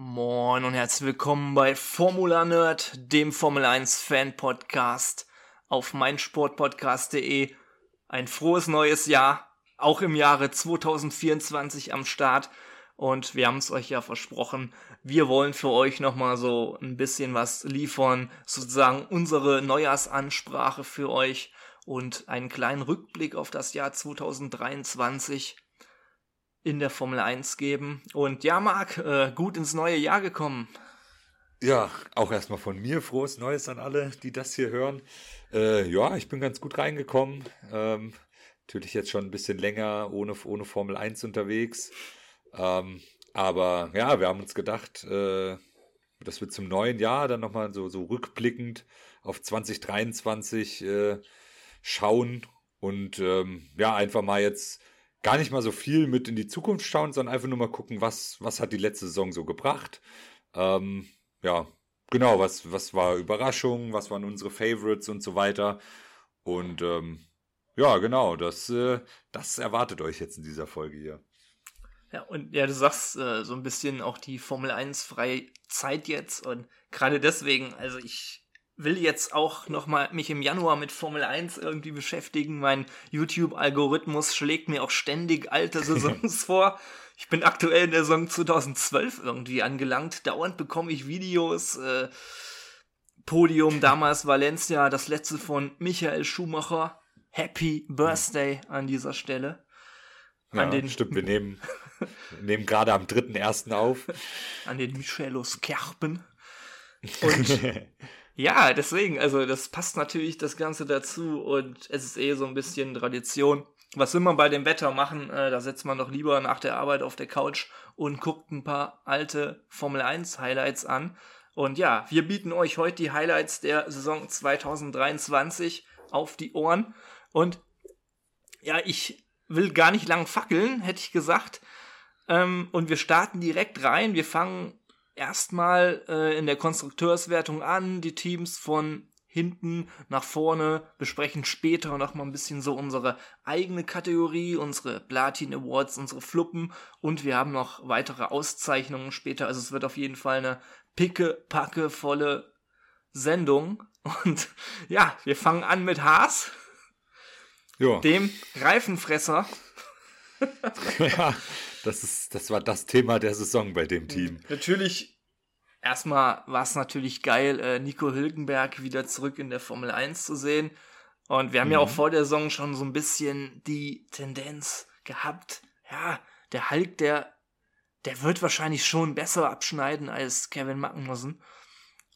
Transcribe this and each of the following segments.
Moin und herzlich willkommen bei Formula Nerd, dem Formel 1 Fan Podcast auf meinsportpodcast.de. Ein frohes neues Jahr, auch im Jahre 2024 am Start. Und wir haben es euch ja versprochen, wir wollen für euch nochmal so ein bisschen was liefern, sozusagen unsere Neujahrsansprache für euch und einen kleinen Rückblick auf das Jahr 2023 in der Formel 1 geben. Und ja, Marc, äh, gut ins neue Jahr gekommen. Ja, auch erstmal von mir frohes Neues an alle, die das hier hören. Äh, ja, ich bin ganz gut reingekommen. Ähm, natürlich jetzt schon ein bisschen länger ohne, ohne Formel 1 unterwegs. Ähm, aber ja, wir haben uns gedacht, äh, dass wir zum neuen Jahr dann nochmal so, so rückblickend auf 2023 äh, schauen und ähm, ja, einfach mal jetzt gar nicht mal so viel mit in die Zukunft schauen, sondern einfach nur mal gucken, was, was hat die letzte Saison so gebracht. Ähm, ja, genau, was, was war Überraschung, was waren unsere Favorites und so weiter. Und ähm, ja, genau, das, äh, das erwartet euch jetzt in dieser Folge hier. Ja, und ja, du sagst äh, so ein bisschen auch die Formel 1 freie Zeit jetzt und gerade deswegen, also ich will jetzt auch noch mal mich im Januar mit Formel 1 irgendwie beschäftigen. Mein YouTube-Algorithmus schlägt mir auch ständig alte Saisons vor. Ich bin aktuell in der Saison 2012 irgendwie angelangt. Dauernd bekomme ich Videos. Äh, Podium damals Valencia, das letzte von Michael Schumacher. Happy Birthday an dieser Stelle. An ja, den stimmt, wir nehmen, nehmen gerade am 3.1. auf. An den Michelos Kerpen. Und Ja, deswegen, also das passt natürlich das Ganze dazu und es ist eh so ein bisschen Tradition. Was will man bei dem Wetter machen? Äh, da setzt man doch lieber nach der Arbeit auf der Couch und guckt ein paar alte Formel 1 Highlights an. Und ja, wir bieten euch heute die Highlights der Saison 2023 auf die Ohren. Und ja, ich will gar nicht lang fackeln, hätte ich gesagt. Ähm, und wir starten direkt rein. Wir fangen erstmal äh, in der Konstrukteurswertung an, die Teams von hinten nach vorne, besprechen später noch mal ein bisschen so unsere eigene Kategorie, unsere Platin Awards, unsere Fluppen und wir haben noch weitere Auszeichnungen später. Also es wird auf jeden Fall eine picke, packe, volle Sendung. Und ja, wir fangen an mit Haas, ja. dem Reifenfresser. ja, das, ist, das war das Thema der Saison bei dem Team. Natürlich, erstmal war es natürlich geil, äh, Nico Hülkenberg wieder zurück in der Formel 1 zu sehen. Und wir haben mhm. ja auch mhm. vor der Saison schon so ein bisschen die Tendenz gehabt, ja, der Hulk, der, der wird wahrscheinlich schon besser abschneiden als Kevin Magnussen.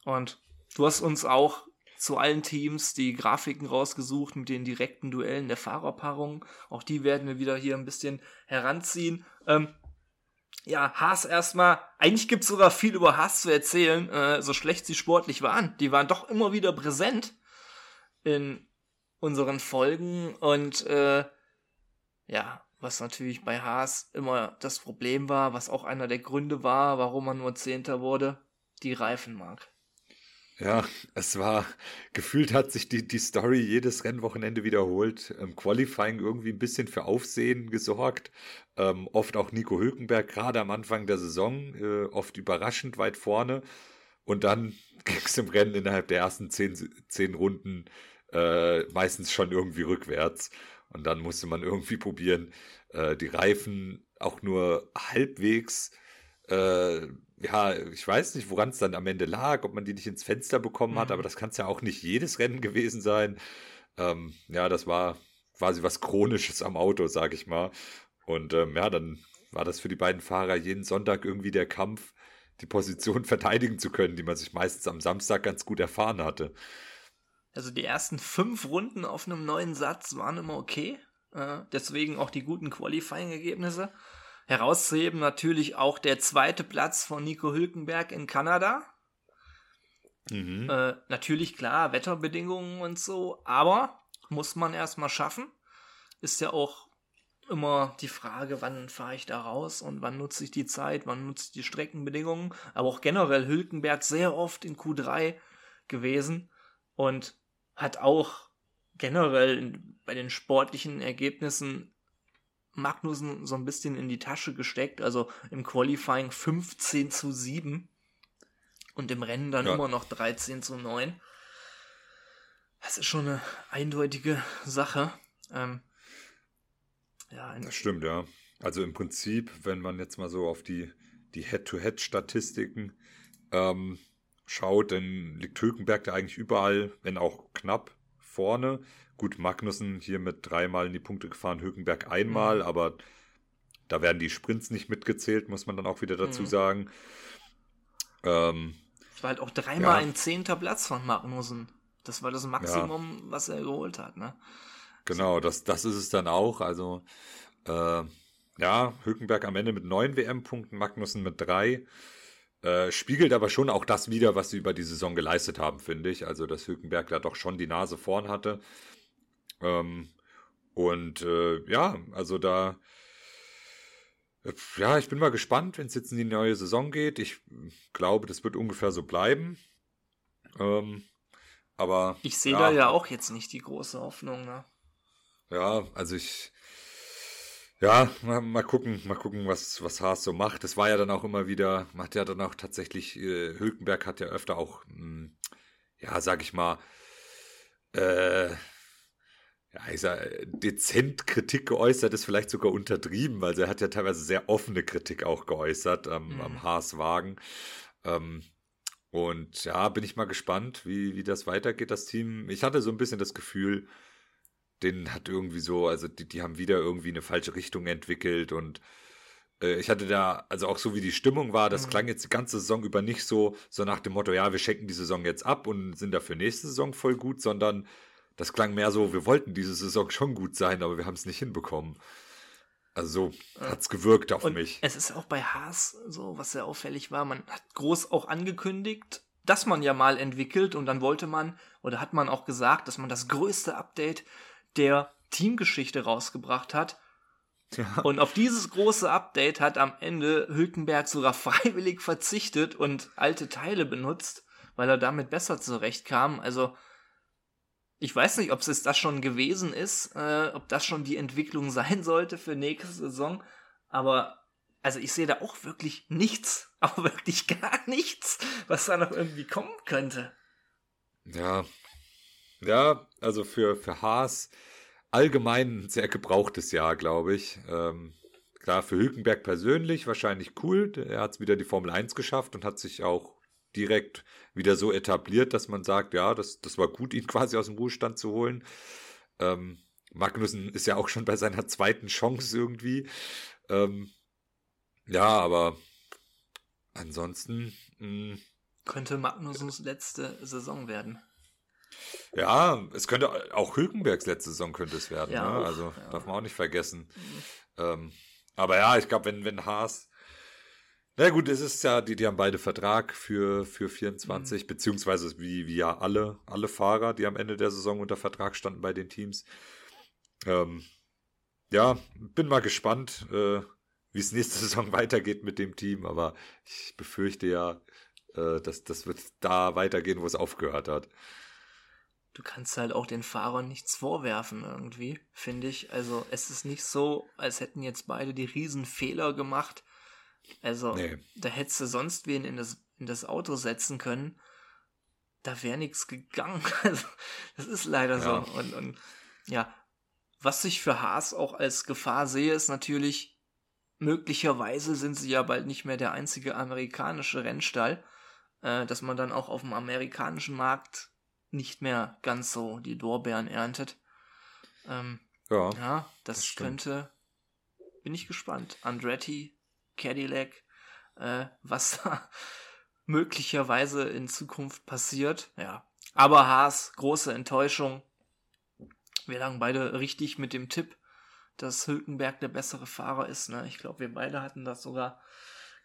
Und du hast uns auch zu allen Teams die Grafiken rausgesucht mit den direkten Duellen der Fahrerpaarung. Auch die werden wir wieder hier ein bisschen heranziehen. Ähm, ja, Haas erstmal, eigentlich gibt es sogar viel über Haas zu erzählen, äh, so schlecht sie sportlich waren. Die waren doch immer wieder präsent in unseren Folgen und äh, ja, was natürlich bei Haas immer das Problem war, was auch einer der Gründe war, warum man nur Zehnter wurde, die Reifenmark. Ja, es war, gefühlt hat sich die, die Story jedes Rennwochenende wiederholt. Im Qualifying irgendwie ein bisschen für Aufsehen gesorgt. Ähm, oft auch Nico Hülkenberg, gerade am Anfang der Saison, äh, oft überraschend weit vorne. Und dann ging es im Rennen innerhalb der ersten zehn, zehn Runden äh, meistens schon irgendwie rückwärts. Und dann musste man irgendwie probieren, äh, die Reifen auch nur halbwegs äh, ja, ich weiß nicht, woran es dann am Ende lag, ob man die nicht ins Fenster bekommen hat, mhm. aber das kann es ja auch nicht jedes Rennen gewesen sein. Ähm, ja, das war quasi was Chronisches am Auto, sag ich mal. Und ähm, ja, dann war das für die beiden Fahrer jeden Sonntag irgendwie der Kampf, die Position verteidigen zu können, die man sich meistens am Samstag ganz gut erfahren hatte. Also die ersten fünf Runden auf einem neuen Satz waren immer okay. Äh, deswegen auch die guten Qualifying-Ergebnisse. Herauszuheben natürlich auch der zweite Platz von Nico Hülkenberg in Kanada. Mhm. Äh, natürlich klar, Wetterbedingungen und so, aber muss man erstmal schaffen. Ist ja auch immer die Frage, wann fahre ich da raus und wann nutze ich die Zeit, wann nutze ich die Streckenbedingungen. Aber auch generell Hülkenberg sehr oft in Q3 gewesen und hat auch generell bei den sportlichen Ergebnissen Magnussen so ein bisschen in die Tasche gesteckt. Also im Qualifying 15 zu 7 und im Rennen dann ja. immer noch 13 zu 9. Das ist schon eine eindeutige Sache. Ähm, ja, das stimmt, ja. Also im Prinzip, wenn man jetzt mal so auf die, die Head-to-Head-Statistiken ähm, schaut, dann liegt Hülkenberg da eigentlich überall, wenn auch knapp, vorne. Gut, Magnussen hier mit dreimal in die Punkte gefahren, Hülkenberg einmal, mhm. aber da werden die Sprints nicht mitgezählt, muss man dann auch wieder dazu mhm. sagen. Ähm, war halt auch dreimal ja. ein zehnter Platz von Magnussen. Das war das Maximum, ja. was er geholt hat, ne? Genau, das, das ist es dann auch. Also, äh, ja, Hülkenberg am Ende mit neun WM-Punkten, Magnussen mit drei. Äh, spiegelt aber schon auch das wieder, was sie über die Saison geleistet haben, finde ich. Also, dass Hülkenberg da doch schon die Nase vorn hatte. Ähm, und äh, ja, also da, äh, ja, ich bin mal gespannt, wenn es jetzt in die neue Saison geht. Ich glaube, das wird ungefähr so bleiben. Ähm, aber. Ich sehe ja, da ja auch jetzt nicht die große Hoffnung, ne? Ja, also ich, ja, mal, mal, gucken, mal gucken, was, was Haas so macht. Das war ja dann auch immer wieder, macht ja dann auch tatsächlich, äh, Hülkenberg hat ja öfter auch, mh, hm, ja, sag ich mal, äh, ja, ich sag, dezent Kritik geäußert, ist vielleicht sogar untertrieben, weil er hat ja teilweise sehr offene Kritik auch geäußert ähm, mhm. am Haas-Wagen. Ähm, und ja, bin ich mal gespannt, wie, wie das weitergeht, das Team. Ich hatte so ein bisschen das Gefühl, den hat irgendwie so, also die, die haben wieder irgendwie eine falsche Richtung entwickelt und äh, ich hatte da, also auch so wie die Stimmung war, das mhm. klang jetzt die ganze Saison über nicht so, so nach dem Motto, ja, wir schenken die Saison jetzt ab und sind dafür nächste Saison voll gut, sondern das klang mehr so, wir wollten diese Saison schon gut sein, aber wir haben es nicht hinbekommen. Also so hat es gewirkt auf und mich. Es ist auch bei Haas so, was sehr auffällig war, man hat groß auch angekündigt, dass man ja mal entwickelt und dann wollte man oder hat man auch gesagt, dass man das größte Update der Teamgeschichte rausgebracht hat. Ja. Und auf dieses große Update hat am Ende Hülkenberg sogar freiwillig verzichtet und alte Teile benutzt, weil er damit besser zurechtkam. Also ich weiß nicht, ob es das schon gewesen ist, äh, ob das schon die Entwicklung sein sollte für nächste Saison. Aber also ich sehe da auch wirklich nichts, aber wirklich gar nichts, was da noch irgendwie kommen könnte. Ja, ja, also für, für Haas allgemein ein sehr gebrauchtes Jahr, glaube ich. Ähm, klar, für Hülkenberg persönlich wahrscheinlich cool. Er hat es wieder die Formel 1 geschafft und hat sich auch direkt wieder so etabliert, dass man sagt, ja, das, das war gut, ihn quasi aus dem Ruhestand zu holen. Ähm, Magnussen ist ja auch schon bei seiner zweiten Chance irgendwie. Ähm, ja, aber ansonsten. Mh, hm, Könnte Magnussens letzte Saison werden. Ja, es könnte auch Hülkenbergs letzte Saison könnte es werden. Ja, ne? Also ja. darf man auch nicht vergessen. Mhm. Ähm, aber ja, ich glaube, wenn, wenn Haas. Na gut, es ist ja, die, die haben beide Vertrag für, für 24, mhm. beziehungsweise wie, wie ja alle, alle Fahrer, die am Ende der Saison unter Vertrag standen bei den Teams. Ähm, ja, bin mal gespannt, äh, wie es nächste Saison weitergeht mit dem Team, aber ich befürchte ja, äh, dass das wird da weitergehen, wo es aufgehört hat du kannst halt auch den Fahrern nichts vorwerfen irgendwie, finde ich. Also es ist nicht so, als hätten jetzt beide die riesen Fehler gemacht. Also nee. da hättest du sonst wen in das, in das Auto setzen können. Da wäre nichts gegangen. Also das ist leider ja. so. Und, und ja, was ich für Haas auch als Gefahr sehe, ist natürlich, möglicherweise sind sie ja bald nicht mehr der einzige amerikanische Rennstall, äh, dass man dann auch auf dem amerikanischen Markt nicht mehr ganz so die Lorbeeren erntet. Ähm, ja, ja, das, das könnte. Bin ich gespannt. Andretti, Cadillac, äh, was da möglicherweise in Zukunft passiert. Ja. Aber Haas, große Enttäuschung. Wir lagen beide richtig mit dem Tipp, dass Hülkenberg der bessere Fahrer ist. Ne? Ich glaube, wir beide hatten das sogar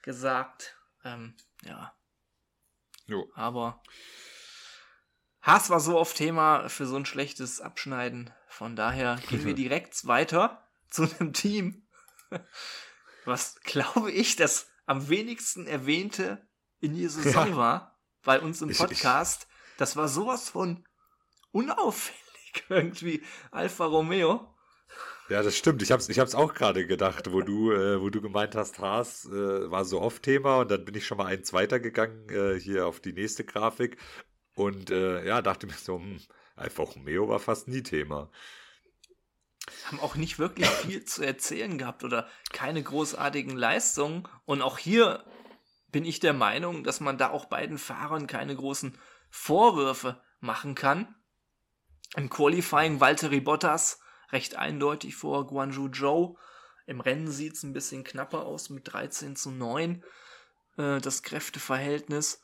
gesagt. Ähm, ja. Jo. Aber Haas war so oft Thema für so ein schlechtes Abschneiden. Von daher gehen wir direkt weiter zu einem Team, was glaube ich das am wenigsten erwähnte in dieser Saison ja. war bei uns im Podcast. Das war sowas von unauffällig irgendwie. Alfa Romeo. Ja, das stimmt. Ich habe es ich hab's auch gerade gedacht, wo du, äh, wo du gemeint hast, Haas äh, war so oft Thema und dann bin ich schon mal eins weitergegangen äh, hier auf die nächste Grafik und äh, ja, dachte mir so, hm, Alfa Romeo war fast nie Thema. Haben auch nicht wirklich viel zu erzählen gehabt oder keine großartigen Leistungen. Und auch hier bin ich der Meinung, dass man da auch beiden Fahrern keine großen Vorwürfe machen kann. Im Qualifying Valtteri Bottas recht eindeutig vor Guangzhou Zhou. Im Rennen sieht es ein bisschen knapper aus mit 13 zu 9, äh, das Kräfteverhältnis.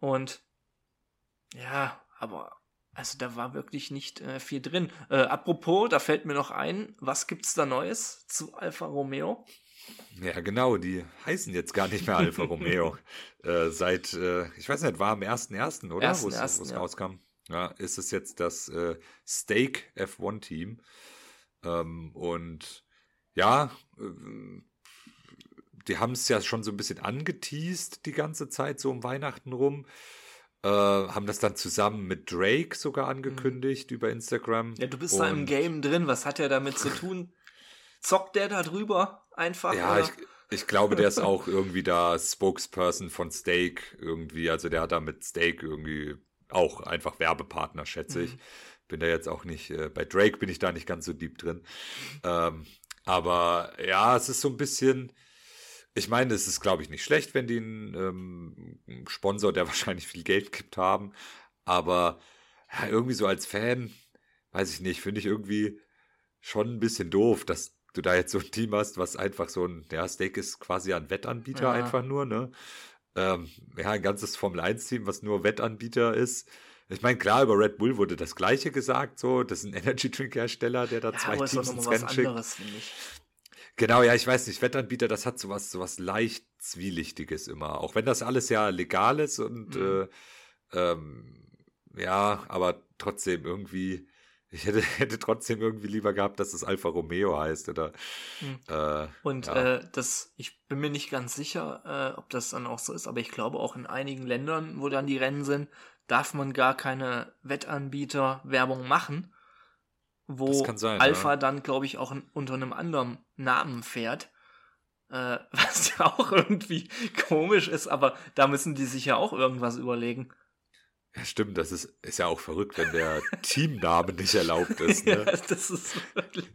Und ja, aber also da war wirklich nicht äh, viel drin. Äh, apropos, da fällt mir noch ein, was gibt's da Neues zu Alfa Romeo? Ja, genau, die heißen jetzt gar nicht mehr Alfa Romeo. Äh, seit, äh, ich weiß nicht, war am 1.1., oder? Wo es ja. rauskam. Ja, ist es jetzt das äh, Stake F1-Team. Ähm, und ja, äh, die haben es ja schon so ein bisschen angeteased die ganze Zeit, so um Weihnachten rum. Äh, haben das dann zusammen mit Drake sogar angekündigt mhm. über Instagram. Ja, du bist und da im Game drin. Was hat er damit zu tun? Zockt der da drüber einfach? Ja, ich, ich glaube, der ist auch irgendwie da Spokesperson von Steak irgendwie. Also der hat da mit Steak irgendwie auch einfach Werbepartner, schätze ich. Mhm. Bin da jetzt auch nicht, äh, bei Drake bin ich da nicht ganz so deep drin. Ähm, aber ja, es ist so ein bisschen, ich meine, es ist, glaube ich, nicht schlecht, wenn die einen ähm, Sponsor, der wahrscheinlich viel Geld gibt, haben. Aber ja, irgendwie so als Fan, weiß ich nicht, finde ich irgendwie schon ein bisschen doof, dass du da jetzt so ein Team hast, was einfach so ein, ja, Steak ist quasi ein Wettanbieter ja. einfach nur, ne? Ähm, ja, ein ganzes Formel-1-Team, was nur Wettanbieter ist. Ich meine, klar, über Red Bull wurde das Gleiche gesagt, so, das ist ein Energy Drink Hersteller, der da ja, zwei Teams ins Rennen schickt. Genau, ja, ich weiß nicht, Wettanbieter, das hat sowas, sowas leicht Zwielichtiges immer. Auch wenn das alles ja legal ist und mhm. äh, ähm, ja, aber trotzdem irgendwie, ich hätte, hätte trotzdem irgendwie lieber gehabt, dass es Alfa Romeo heißt oder. Mhm. Äh, und ja. äh, das, ich bin mir nicht ganz sicher, äh, ob das dann auch so ist, aber ich glaube auch in einigen Ländern, wo dann die Rennen sind, darf man gar keine Wettanbieter Werbung machen, wo sein, Alpha ja. dann, glaube ich, auch unter einem anderen Namen fährt. Äh, was ja auch irgendwie komisch ist, aber da müssen die sich ja auch irgendwas überlegen. Ja, stimmt, das ist, ist ja auch verrückt, wenn der Teamname nicht erlaubt ist. Ne? ja, das ist wirklich.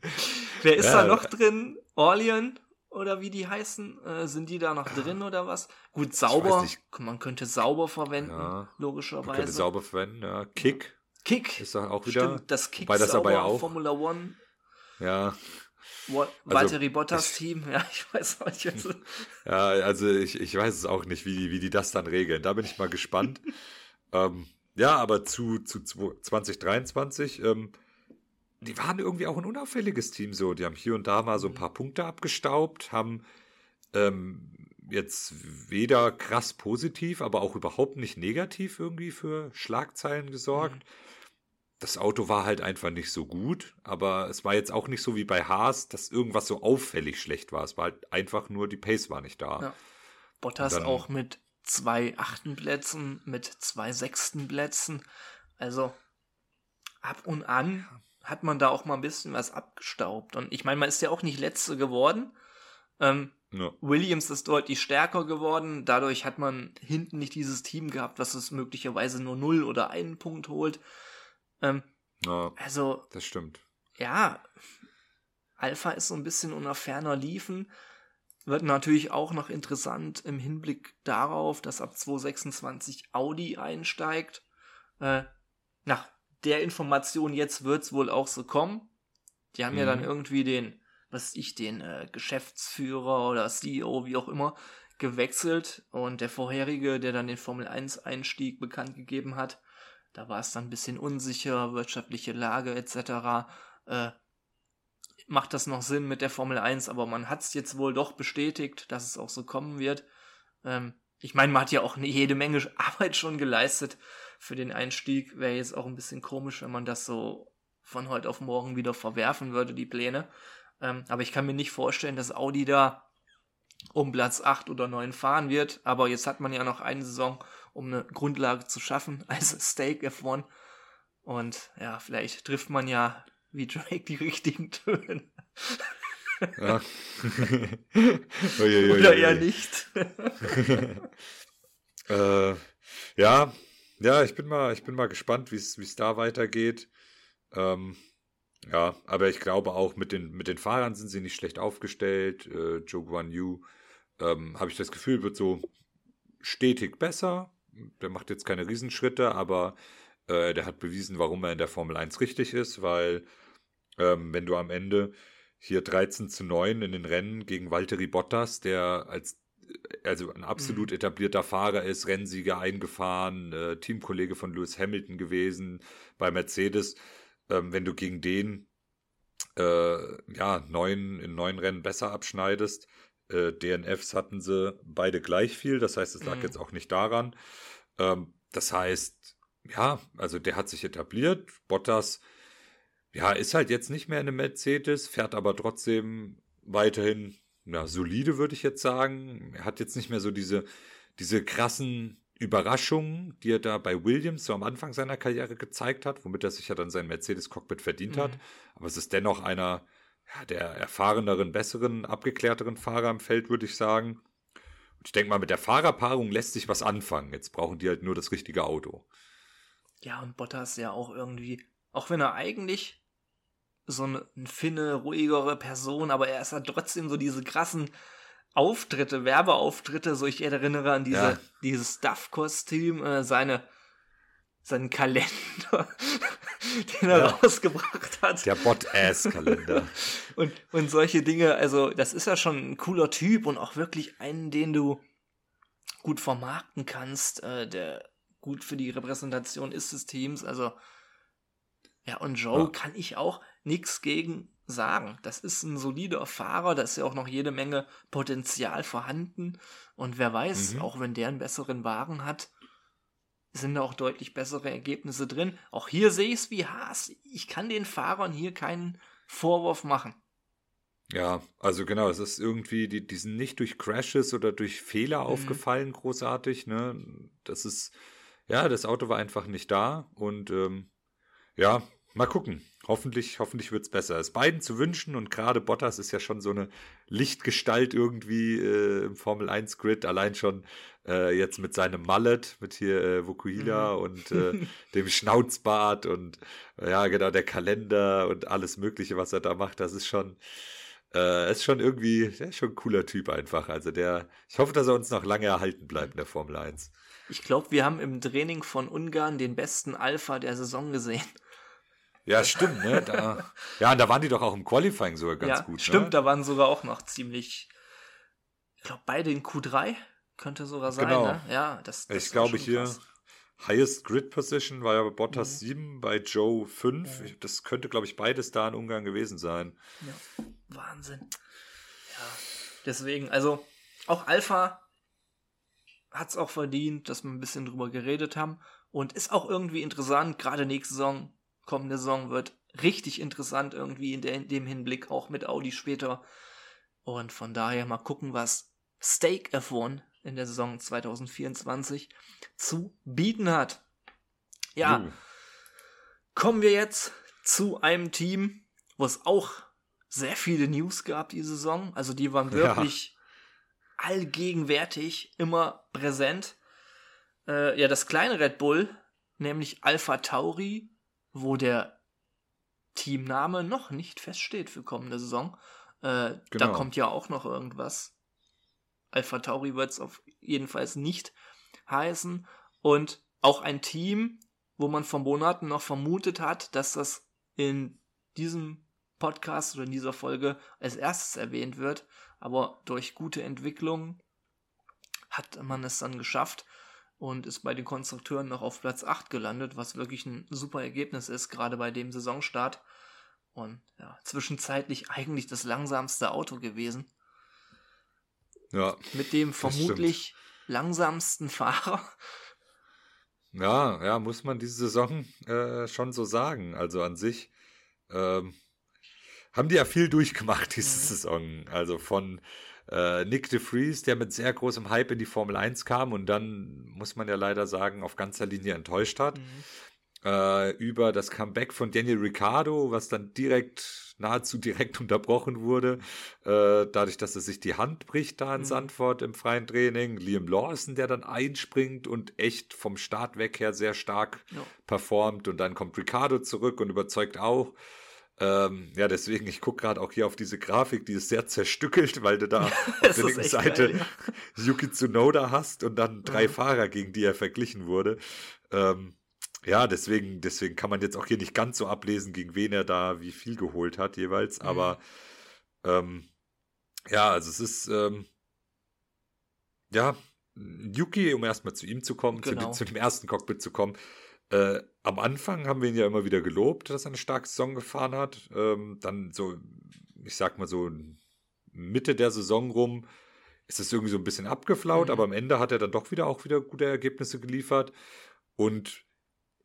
Wer ist ja. da noch drin? Orlean? oder wie die heißen, äh, sind die da noch drin oder was? Gut, sauber, man könnte sauber verwenden, logischerweise. Man könnte sauber verwenden, ja. Kick. Kick. Ist da auch wieder. Stimmt, das Kick das aber ja auch. Formula One. Ja. Valtteri also, Bottas Team, ja, ich weiß auch nicht. Also. ja, also ich, ich weiß es auch nicht, wie, wie die das dann regeln. Da bin ich mal gespannt. ähm, ja, aber zu, zu 2023, ähm, die waren irgendwie auch ein unauffälliges Team so. Die haben hier und da mal so ein paar Punkte abgestaubt, haben ähm, jetzt weder krass positiv, aber auch überhaupt nicht negativ irgendwie für Schlagzeilen gesorgt. Mhm. Das Auto war halt einfach nicht so gut, aber es war jetzt auch nicht so wie bei Haas, dass irgendwas so auffällig schlecht war. Es war halt einfach nur, die Pace war nicht da. Ja. Bottas dann, auch mit zwei achten Plätzen, mit zwei sechsten Plätzen. Also ab und an hat man da auch mal ein bisschen was abgestaubt. Und ich meine, man ist ja auch nicht letzte geworden. Ähm, ja. Williams ist deutlich stärker geworden. Dadurch hat man hinten nicht dieses Team gehabt, was es möglicherweise nur null oder einen Punkt holt. Ähm, ja, also. Das stimmt. Ja, Alpha ist so ein bisschen unter ferner Liefen. Wird natürlich auch noch interessant im Hinblick darauf, dass ab 2026 Audi einsteigt. Äh, nach der Information jetzt wird's wohl auch so kommen. Die haben mhm. ja dann mhm. irgendwie den, was ich, den äh, Geschäftsführer oder CEO, wie auch immer, gewechselt und der vorherige, der dann den Formel 1 Einstieg bekannt gegeben hat, da war es dann ein bisschen unsicher, wirtschaftliche Lage etc. Äh, macht das noch Sinn mit der Formel 1, aber man hat es jetzt wohl doch bestätigt, dass es auch so kommen wird. Ähm, ich meine, man hat ja auch eine jede Menge Arbeit schon geleistet für den Einstieg. Wäre jetzt auch ein bisschen komisch, wenn man das so von heute auf morgen wieder verwerfen würde, die Pläne. Ähm, aber ich kann mir nicht vorstellen, dass Audi da um Platz 8 oder 9 fahren wird. Aber jetzt hat man ja noch eine Saison, um eine Grundlage zu schaffen, also Stake F1. Und ja, vielleicht trifft man ja wie Drake die richtigen Töne. Ja. Oder eher nicht. äh, ja, ja, ich bin mal, ich bin mal gespannt, wie es da weitergeht. Ähm, ja, aber ich glaube auch mit den, mit den Fahrern sind sie nicht schlecht aufgestellt. Äh, Joe Guan Yu, ähm, habe ich das Gefühl, wird so stetig besser. Der macht jetzt keine Riesenschritte, aber äh, der hat bewiesen, warum er in der Formel 1 richtig ist, weil ähm, wenn du am Ende hier 13 zu 9 in den Rennen gegen Valtteri Bottas, der als also ein absolut mhm. etablierter Fahrer ist, Rennsieger eingefahren, äh, Teamkollege von Lewis Hamilton gewesen bei Mercedes, ähm, wenn du gegen den äh, ja neun in neun Rennen besser abschneidest, äh, DNFs hatten sie beide gleich viel, das heißt, es lag mhm. jetzt auch nicht daran. Ähm, das heißt, ja, also der hat sich etabliert. Bottas, ja, ist halt jetzt nicht mehr in einem Mercedes, fährt aber trotzdem weiterhin, ja, solide, würde ich jetzt sagen. Er hat jetzt nicht mehr so diese, diese krassen Überraschungen, die er da bei Williams so am Anfang seiner Karriere gezeigt hat, womit er sich ja dann sein Mercedes-Cockpit verdient mhm. hat. Aber es ist dennoch einer ja, der erfahreneren, besseren, abgeklärteren Fahrer im Feld, würde ich sagen. Und ich denke mal, mit der Fahrerpaarung lässt sich was anfangen. Jetzt brauchen die halt nur das richtige Auto. Ja, und Bottas ja auch irgendwie, auch wenn er eigentlich so eine, ein Finne, ruhigere Person, aber er ist halt trotzdem so diese krassen Auftritte, Werbeauftritte, so ich erinnere an diese, ja. dieses Stuff-Kostüm, äh, seine, seinen Kalender, den er ja. rausgebracht hat. Der Bot-Ass-Kalender. und, und solche Dinge, also das ist ja schon ein cooler Typ und auch wirklich einen, den du gut vermarkten kannst, äh, der gut für die Repräsentation ist des Teams. Also, ja, und Joe ja. kann ich auch nichts gegen sagen. Das ist ein solider Fahrer, da ist ja auch noch jede Menge Potenzial vorhanden. Und wer weiß, mhm. auch wenn der einen besseren Wagen hat, sind da auch deutlich bessere Ergebnisse drin. Auch hier sehe ich es wie Haas. Ich kann den Fahrern hier keinen Vorwurf machen. Ja, also genau, es ist irgendwie, die, die sind nicht durch Crashes oder durch Fehler mhm. aufgefallen, großartig. Ne? Das ist, ja, das Auto war einfach nicht da und ähm, ja, mal gucken. Hoffentlich, hoffentlich wird es besser. Es beiden zu wünschen und gerade Bottas ist ja schon so eine Lichtgestalt irgendwie äh, im Formel 1 Grid, allein schon äh, jetzt mit seinem Mallet, mit hier äh, Vokuhila mhm. und äh, dem Schnauzbart und ja, genau, der Kalender und alles Mögliche, was er da macht, das ist schon, äh, ist schon irgendwie, der ist schon ein cooler Typ einfach. Also der, ich hoffe, dass er uns noch lange erhalten bleibt in der Formel 1. Ich glaube, wir haben im Training von Ungarn den besten Alpha der Saison gesehen. Ja, stimmt, ne? Da, ja, und da waren die doch auch im Qualifying sogar ganz ja, gut. Stimmt, ne? da waren sogar auch noch ziemlich. Ich glaube, beide in Q3 könnte sogar sein, genau. ne? Ja, das, das Ich glaube hier. Krass. Highest Grid Position war ja bei Bottas mhm. 7, bei Joe 5. Mhm. Das könnte, glaube ich, beides da in Ungarn gewesen sein. Ja, Wahnsinn. Ja, deswegen, also auch Alpha hat es auch verdient, dass wir ein bisschen drüber geredet haben. Und ist auch irgendwie interessant, gerade nächste Saison, kommende Saison wird richtig interessant irgendwie in, der, in dem Hinblick, auch mit Audi später. Und von daher mal gucken, was Stake F1 in der Saison 2024 zu bieten hat. Ja, uh. kommen wir jetzt zu einem Team, wo es auch sehr viele News gab die Saison. Also die waren wirklich allgegenwärtig, immer präsent. Äh, ja, das kleine Red Bull, nämlich Alpha Tauri, wo der Teamname noch nicht feststeht für kommende Saison. Äh, genau. Da kommt ja auch noch irgendwas. Alpha Tauri wird es auf jeden Fall nicht heißen. Und auch ein Team, wo man vor Monaten noch vermutet hat, dass das in diesem Podcast oder in dieser Folge als erstes erwähnt wird, aber durch gute Entwicklung hat man es dann geschafft und ist bei den Konstrukteuren noch auf Platz 8 gelandet, was wirklich ein super Ergebnis ist, gerade bei dem Saisonstart. Und ja, zwischenzeitlich eigentlich das langsamste Auto gewesen. Ja. Mit dem vermutlich langsamsten Fahrer. Ja, ja, muss man diese Saison äh, schon so sagen. Also an sich ähm, haben die ja viel durchgemacht diese mhm. Saison. Also von äh, Nick de Vries, der mit sehr großem Hype in die Formel 1 kam und dann, muss man ja leider sagen, auf ganzer Linie enttäuscht hat. Mhm. äh, über das Comeback von Daniel Ricciardo, was dann direkt, nahezu direkt unterbrochen wurde, äh, dadurch, dass er sich die Hand bricht da in mhm. Sandford im freien Training. Liam Lawson, der dann einspringt und echt vom Start weg her sehr stark ja. performt. Und dann kommt Ricciardo zurück und überzeugt auch. Ähm, ja, deswegen, ich gucke gerade auch hier auf diese Grafik, die ist sehr zerstückelt, weil du da auf der linken Seite geil, ja. Yuki Tsunoda hast und dann drei mhm. Fahrer, gegen die er verglichen wurde. Ähm, ja, deswegen, deswegen kann man jetzt auch hier nicht ganz so ablesen, gegen wen er da wie viel geholt hat jeweils. Mhm. Aber ähm, ja, also es ist ähm, ja Yuki, um erstmal zu ihm zu kommen, genau. zu, zu, dem ersten Cockpit zu kommen. Äh, am Anfang haben wir ihn ja immer wieder gelobt, dass er eine starke Saison gefahren hat. Ähm, dann so, ich sag mal so Mitte der Saison rum ist es irgendwie so ein bisschen abgeflaut, mhm. aber am Ende hat er dann doch wieder auch wieder gute Ergebnisse geliefert und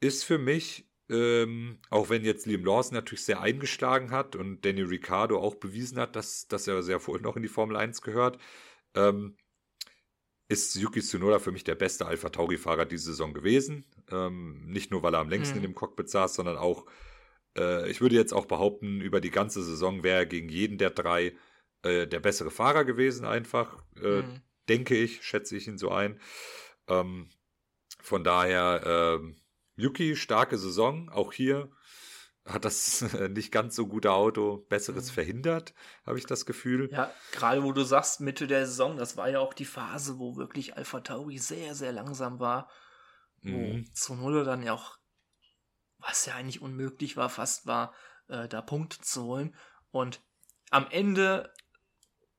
ist für mich, ähm, auch wenn jetzt Liam Lawson natürlich sehr eingeschlagen hat und Danny Ricciardo auch bewiesen hat, dass, dass er sehr wohl noch in die Formel 1 gehört, ähm, ist Yuki Tsunoda für mich der beste Alpha Tauri-Fahrer diese Saison gewesen. Ähm, nicht nur, weil er am längsten mhm. in dem Cockpit saß, sondern auch, äh, ich würde jetzt auch behaupten, über die ganze Saison wäre er gegen jeden der drei äh, der bessere Fahrer gewesen, einfach. Äh, mhm. Denke ich, schätze ich ihn so ein. Ähm, von daher, ähm, Yuki, starke Saison, auch hier hat das nicht ganz so gute Auto Besseres mhm. verhindert, habe ich das Gefühl. Ja, gerade wo du sagst, Mitte der Saison, das war ja auch die Phase, wo wirklich Alpha Tauri sehr, sehr langsam war. Wo mhm. Zunoda dann ja auch, was ja eigentlich unmöglich war, fast war, äh, da Punkte zu holen. Und am Ende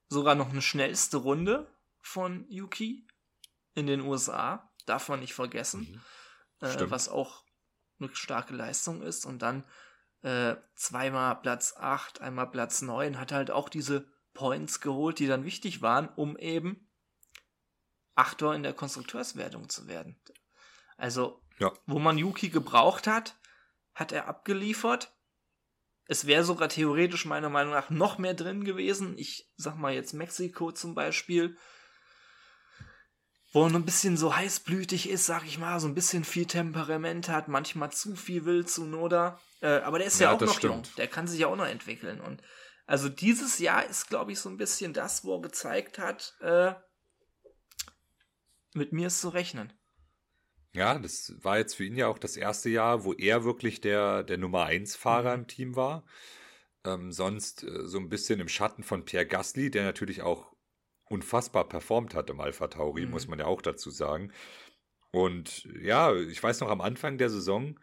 sogar noch eine schnellste Runde von Yuki in den USA, darf man nicht vergessen. Mhm. Äh, was auch eine starke Leistung ist. Und dann äh, zweimal Platz 8, einmal Platz 9, hat halt auch diese Points geholt, die dann wichtig waren, um eben Achter in der Konstrukteurswertung zu werden. Also, ja. wo man Yuki gebraucht hat, hat er abgeliefert. Es wäre sogar theoretisch meiner Meinung nach noch mehr drin gewesen. Ich sag mal jetzt Mexiko zum Beispiel wo er ein bisschen so heißblütig ist, sag ich mal, so ein bisschen viel Temperament hat, manchmal zu viel will zu Noda. Äh, aber der ist ja, ja auch noch stimmt. jung, der kann sich ja auch noch entwickeln. Und also dieses Jahr ist, glaube ich, so ein bisschen das, wo er gezeigt hat, äh, mit mir ist zu rechnen. Ja, das war jetzt für ihn ja auch das erste Jahr, wo er wirklich der, der Nummer 1 Fahrer mhm. im Team war. Ähm, sonst äh, so ein bisschen im Schatten von Pierre Gasly, der natürlich auch unfassbar performt hat im Alpha Tauri, mhm. muss man ja auch dazu sagen. Und ja, ich weiß noch am Anfang der Saison,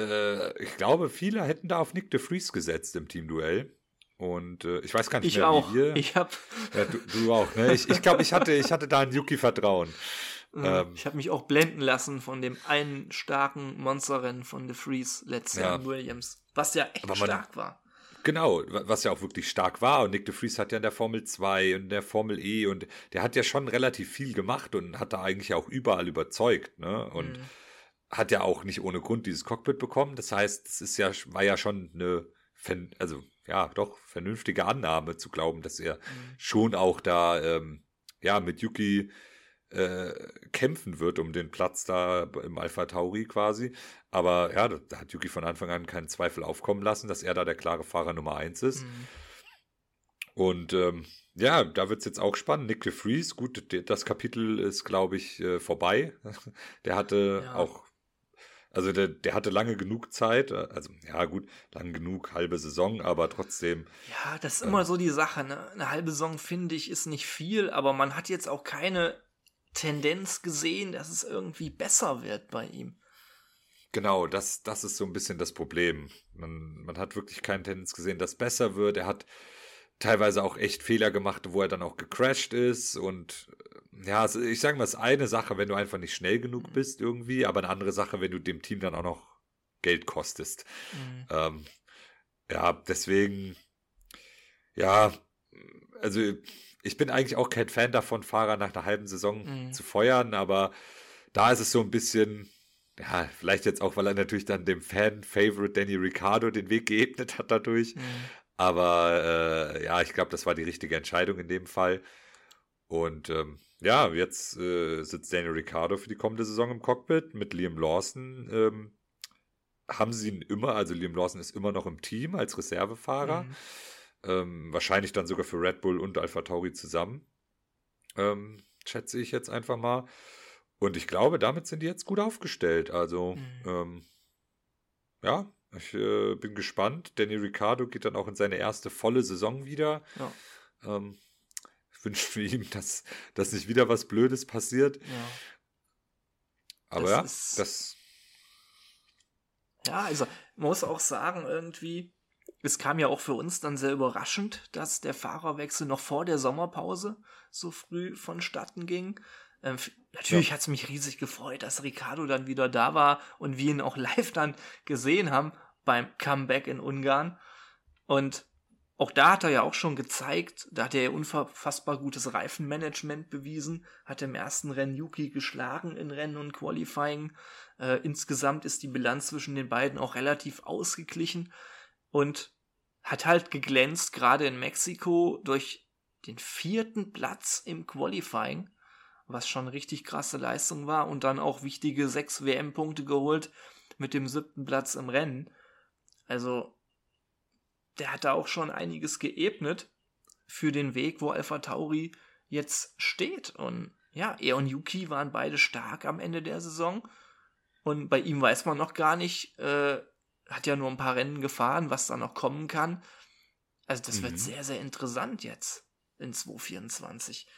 äh, ich glaube, viele hätten da auf Nick de Vries gesetzt im Teamduell. Und äh, ich weiß gar nicht ich mehr, auch. wie wir. Ich habe. Ja, du, du, auch, ne? Ich, ich glaube, ich hatte, ich hatte da ein Yuki Vertrauen. Ähm, ich habe mich auch blenden lassen von dem einen starken Monsterrennen von De Vries letztes Jahr in Williams, was ja echt man, stark war. Genau, was ja auch wirklich stark war. Und Nick de Vries hat ja in der Formel 2 und in der Formel E und der hat ja schon relativ viel gemacht und hat da eigentlich auch überall überzeugt. Ne? Und mhm. Hat ja auch nicht ohne Grund dieses Cockpit bekommen. Das heißt, es ist ja, war ja schon eine, also ja, doch vernünftige Annahme zu glauben, dass er mhm. schon auch da ähm, ja mit Yuki äh, kämpfen wird um den Platz da im Alpha Tauri quasi. Aber ja, da hat Yuki von Anfang an keinen Zweifel aufkommen lassen, dass er da der klare Fahrer Nummer 1 ist. Mhm. Und ähm, ja, da wird es jetzt auch spannend. Nick de Vries, gut, das Kapitel ist, glaube ich, äh, vorbei. der hatte ja. auch, also der, der hatte lange genug Zeit, also ja gut, lang genug, halbe Saison, aber trotzdem. Ja, das ist äh, immer so die Sache, ne? Eine halbe Saison, finde ich, ist nicht viel, aber man hat jetzt auch keine Tendenz gesehen, dass es irgendwie besser wird bei ihm. Genau, das, das ist so ein bisschen das Problem. Man, man hat wirklich keine Tendenz gesehen, dass besser wird. Er hat teilweise auch echt Fehler gemacht, wo er dann auch gecrashed ist. Und ja, ich sage mal, es ist eine Sache, wenn du einfach nicht schnell genug mhm. bist irgendwie, aber eine andere Sache, wenn du dem Team dann auch noch Geld kostest. Mhm. Ähm, ja, deswegen, ja, also ich bin eigentlich auch kein Fan davon, Fahrer nach einer halben Saison mhm. zu feuern, aber da ist es so ein bisschen, ja, vielleicht jetzt auch, weil er natürlich dann dem Fan-Favorite Danny Ricciardo den Weg geebnet hat dadurch. Mhm. Aber äh, ja, ich glaube, das war die richtige Entscheidung in dem Fall. Und ähm, ja, jetzt äh, sitzt Daniel Ricciardo für die kommende Saison im Cockpit mit Liam Lawson. Ähm, haben sie ihn immer, also Liam Lawson ist immer noch im Team als Reservefahrer. Mhm. Ähm, wahrscheinlich dann sogar für Red Bull und Alpha Tauri zusammen. Ähm, schätze ich jetzt einfach mal. Und ich glaube, damit sind die jetzt gut aufgestellt. Also, mhm. ähm, ja, ich äh, bin gespannt. Danny Ricciardo geht dann auch in seine erste volle Saison wieder. Ja. Ähm, ich wünsche ihm, dass, dass nicht wieder was Blödes passiert. Ja. Aber das ja, das. Ja, also man muss auch sagen, irgendwie, es kam ja auch für uns dann sehr überraschend, dass der Fahrerwechsel noch vor der Sommerpause so früh vonstatten ging. Ähm, natürlich ja. hat es mich riesig gefreut, dass Ricardo dann wieder da war und wir ihn auch live dann gesehen haben beim Comeback in Ungarn. Und auch da hat er ja auch schon gezeigt, da hat er ja unfassbar gutes Reifenmanagement bewiesen, hat im ersten Rennen Yuki geschlagen in Rennen und Qualifying. Äh, insgesamt ist die Bilanz zwischen den beiden auch relativ ausgeglichen und hat halt geglänzt, gerade in Mexiko, durch den vierten Platz im Qualifying, was schon richtig krasse Leistung war und dann auch wichtige sechs WM-Punkte geholt mit dem siebten Platz im Rennen. Also der hat da auch schon einiges geebnet für den Weg, wo Alpha Tauri jetzt steht. Und ja, er und Yuki waren beide stark am Ende der Saison. Und bei ihm weiß man noch gar nicht, äh, hat ja nur ein paar Rennen gefahren, was da noch kommen kann. Also das mhm. wird sehr, sehr interessant jetzt in 2024.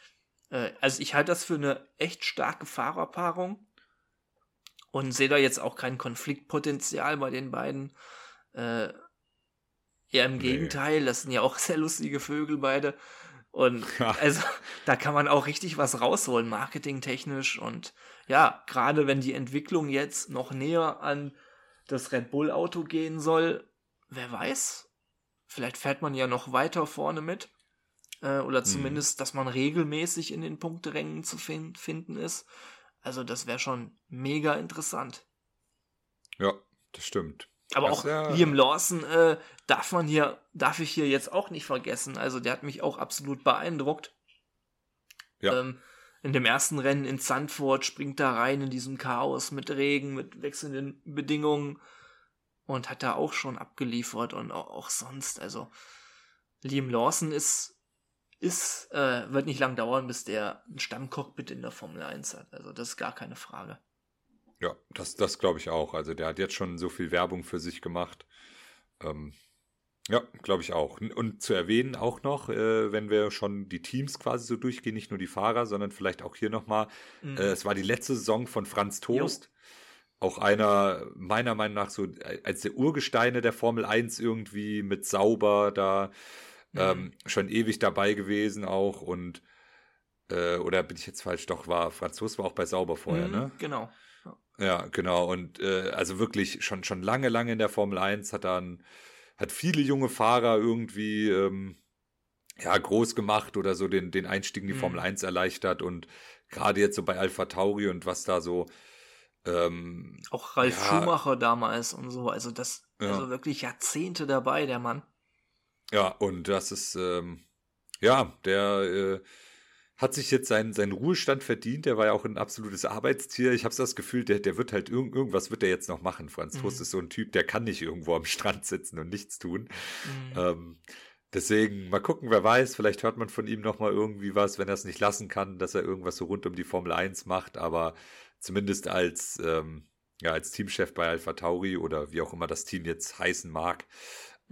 Äh, also ich halte das für eine echt starke Fahrerpaarung und sehe da jetzt auch kein Konfliktpotenzial bei den beiden. Äh, Eher im nee. Gegenteil, das sind ja auch sehr lustige Vögel beide. Und ja. also da kann man auch richtig was rausholen, marketingtechnisch. Und ja, gerade wenn die Entwicklung jetzt noch näher an das Red Bull-Auto gehen soll, wer weiß, vielleicht fährt man ja noch weiter vorne mit. Äh, oder mhm. zumindest, dass man regelmäßig in den Punkterängen zu fin finden ist. Also das wäre schon mega interessant. Ja, das stimmt. Aber das auch ja Liam Lawson äh, darf man hier, darf ich hier jetzt auch nicht vergessen. Also der hat mich auch absolut beeindruckt. Ja. Ähm, in dem ersten Rennen in Sandford springt da rein in diesem Chaos mit Regen, mit wechselnden Bedingungen und hat da auch schon abgeliefert und auch, auch sonst. Also Liam Lawson ist, ist, äh, wird nicht lang dauern, bis der ein Stammcockpit in der Formel 1 hat. Also das ist gar keine Frage. Ja, das, das glaube ich auch. Also der hat jetzt schon so viel Werbung für sich gemacht. Ähm, ja, glaube ich auch. Und zu erwähnen auch noch, äh, wenn wir schon die Teams quasi so durchgehen, nicht nur die Fahrer, sondern vielleicht auch hier nochmal, mhm. äh, es war die letzte Saison von Franz Toast. Jo. Auch einer, meiner Meinung nach, so als der Urgesteine der Formel 1 irgendwie mit sauber da mhm. ähm, schon ewig dabei gewesen auch und äh, oder bin ich jetzt falsch? Doch, war Franz Toast war auch bei Sauber vorher, mhm, ne? Genau. Ja, genau. Und äh, also wirklich schon, schon lange, lange in der Formel 1 hat dann, hat viele junge Fahrer irgendwie ähm, ja, groß gemacht oder so den, den Einstieg in die mhm. Formel 1 erleichtert. Und gerade jetzt so bei Alpha Tauri und was da so. Ähm, Auch Ralf ja, Schumacher damals und so. Also das, ja. also wirklich Jahrzehnte dabei, der Mann. Ja, und das ist, ähm, ja, der äh, hat sich jetzt seinen, seinen Ruhestand verdient. Der war ja auch ein absolutes Arbeitstier. Ich habe das Gefühl, der, der wird halt irg irgendwas wird er jetzt noch machen. Franz mhm. Toast ist so ein Typ, der kann nicht irgendwo am Strand sitzen und nichts tun. Mhm. Ähm, deswegen mal gucken, wer weiß. Vielleicht hört man von ihm noch mal irgendwie was, wenn er es nicht lassen kann, dass er irgendwas so rund um die Formel 1 macht. Aber zumindest als ähm, ja als Teamchef bei Alpha Tauri oder wie auch immer das Team jetzt heißen mag,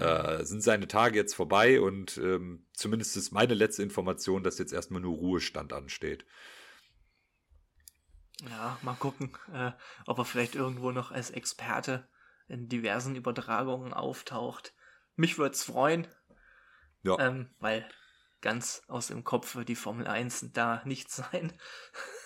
äh, sind seine Tage jetzt vorbei und ähm, zumindest ist meine letzte Information, dass jetzt erstmal nur Ruhestand ansteht. Ja, mal gucken, äh, ob er vielleicht irgendwo noch als Experte in diversen Übertragungen auftaucht. Mich würde es freuen, ja. ähm, weil ganz aus dem Kopf wird die Formel 1 da nicht sein.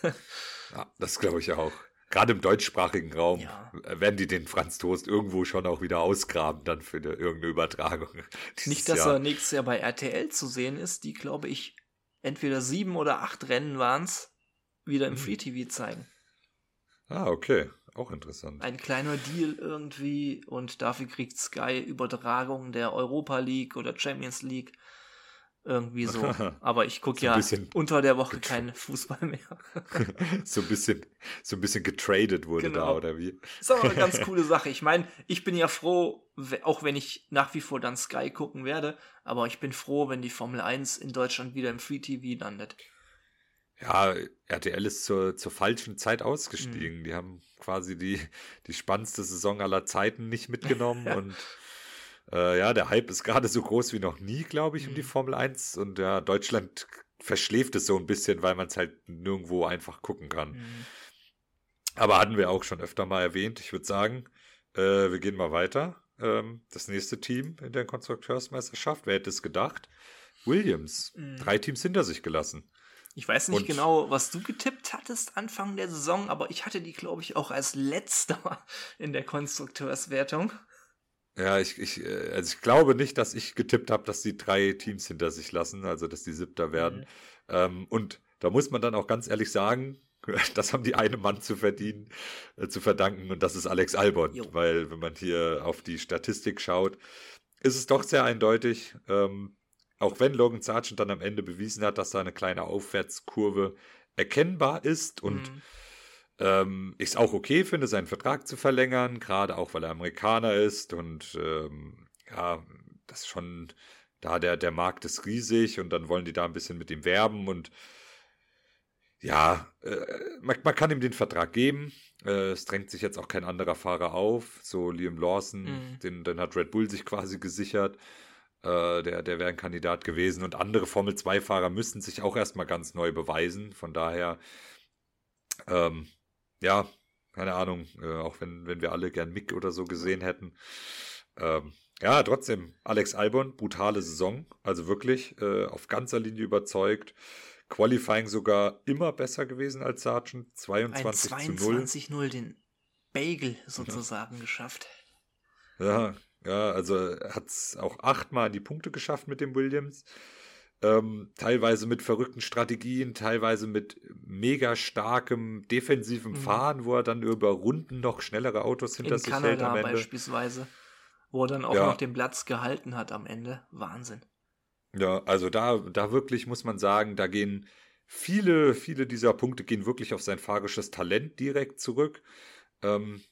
ja, das glaube ich auch gerade im deutschsprachigen Raum ja. werden die den Franz Toast irgendwo schon auch wieder ausgraben dann für eine, irgendeine Übertragung. Nicht, dass Jahr. er nächstes Jahr bei RTL zu sehen ist, die glaube ich entweder sieben oder acht Rennen waren es, wieder im hm. Free TV zeigen. Ah, okay. Auch interessant. Ein kleiner Deal irgendwie und dafür kriegt Sky Übertragungen der Europa League oder Champions League. Irgendwie so. Aber ich gucke so ja unter der Woche keinen Fußball mehr. so ein bisschen, so ein bisschen getradet wurde genau. da, oder wie? Ist aber eine ganz coole Sache. Ich meine, ich bin ja froh, auch wenn ich nach wie vor dann Sky gucken werde, aber ich bin froh, wenn die Formel 1 in Deutschland wieder im Free TV landet. Ja, RTL ist zur, zur falschen Zeit ausgestiegen. Mhm. Die haben quasi die, die spannendste Saison aller Zeiten nicht mitgenommen und äh, ja, der Hype ist gerade so groß wie noch nie, glaube ich, um die mhm. Formel 1. Und ja, Deutschland verschläft es so ein bisschen, weil man es halt nirgendwo einfach gucken kann. Mhm. Aber hatten wir auch schon öfter mal erwähnt. Ich würde sagen, äh, wir gehen mal weiter. Ähm, das nächste Team in der Konstrukteursmeisterschaft, wer hätte es gedacht? Williams. Mhm. Drei Teams hinter sich gelassen. Ich weiß nicht Und genau, was du getippt hattest Anfang der Saison, aber ich hatte die, glaube ich, auch als letzter in der Konstrukteurswertung. Ja, ich, ich, äh, also ich glaube nicht, dass ich getippt habe, dass die drei Teams hinter sich lassen, also dass die siebter werden. Mhm. Ähm, und da muss man dann auch ganz ehrlich sagen, das haben die einem Mann zu verdienen, äh, zu verdanken, und das ist Alex Albon. Jo. Weil, wenn man hier auf die Statistik schaut, ist es doch sehr eindeutig, ähm, auch wenn Logan Sargent dann am Ende bewiesen hat, dass da eine kleine Aufwärtskurve erkennbar ist und mhm ähm, ich es auch okay finde, seinen Vertrag zu verlängern, gerade auch weil er Amerikaner ist und ähm, ja, das schon da der, der Markt ist riesig und dann wollen die da ein bisschen mit ihm werben und ja, äh, man, man, kann ihm den Vertrag geben. Äh, es drängt sich jetzt auch kein anderer Fahrer auf. So Liam Lawson, mhm. den, den hat Red Bull sich quasi gesichert. Äh, der der wäre ein Kandidat gewesen. Und andere Formel-2-Fahrer müssten sich auch erstmal ganz neu beweisen. Von daher, ähm, ja, keine Ahnung, äh, auch wenn, wenn wir alle gern Mick oder so gesehen hätten. Ähm, ja, trotzdem, Alex Albon, brutale Saison, also wirklich äh, auf ganzer Linie überzeugt. Qualifying sogar immer besser gewesen als Sargent, 22 Ein 22 zu 0. 0 den Bagel sozusagen ja. geschafft. Ja, ja, also hat es auch achtmal in die Punkte geschafft mit dem Williams. Ähm, teilweise mit verrückten Strategien, teilweise mit mega starkem defensiven mhm. Fahren, wo er dann über Runden noch schnellere Autos hinter In sich Kanada hält am Ende. beispielsweise, wo er dann auch ja. noch den Platz gehalten hat am Ende. Wahnsinn. Ja, also da, da wirklich muss man sagen, da gehen viele, viele dieser Punkte gehen wirklich auf sein fahrisches Talent direkt zurück. Ähm,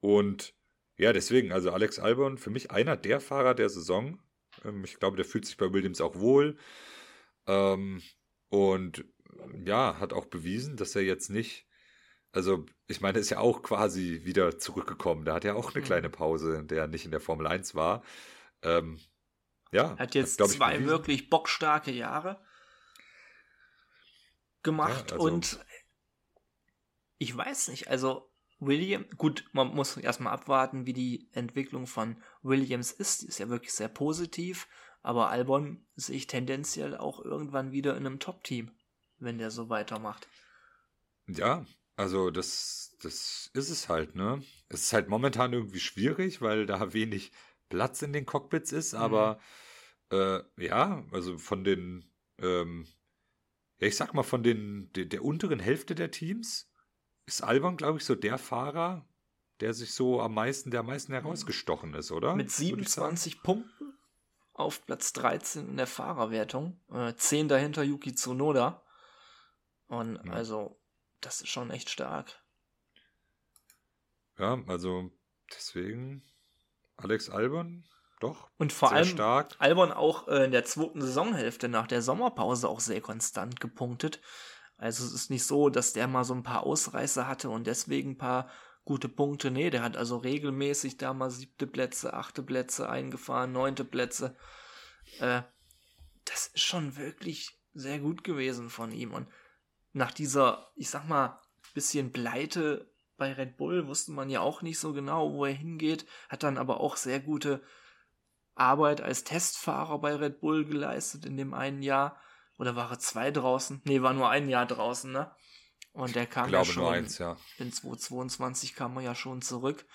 und ja, deswegen, also Alex Albon, für mich einer der Fahrer der Saison, ich glaube, der fühlt sich bei Williams auch wohl. Ähm, und ja, hat auch bewiesen, dass er jetzt nicht, also ich meine, er ist ja auch quasi wieder zurückgekommen. Da hat er auch eine mhm. kleine Pause, in der er nicht in der Formel 1 war. Ähm, ja. Hat jetzt hat, zwei bewiesen. wirklich bockstarke Jahre gemacht ja, also, und ich weiß nicht, also William, gut, man muss erstmal abwarten, wie die Entwicklung von Williams ist. Die ist ja wirklich sehr positiv, aber Albon sehe ich tendenziell auch irgendwann wieder in einem Top-Team, wenn der so weitermacht. Ja, also das, das ist es halt, ne? Es ist halt momentan irgendwie schwierig, weil da wenig Platz in den Cockpits ist, mhm. aber äh, ja, also von den, ähm, ja, ich sag mal, von den, der, der unteren Hälfte der Teams ist Albon, glaube ich, so der Fahrer, der sich so am meisten, der am meisten herausgestochen ist, oder? Mit 27 Punkten auf Platz 13 in der Fahrerwertung. Äh, 10 dahinter Yuki Tsunoda. Und ja. also, das ist schon echt stark. Ja, also deswegen Alex Albon, doch. Und vor allem stark. Albon auch äh, in der zweiten Saisonhälfte nach der Sommerpause auch sehr konstant gepunktet. Also es ist nicht so, dass der mal so ein paar Ausreißer hatte und deswegen ein paar gute Punkte. Nee, der hat also regelmäßig da mal siebte Plätze, achte Plätze eingefahren, neunte Plätze. Äh, das ist schon wirklich sehr gut gewesen von ihm. Und nach dieser, ich sag mal, bisschen Pleite bei Red Bull wusste man ja auch nicht so genau, wo er hingeht, hat dann aber auch sehr gute Arbeit als Testfahrer bei Red Bull geleistet in dem einen Jahr. Oder war er zwei draußen? Nee, war nur ein Jahr draußen, ne? Und der kam ja schon. Eins, ja. In 2022 kam er ja schon zurück.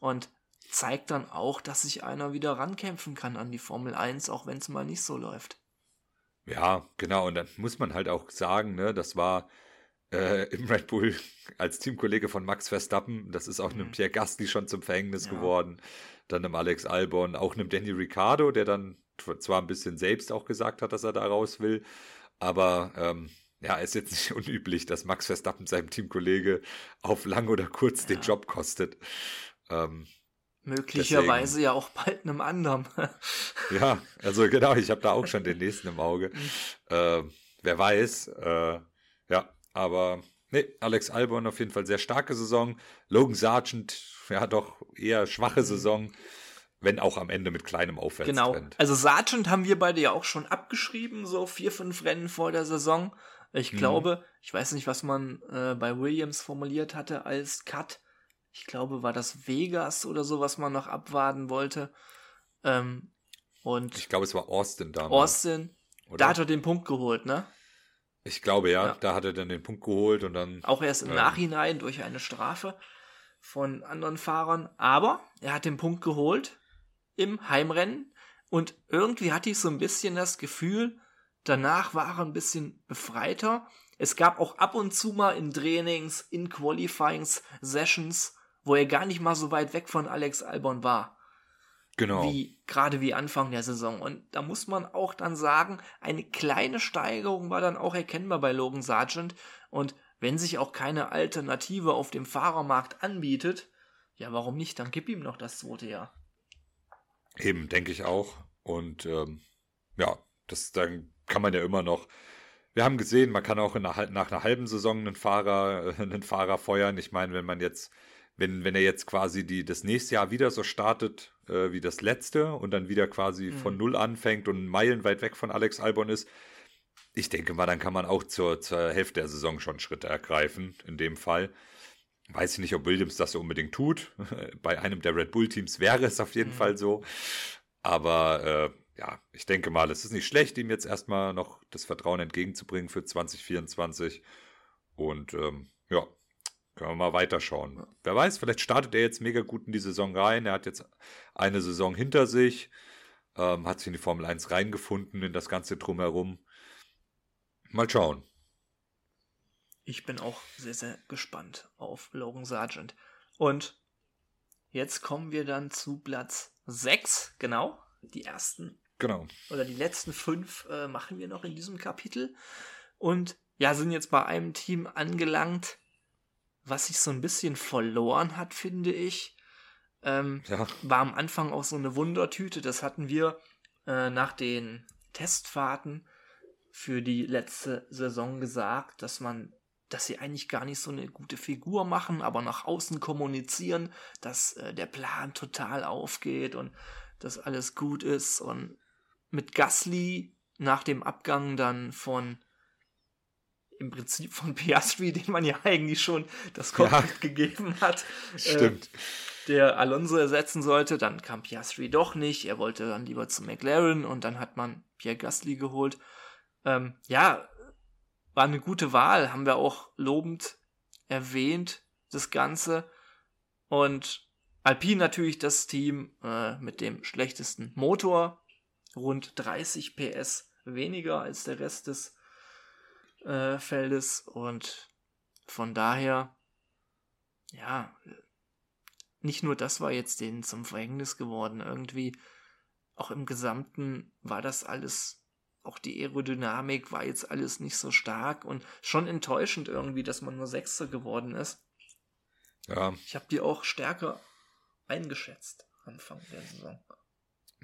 Und zeigt dann auch, dass sich einer wieder rankämpfen kann an die Formel 1, auch wenn es mal nicht so läuft. Ja, genau. Und dann muss man halt auch sagen, ne, das war äh, im Red Bull als Teamkollege von Max Verstappen. Das ist auch mhm. einem Pierre Gasly schon zum Verhängnis ja. geworden. Dann einem Alex Albon, auch einem Danny Ricciardo, der dann zwar ein bisschen selbst auch gesagt hat, dass er da raus will, aber ähm, ja, ist jetzt nicht unüblich, dass Max Verstappen seinem Teamkollege auf lang oder kurz ja. den Job kostet. Ähm, Möglicherweise deswegen. ja auch bald einem anderen. ja, also genau, ich habe da auch schon den nächsten im Auge. äh, wer weiß. Äh, ja, aber nee, Alex Albon auf jeden Fall sehr starke Saison. Logan Sargent, ja doch eher schwache mhm. Saison, wenn auch am Ende mit kleinem Aufwärtstrend. Genau, also Sargent haben wir beide ja auch schon abgeschrieben, so vier, fünf Rennen vor der Saison. Ich mhm. glaube, ich weiß nicht, was man äh, bei Williams formuliert hatte als Cut. Ich glaube, war das Vegas oder so, was man noch abwarten wollte. Ähm, und ich glaube, es war Austin damals. Austin, oder? da hat er den Punkt geholt, ne? Ich glaube ja, ja, da hat er dann den Punkt geholt und dann. Auch erst im ähm, Nachhinein durch eine Strafe von anderen Fahrern. Aber er hat den Punkt geholt im Heimrennen und irgendwie hatte ich so ein bisschen das Gefühl, Danach war er ein bisschen befreiter. Es gab auch ab und zu mal in Trainings, in Qualifyings, Sessions, wo er gar nicht mal so weit weg von Alex Albon war. Genau. Wie, gerade wie Anfang der Saison. Und da muss man auch dann sagen, eine kleine Steigerung war dann auch erkennbar bei Logan Sargent. Und wenn sich auch keine Alternative auf dem Fahrermarkt anbietet, ja, warum nicht? Dann gib ihm noch das zweite Jahr. Eben, denke ich auch. Und ähm, ja, das dann kann man ja immer noch. Wir haben gesehen, man kann auch einer, nach einer halben Saison einen Fahrer, einen Fahrer feuern. Ich meine, wenn man jetzt, wenn, wenn er jetzt quasi die, das nächste Jahr wieder so startet äh, wie das letzte und dann wieder quasi mhm. von null anfängt und meilenweit weg von Alex Albon ist, ich denke mal, dann kann man auch zur, zur Hälfte der Saison schon Schritte ergreifen, in dem Fall. Weiß ich nicht, ob Williams das so unbedingt tut. Bei einem der Red Bull-Teams wäre es auf jeden mhm. Fall so. Aber äh, ja, ich denke mal, es ist nicht schlecht, ihm jetzt erstmal noch das Vertrauen entgegenzubringen für 2024. Und ähm, ja, können wir mal weiterschauen. Ja. Wer weiß, vielleicht startet er jetzt mega gut in die Saison rein. Er hat jetzt eine Saison hinter sich, ähm, hat sich in die Formel 1 reingefunden, in das Ganze drumherum. Mal schauen. Ich bin auch sehr, sehr gespannt auf Logan Sargent. Und jetzt kommen wir dann zu Platz 6, genau. Die ersten Genau. Oder die letzten fünf äh, machen wir noch in diesem Kapitel. Und ja, sind jetzt bei einem Team angelangt, was sich so ein bisschen verloren hat, finde ich. Ähm, ja. War am Anfang auch so eine Wundertüte. Das hatten wir äh, nach den Testfahrten für die letzte Saison gesagt, dass man, dass sie eigentlich gar nicht so eine gute Figur machen, aber nach außen kommunizieren, dass äh, der Plan total aufgeht und dass alles gut ist und mit Gasly nach dem Abgang dann von im Prinzip von Piastri, den man ja eigentlich schon das Cockpit ja, gegeben hat, stimmt. Äh, der Alonso ersetzen sollte. Dann kam Piastri doch nicht. Er wollte dann lieber zu McLaren und dann hat man Pierre Gasly geholt. Ähm, ja, war eine gute Wahl, haben wir auch lobend erwähnt, das Ganze. Und Alpine natürlich das Team äh, mit dem schlechtesten Motor, rund 30 PS weniger als der Rest des äh, Feldes und von daher, ja, nicht nur das war jetzt denen zum Verhängnis geworden, irgendwie auch im Gesamten war das alles, auch die Aerodynamik war jetzt alles nicht so stark und schon enttäuschend irgendwie, dass man nur Sechster geworden ist. Ja. Ich habe die auch stärker eingeschätzt Anfang der Saison.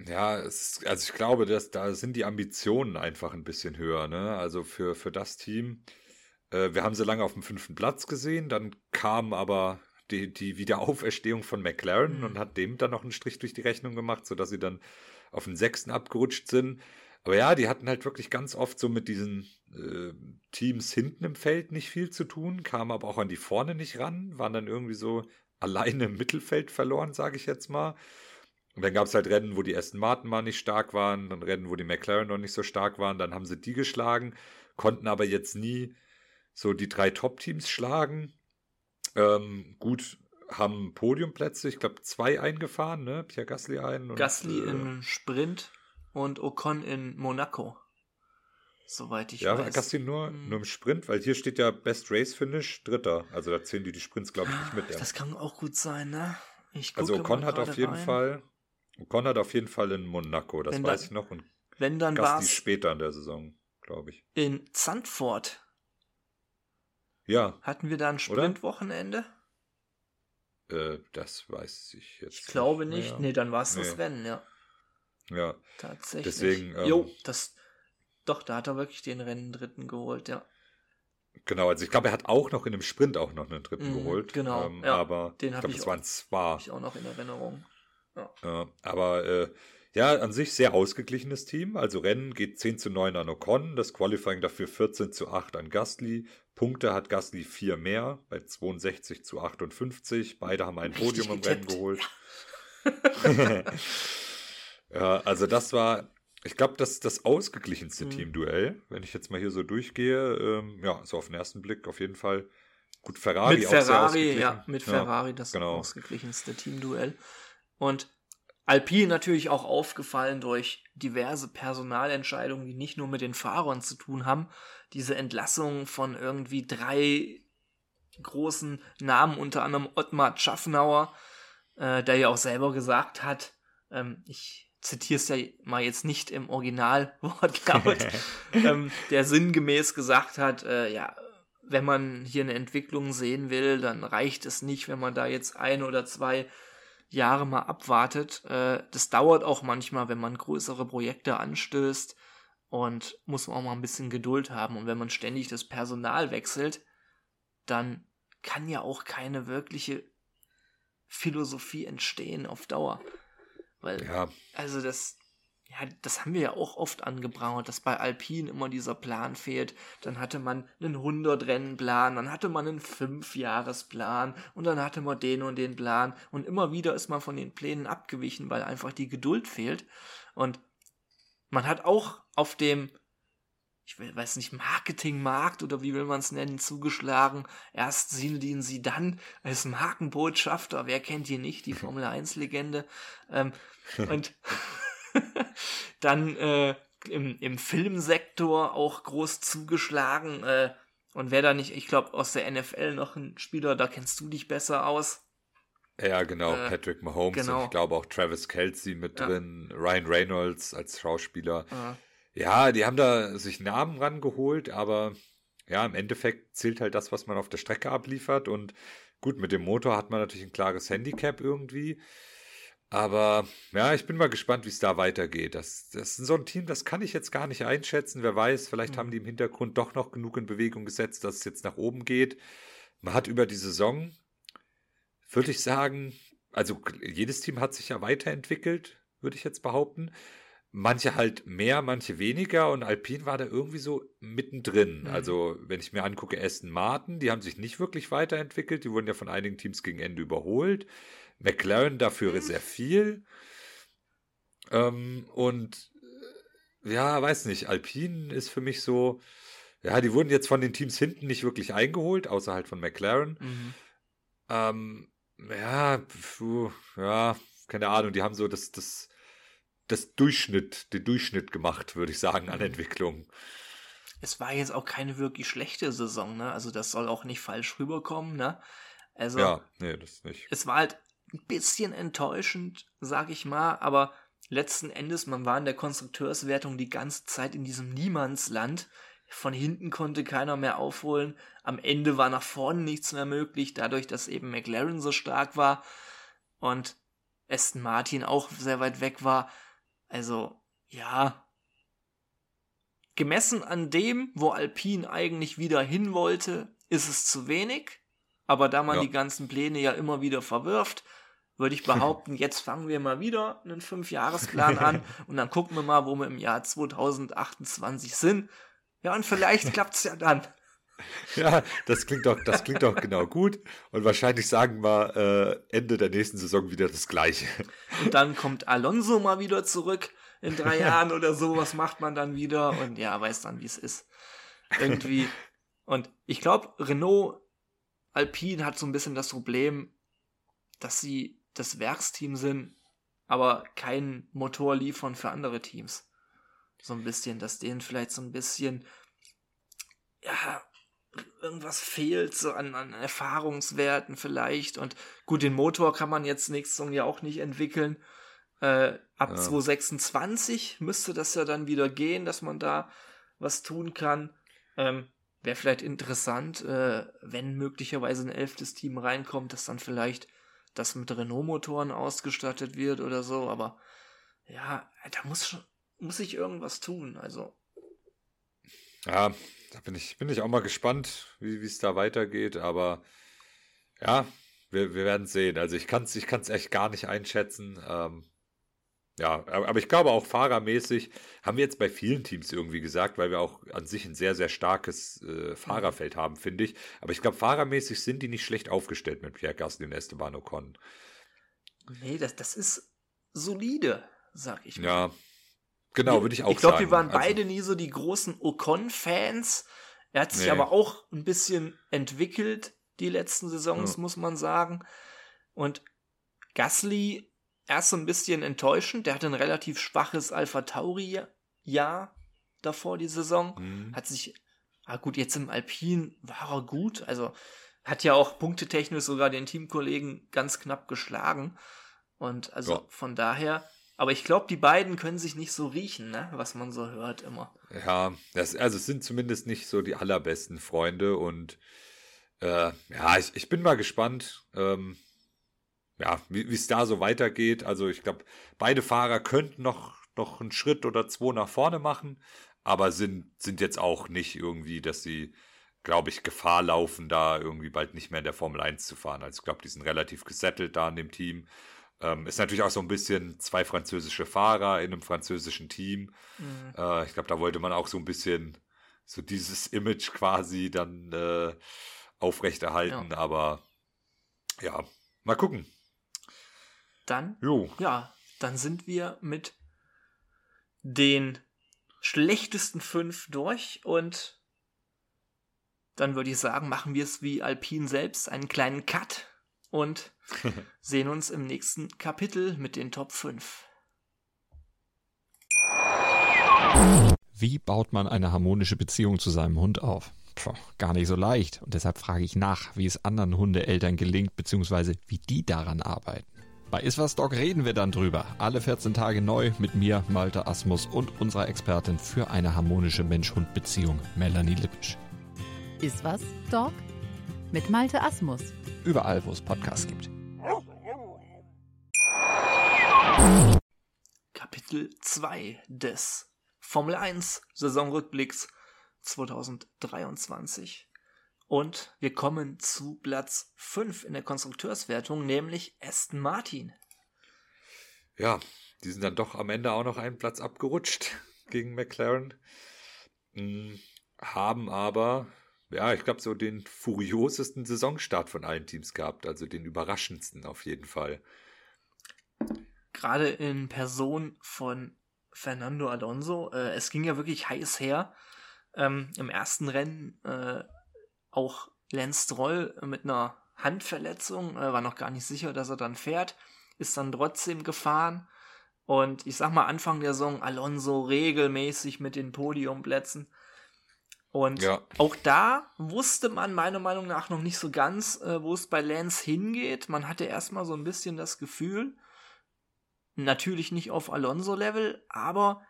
Ja, es, also ich glaube, dass da sind die Ambitionen einfach ein bisschen höher, ne? Also für, für das Team. Äh, wir haben sie lange auf dem fünften Platz gesehen, dann kam aber die, die Wiederauferstehung von McLaren mhm. und hat dem dann noch einen Strich durch die Rechnung gemacht, sodass sie dann auf den sechsten abgerutscht sind. Aber ja, die hatten halt wirklich ganz oft so mit diesen äh, Teams hinten im Feld nicht viel zu tun, kamen aber auch an die vorne nicht ran, waren dann irgendwie so alleine im Mittelfeld verloren, sage ich jetzt mal. Und dann gab es halt Rennen, wo die Aston Martin mal nicht stark waren, dann Rennen, wo die McLaren noch nicht so stark waren, dann haben sie die geschlagen, konnten aber jetzt nie so die drei Top-Teams schlagen. Ähm, gut, haben Podiumplätze, ich glaube, zwei eingefahren, ne? Pierre Gasly ein. Und, Gasly äh, in Sprint und Ocon in Monaco. Soweit ich ja, weiß. Ja, Gasly nur, hm. nur im Sprint, weil hier steht ja Best Race Finish, Dritter. Also da zählen die die Sprints, glaube ich, nicht mit. Das kann auch gut sein, ne? also Ocon hat auf jeden rein. Fall Ocon hat auf jeden Fall in Monaco, das Wenn weiß dann- ich noch. Und Wenn dann war es später in der Saison, glaube ich. in Zandvoort. Ja, Hatten wir da ein? Sprintwochenende? äh, das weiß ich jetzt. Ich glaube nicht. mehr. Nee, dann war es das Nee. Rennen, ja. Ja, Tatsächlich. Deswegen, ähm, jo, das. Doch, da hat er wirklich den Rennen dritten geholt, ja. genau. Also ich glaube, er hat auch noch in einem Sprint auch noch einen dritten Mhm, geholt. genau, Ähm, ja, aber den ich glaube, auch. waren zwei. Ich auch noch in Erinnerung. Ja, aber äh, ja, an sich sehr ausgeglichenes Team. Also Rennen geht 10 zu 9 an Ocon, das Qualifying dafür 14 zu 8 an Gasly. Punkte hat Gasly vier mehr, bei 62 zu 58. Beide haben ein Richtig Podium im Rennen getippt. geholt. ja, also das war, ich glaube, das das ausgeglichenste Mhm. Teamduell. Wenn ich jetzt mal hier so durchgehe, ähm, ja, so auf den ersten Blick auf jeden Fall. Gut, Ferrari mit auch sehr Ferrari, ja, mit Ferrari das genau. ausgeglichenste Teamduell. Und Alpine natürlich auch aufgefallen durch diverse Personalentscheidungen, die nicht nur mit den Fahrern zu tun haben. Diese Entlassung von irgendwie drei großen Namen, unter anderem Ottmar Schaffnauer, äh, der ja auch selber gesagt hat, ähm, ich zitiere es ja mal jetzt nicht im Originalwortlaut, ähm, der sinngemäß gesagt hat, äh, ja, wenn man hier eine Entwicklung sehen will, dann reicht es nicht, wenn man da jetzt ein oder zwei Jahre mal abwartet. Äh, das dauert auch manchmal, wenn man größere Projekte anstößt und muss man auch mal ein bisschen Geduld haben. Und wenn man ständig das Personal wechselt, dann kann ja auch keine wirkliche Philosophie entstehen auf Dauer. Weil Ja, also das, ja, das haben wir ja auch oft angebracht, dass bei Alpine immer dieser Plan fehlt. Dann hatte man einen 100-Rennen-Plan, dann hatte man einen 5-Jahres-Plan und dann hatte man den und den Plan. Und immer wieder ist man von den Plänen abgewichen, weil einfach die Geduld fehlt. Und man hat auch auf dem, ich weiß nicht, Marketingmarkt oder wie will man es nennen, zugeschlagen. Erst Sinedin sie dann als Markenbotschafter. Wer kennt ihn nicht? Die Formel 1-Legende. Ähm, und dann äh, im, im Filmsektor auch groß zugeschlagen. Äh, und wer da nicht, ich glaube, aus der NFL noch ein Spieler, da kennst du dich besser aus. Ja, genau, Äh, Patrick Mahomes genau. und ich glaube auch Travis Kelsey mit Ja. drin, Ryan Reynolds als Schauspieler. Äh, Ja, die haben da sich Namen rangeholt, aber ja, im Endeffekt zählt halt das, was man auf der Strecke abliefert und gut, mit dem Motor hat man natürlich ein klares Handicap irgendwie. Aber ja, ich bin mal gespannt, wie es da weitergeht. Das, das ist so ein Team, das kann ich jetzt gar nicht einschätzen. Wer weiß, vielleicht Mhm. haben die im Hintergrund doch noch genug in Bewegung gesetzt, dass es jetzt nach oben geht. Man hat über die Saison, würde ich sagen, also jedes Team hat sich ja weiterentwickelt, würde ich jetzt behaupten. Manche halt mehr, manche weniger und Alpine war da irgendwie so mittendrin. Mhm. Also, wenn ich mir angucke, Aston Martin, die haben sich nicht wirklich weiterentwickelt, die wurden ja von einigen Teams gegen Ende überholt. McLaren dafür sehr viel. Ähm, und äh, ja, weiß nicht, Alpine ist für mich so, ja, die wurden jetzt von den Teams hinten nicht wirklich eingeholt, außer halt von McLaren. mhm. Ähm, ja, puh, ja, keine Ahnung, die haben so das, das, das Durchschnitt, den Durchschnitt gemacht, würde ich sagen, an Mhm. Entwicklung. Es war jetzt auch keine wirklich schlechte Saison, ne? Also das soll auch nicht falsch rüberkommen, ne? Also Ja, nee, das nicht. es war halt ein bisschen enttäuschend, sag ich mal, aber letzten Endes, man war in der Konstrukteurswertung die ganze Zeit in diesem Niemandsland. Von hinten konnte keiner mehr aufholen. Am Ende war nach vorne nichts mehr möglich, dadurch, dass eben McLaren so stark war und Aston Martin auch sehr weit weg war. Also, ja. Gemessen an dem, wo Alpine eigentlich wieder hin wollte, ist es zu wenig. Aber da man Ja. die ganzen Pläne ja immer wieder verwirft, würde ich behaupten, jetzt fangen wir mal wieder einen Fünfjahresplan an und dann gucken wir mal, wo wir im Jahr 2028 sind. Ja, und vielleicht klappt's ja dann. Ja, das klingt doch, das klingt doch genau gut. Und wahrscheinlich sagen wir äh, Ende der nächsten Saison wieder das Gleiche. Und dann kommt Alonso mal wieder zurück in drei Jahren oder so. Was macht man dann wieder? Und ja, weiß dann, wie es ist. Irgendwie. Und ich glaube, Renault Alpine hat so ein bisschen das Problem, dass sie das Werksteam sind, aber keinen Motor liefern für andere Teams. So ein bisschen, dass denen vielleicht so ein bisschen, ja, irgendwas fehlt, so an, an Erfahrungswerten vielleicht. Und gut, den Motor kann man jetzt nächste Saison ja auch nicht entwickeln. Äh, ab ja. 2026 müsste das ja dann wieder gehen, dass man da was tun kann. Ähm, Wäre vielleicht interessant, äh, wenn möglicherweise ein elftes Team reinkommt, dass dann vielleicht das mit Renault-Motoren ausgestattet wird oder so, aber ja, da muss schon, muss ich irgendwas tun, also. Ja, da bin ich, bin ich auch mal gespannt, wie es da weitergeht, aber ja, wir, wir werden sehen. Also ich kann es ich kann's echt gar nicht einschätzen. Ähm, ja, aber ich glaube auch fahrermäßig haben wir jetzt bei vielen Teams irgendwie gesagt, weil wir auch an sich ein sehr, sehr starkes äh, Fahrerfeld haben, finde ich. Aber ich glaube, fahrermäßig sind die nicht schlecht aufgestellt mit Pierre Gasly und Esteban Ocon. Nee, das, das ist solide, sag ich mal. Ja, genau, würde ich auch ich glaub, sagen. Ich glaube, wir waren also, beide nie so die großen Ocon-Fans. Er hat sich nee. aber auch ein bisschen entwickelt, die letzten Saisons, ja. muss man sagen. Und Gasly erst so ein bisschen enttäuschend. Der hatte ein relativ schwaches Alpha Tauri-Jahr davor, die Saison. Mhm. Hat sich, ah gut, jetzt im Alpin war er gut. Also hat ja auch punktetechnisch sogar den Teamkollegen ganz knapp geschlagen. Und also ja. von daher, aber ich glaube, die beiden können sich nicht so riechen, ne? was man so hört immer. Ja, das, also es sind zumindest nicht so die allerbesten Freunde und äh, ja, ich, ich bin mal gespannt. Ähm, ja, wie es da so weitergeht. Also ich glaube, beide Fahrer könnten noch, noch einen Schritt oder zwei nach vorne machen, aber sind, sind jetzt auch nicht irgendwie, dass sie, glaube ich, Gefahr laufen, da irgendwie bald nicht mehr in der Formel 1 zu fahren. Also ich glaube, die sind relativ gesettelt da in dem Team. Ähm, ist natürlich auch so ein bisschen zwei französische Fahrer in einem französischen Team. Mhm. Äh, ich glaube, da wollte man auch so ein bisschen so dieses Image quasi dann äh, aufrechterhalten, ja. aber ja, mal gucken dann, jo. ja, dann sind wir mit den schlechtesten fünf durch und dann würde ich sagen, machen wir es wie Alpin selbst, einen kleinen Cut und sehen uns im nächsten Kapitel mit den Top 5. Wie baut man eine harmonische Beziehung zu seinem Hund auf? Puh, gar nicht so leicht. Und deshalb frage ich nach, wie es anderen Hundeeltern gelingt, beziehungsweise wie die daran arbeiten. Bei Iswas Dog reden wir dann drüber. Alle 14 Tage neu mit mir, Malte Asmus und unserer Expertin für eine harmonische Mensch-Hund-Beziehung, Melanie Lippisch. Iswas Dog mit Malte Asmus. Überall, wo es Podcasts gibt. Kapitel 2 des Formel 1 Saisonrückblicks 2023. Und wir kommen zu Platz 5 in der Konstrukteurswertung, nämlich Aston Martin. Ja, die sind dann doch am Ende auch noch einen Platz abgerutscht gegen McLaren. Hm, haben aber, ja, ich glaube, so den furiosesten Saisonstart von allen Teams gehabt, also den überraschendsten auf jeden Fall. Gerade in Person von Fernando Alonso. Äh, es ging ja wirklich heiß her. Ähm, Im ersten Rennen äh, auch Lance Stroll mit einer Handverletzung, äh, war noch gar nicht sicher, dass er dann fährt, ist dann trotzdem gefahren. Und ich sag mal, Anfang der Saison Alonso regelmäßig mit den Podiumplätzen. Und ja. auch da wusste man meiner Meinung nach noch nicht so ganz, äh, wo es bei Lance hingeht. Man hatte erstmal so ein bisschen das Gefühl, natürlich nicht auf Alonso-Level, aber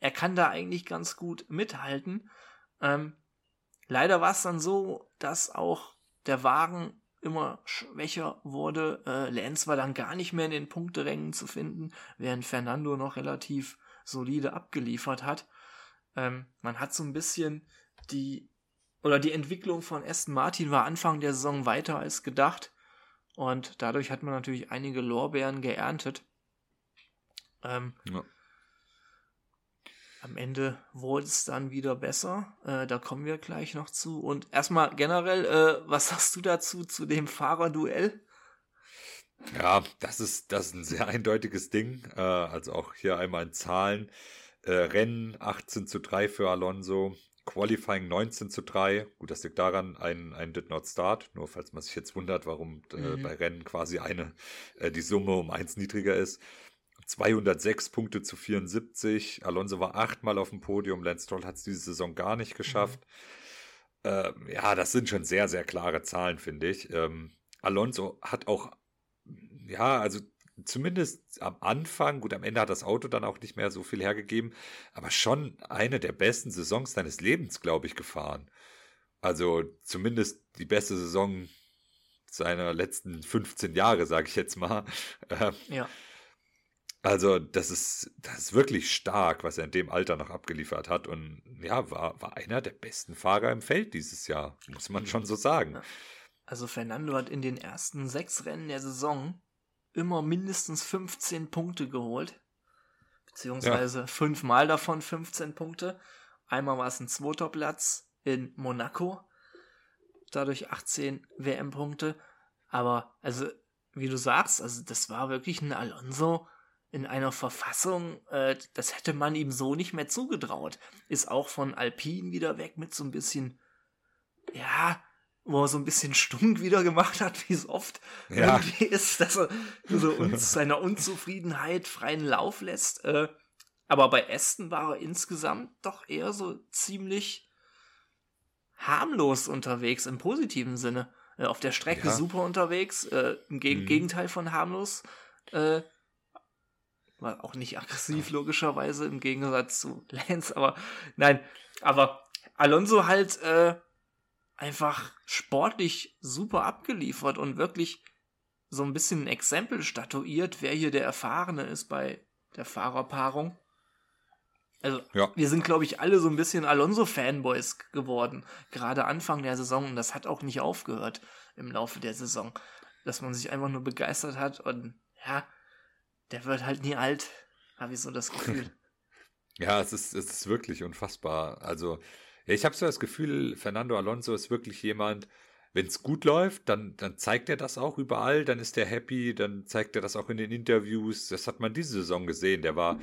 er kann da eigentlich ganz gut mithalten. Ähm, Leider war es dann so, dass auch der Wagen immer schwächer wurde. Äh, Lenz war dann gar nicht mehr in den Punkterängen zu finden, während Fernando noch relativ solide abgeliefert hat. Ähm, man hat so ein bisschen die oder die Entwicklung von Aston Martin war Anfang der Saison weiter als gedacht und dadurch hat man natürlich einige Lorbeeren geerntet. Ähm, ja. Am Ende wurde es dann wieder besser. Äh, da kommen wir gleich noch zu. Und erstmal generell, äh, was sagst du dazu, zu dem Fahrerduell? Ja, das ist, das ist ein sehr eindeutiges Ding. Äh, also auch hier einmal in Zahlen. Äh, Rennen 18 zu 3 für Alonso. Qualifying 19 zu 3. Gut, das liegt daran, ein, ein Did Not Start. Nur falls man sich jetzt wundert, warum äh, mhm. bei Rennen quasi eine, äh, die Summe um eins niedriger ist. 206 Punkte zu 74. Alonso war achtmal auf dem Podium. Lance Stroll hat es diese Saison gar nicht geschafft. Mhm. Ähm, ja, das sind schon sehr, sehr klare Zahlen, finde ich. Ähm, Alonso hat auch, ja, also zumindest am Anfang, gut, am Ende hat das Auto dann auch nicht mehr so viel hergegeben, aber schon eine der besten Saisons deines Lebens, glaube ich, gefahren. Also zumindest die beste Saison seiner letzten 15 Jahre, sage ich jetzt mal. Ähm, ja. Also, das ist, das ist wirklich stark, was er in dem Alter noch abgeliefert hat. Und ja, war, war einer der besten Fahrer im Feld dieses Jahr, muss man schon so sagen. Also, Fernando hat in den ersten sechs Rennen der Saison immer mindestens 15 Punkte geholt. Beziehungsweise ja. fünfmal davon 15 Punkte. Einmal war es ein zweiter Platz in Monaco. Dadurch 18 WM-Punkte. Aber, also, wie du sagst, also das war wirklich ein Alonso, in einer Verfassung, äh, das hätte man ihm so nicht mehr zugetraut. Ist auch von Alpin wieder weg mit so ein bisschen, ja, wo er so ein bisschen stunk wieder gemacht hat, wie es oft ja. irgendwie ist, dass er so uns seiner Unzufriedenheit freien Lauf lässt. Äh, aber bei Aston war er insgesamt doch eher so ziemlich harmlos unterwegs im positiven Sinne. Äh, auf der Strecke ja. super unterwegs, äh, im Geg mhm. Gegenteil von harmlos. Äh, war auch nicht aggressiv, logischerweise, im Gegensatz zu Lance, aber nein, aber Alonso halt äh, einfach sportlich super abgeliefert und wirklich so ein bisschen ein Exempel statuiert, wer hier der Erfahrene ist bei der Fahrerpaarung. Also, ja. wir sind, glaube ich, alle so ein bisschen Alonso-Fanboys geworden. Gerade Anfang der Saison. Und das hat auch nicht aufgehört im Laufe der Saison. Dass man sich einfach nur begeistert hat und ja, der wird halt nie alt, habe ich so das Gefühl. ja, es ist, es ist wirklich unfassbar. Also, ich habe so das Gefühl, Fernando Alonso ist wirklich jemand, wenn es gut läuft, dann, dann zeigt er das auch überall, dann ist er happy, dann zeigt er das auch in den Interviews. Das hat man diese Saison gesehen. Der war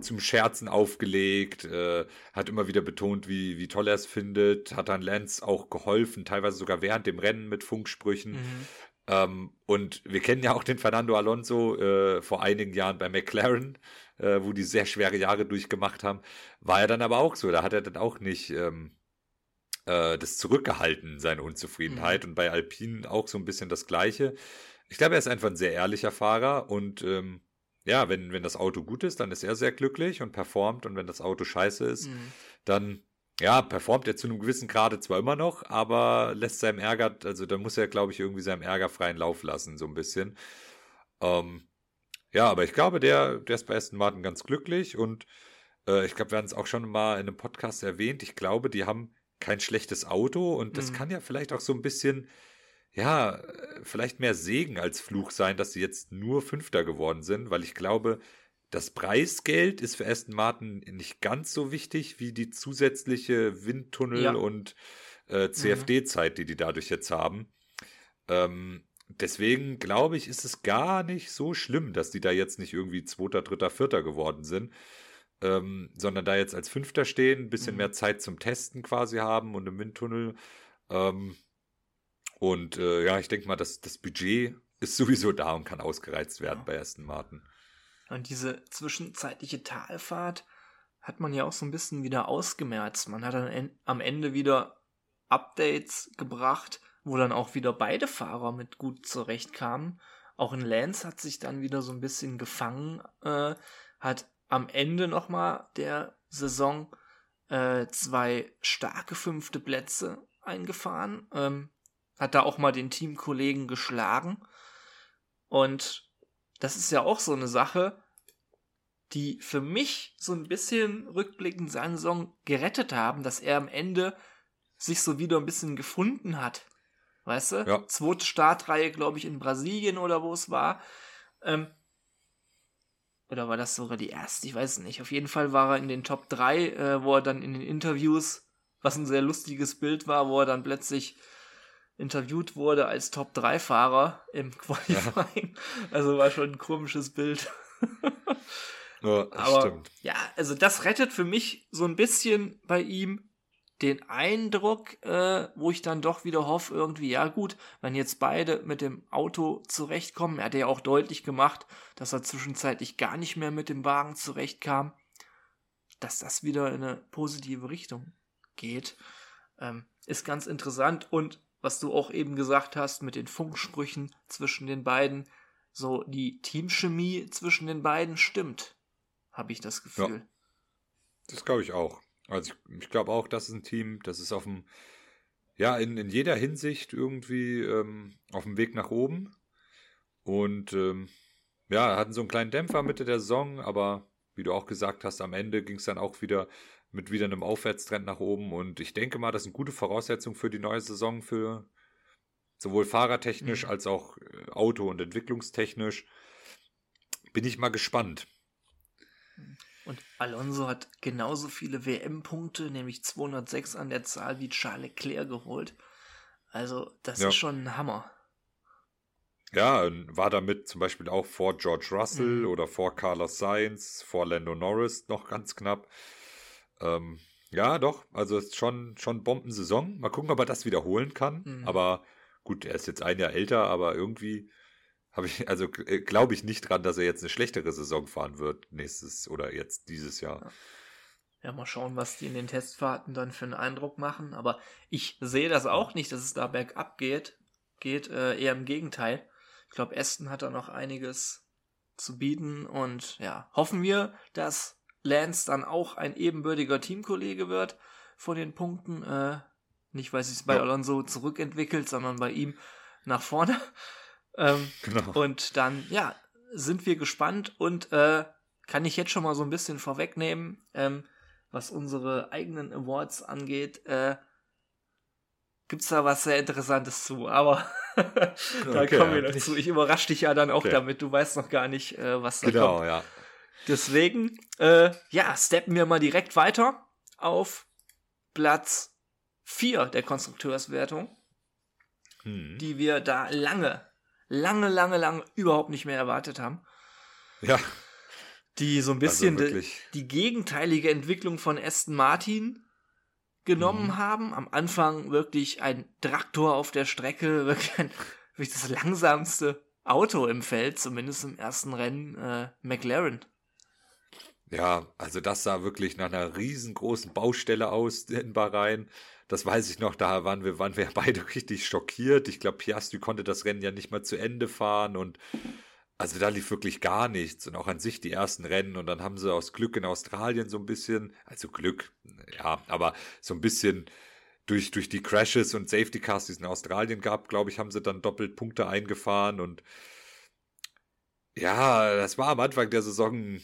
zum Scherzen aufgelegt, äh, hat immer wieder betont, wie, wie toll er es findet, hat dann Lance auch geholfen, teilweise sogar während dem Rennen mit Funksprüchen. Mhm. Ähm, und wir kennen ja auch den Fernando Alonso äh, vor einigen Jahren bei McLaren, äh, wo die sehr schwere Jahre durchgemacht haben. War er dann aber auch so. Da hat er dann auch nicht ähm, äh, das zurückgehalten, seine Unzufriedenheit. Mhm. Und bei Alpine auch so ein bisschen das Gleiche. Ich glaube, er ist einfach ein sehr ehrlicher Fahrer und ähm, ja, wenn, wenn das Auto gut ist, dann ist er sehr glücklich und performt. Und wenn das Auto scheiße ist, mhm. dann ja, performt er zu einem gewissen Grade zwar immer noch, aber lässt seinem Ärger, also da muss er, glaube ich, irgendwie seinem Ärger freien Lauf lassen, so ein bisschen. Ähm, ja, aber ich glaube, der, der ist bei Aston Martin ganz glücklich und äh, ich glaube, wir haben es auch schon mal in einem Podcast erwähnt. Ich glaube, die haben kein schlechtes Auto und das mhm. kann ja vielleicht auch so ein bisschen, ja, vielleicht mehr Segen als Fluch sein, dass sie jetzt nur Fünfter geworden sind, weil ich glaube, das Preisgeld ist für Aston Martin nicht ganz so wichtig wie die zusätzliche Windtunnel- ja. und äh, CFD-Zeit, die die dadurch jetzt haben. Ähm, deswegen glaube ich, ist es gar nicht so schlimm, dass die da jetzt nicht irgendwie Zweiter, Dritter, Vierter geworden sind, ähm, sondern da jetzt als Fünfter stehen, ein bisschen mhm. mehr Zeit zum Testen quasi haben und im Windtunnel. Ähm, und äh, ja, ich denke mal, dass das Budget ist sowieso da und kann ausgereizt werden ja. bei Aston Martin. Und diese zwischenzeitliche Talfahrt hat man ja auch so ein bisschen wieder ausgemerzt. Man hat dann am Ende wieder Updates gebracht, wo dann auch wieder beide Fahrer mit gut zurechtkamen. Auch in Lance hat sich dann wieder so ein bisschen gefangen, äh, hat am Ende nochmal der Saison äh, zwei starke fünfte Plätze eingefahren, ähm, hat da auch mal den Teamkollegen geschlagen und das ist ja auch so eine Sache, die für mich so ein bisschen rückblickend seine Saison gerettet haben, dass er am Ende sich so wieder ein bisschen gefunden hat. Weißt du? Ja. Zweite Startreihe, glaube ich, in Brasilien oder wo es war. Ähm, oder war das sogar die erste? Ich weiß es nicht. Auf jeden Fall war er in den Top 3, äh, wo er dann in den Interviews, was ein sehr lustiges Bild war, wo er dann plötzlich interviewt wurde als Top 3 Fahrer im Qualifying. Ja. Also war schon ein komisches Bild. Ja, Aber stimmt. ja, also das rettet für mich so ein bisschen bei ihm den Eindruck, äh, wo ich dann doch wieder hoffe, irgendwie, ja gut, wenn jetzt beide mit dem Auto zurechtkommen, er hat ja auch deutlich gemacht, dass er zwischenzeitlich gar nicht mehr mit dem Wagen zurechtkam, dass das wieder in eine positive Richtung geht, ähm, ist ganz interessant und was du auch eben gesagt hast mit den Funksprüchen zwischen den beiden, so die Teamchemie zwischen den beiden stimmt, habe ich das Gefühl. Ja, das glaube ich auch. Also ich, ich glaube auch, das ist ein Team, das ist auf dem, ja, in, in jeder Hinsicht irgendwie ähm, auf dem Weg nach oben. Und ähm, ja, hatten so einen kleinen Dämpfer Mitte der Saison, aber wie du auch gesagt hast, am Ende ging es dann auch wieder mit wieder einem Aufwärtstrend nach oben. Und ich denke mal, das sind gute Voraussetzungen für die neue Saison, für sowohl fahrertechnisch mhm. als auch äh, Auto- und entwicklungstechnisch. Bin ich mal gespannt. Und Alonso hat genauso viele WM-Punkte, nämlich 206 an der Zahl wie Charles Leclerc geholt. Also, das ja. ist schon ein Hammer. Ja, war damit zum Beispiel auch vor George Russell mhm. oder vor Carlos Sainz, vor Lando Norris noch ganz knapp. Ähm, ja, doch, also ist schon, schon Bombensaison. Mal gucken, ob er das wiederholen kann. Mhm. Aber gut, er ist jetzt ein Jahr älter, aber irgendwie habe ich, also äh, glaube ich nicht dran, dass er jetzt eine schlechtere Saison fahren wird nächstes oder jetzt dieses Jahr. Ja. ja. mal schauen, was die in den Testfahrten dann für einen Eindruck machen. Aber ich sehe das auch nicht, dass es da bergab geht. Geht äh, eher im Gegenteil. Ich glaube, Aston hat da noch einiges zu bieten und ja, hoffen wir, dass Lance dann auch ein ebenbürtiger Teamkollege wird von den Punkten. Äh, nicht, weil sich bei. Alonso zurückentwickelt, sondern bei ihm nach vorne. Ähm, genau. Und dann, ja, sind wir gespannt und äh, kann ich jetzt schon mal so ein bisschen vorwegnehmen, ähm, was unsere eigenen Awards angeht. Äh, gibt's da was sehr Interessantes zu, aber da okay, kommen wir noch zu. Ich überrasche dich ja dann auch okay. damit. Du weißt noch gar nicht, äh, was da genau, kommt. ja. Deswegen, äh, ja, steppen wir mal direkt weiter auf Platz 4 der Konstrukteurswertung, hm. die wir da lange, lange, lange, lange überhaupt nicht mehr erwartet haben. Ja. Die so ein bisschen also die, die gegenteilige Entwicklung von Aston Martin genommen mhm. haben. Am Anfang wirklich ein Traktor auf der Strecke, wirklich, ein, wirklich das langsamste Auto im Feld, zumindest im ersten Rennen, äh, McLaren. Ja, also das sah wirklich nach einer riesengroßen Baustelle aus in Bahrain. Das weiß ich noch, da waren wir, waren wir beide richtig schockiert. Ich glaube, Piastri konnte das Rennen ja nicht mal zu Ende fahren und also da lief wirklich gar nichts und auch an sich die ersten Rennen und dann haben sie aus Glück in Australien so ein bisschen, also Glück, ja, aber so ein bisschen durch, durch die Crashes und Safety Cars, die es in Australien gab, glaube ich, haben sie dann doppelt Punkte eingefahren und ja, das war am Anfang der Saison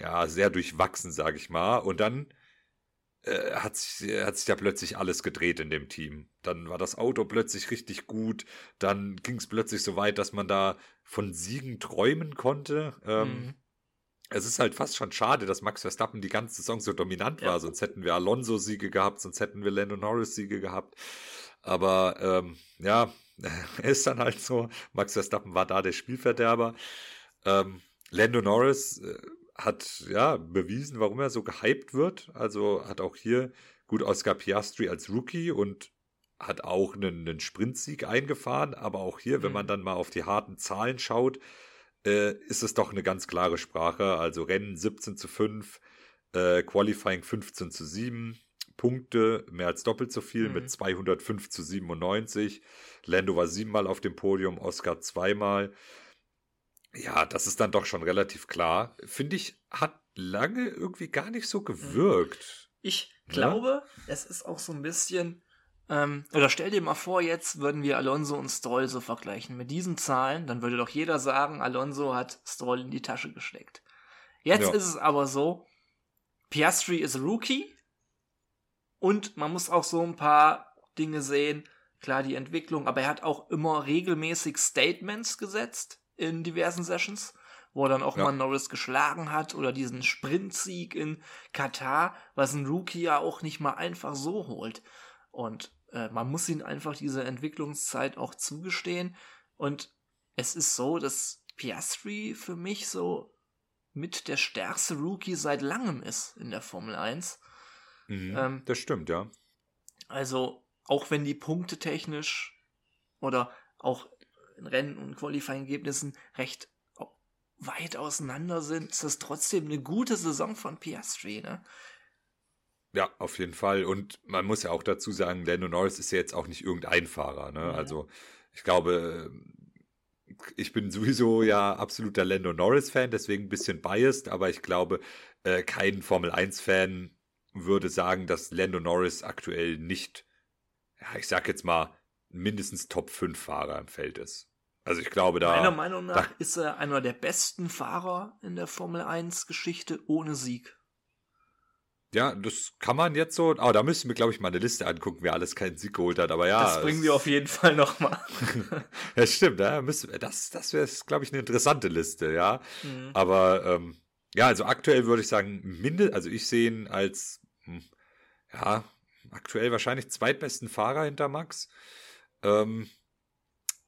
ja sehr durchwachsen, sage ich mal. Und dann äh, hat, sich, hat sich ja plötzlich alles gedreht in dem Team. Dann war das Auto plötzlich richtig gut. Dann ging es plötzlich so weit, dass man da von Siegen träumen konnte. Ähm, mhm. Es ist halt fast schon schade, dass Max Verstappen die ganze Saison so dominant war. Ja. Sonst hätten wir Alonso-Siege gehabt, sonst hätten wir Lando Norris-Siege gehabt. Aber ähm, ja, er ist dann halt so. Max Verstappen war da der Spielverderber. Ähm, Lando Norris äh, hat ja bewiesen, warum er so gehypt wird. Also hat auch hier gut Oscar Piastri als Rookie und hat auch einen, einen Sprintsieg eingefahren. Aber auch hier, mhm. wenn man dann mal auf die harten Zahlen schaut, äh, ist es doch eine ganz klare Sprache. Also Rennen 17 zu 5, äh, Qualifying 15 zu 7, Punkte mehr als doppelt so viel mhm. mit 205 zu 97. Lando war siebenmal auf dem Podium, Oscar zweimal. Ja, das ist dann doch schon relativ klar. Finde ich, hat lange irgendwie gar nicht so gewirkt. Ich ne? glaube, ja? es ist auch so ein bisschen. Ähm, oder stell dir mal vor, jetzt würden wir Alonso und Stroll so vergleichen. Mit diesen Zahlen, dann würde doch jeder sagen, Alonso hat Stroll in die Tasche gesteckt. Jetzt ja. ist es aber so, Piastri ist Rookie und man muss auch so ein paar Dinge sehen. Klar, die Entwicklung, aber er hat auch immer regelmäßig Statements gesetzt in diversen Sessions, wo er dann auch ja. mal Norris geschlagen hat oder diesen Sprintsieg in Katar, was ein Rookie ja auch nicht mal einfach so holt. Und äh, man muss ihm einfach diese Entwicklungszeit auch zugestehen. Und es ist so, dass Piastri für mich so mit der stärkste Rookie seit langem ist in der Formel 1. Mhm, ähm, das stimmt, ja. Also, auch wenn die Punkte technisch oder auch in Rennen und Qualifying-Ergebnissen recht weit auseinander sind, ist das trotzdem eine gute Saison von Piastri, ne? Ja, auf jeden Fall. Und man muss ja auch dazu sagen, Lando Norris ist ja jetzt auch nicht irgendein Fahrer. Ne? Ja. Also ich glaube, ich bin sowieso ja absoluter Lando Norris-Fan, deswegen ein bisschen biased, aber ich glaube, äh, kein Formel-1-Fan würde sagen, dass Lando Norris aktuell nicht, ja, ich sag jetzt mal, mindestens Top 5 Fahrer im Feld ist. Also ich glaube da. Meiner Meinung nach da, ist er einer der besten Fahrer in der Formel 1 Geschichte ohne Sieg. Ja, das kann man jetzt so. Aber oh, da müssen wir, glaube ich, mal eine Liste angucken, wer alles keinen Sieg geholt hat. Aber ja. Das bringen wir auf jeden Fall nochmal. ja, stimmt. Ja, müssen, das das wäre, glaube ich, eine interessante Liste, ja. Mhm. Aber ähm, ja, also aktuell würde ich sagen, minde, also ich sehe ihn als hm, ja, aktuell wahrscheinlich zweitbesten Fahrer hinter Max. Ähm,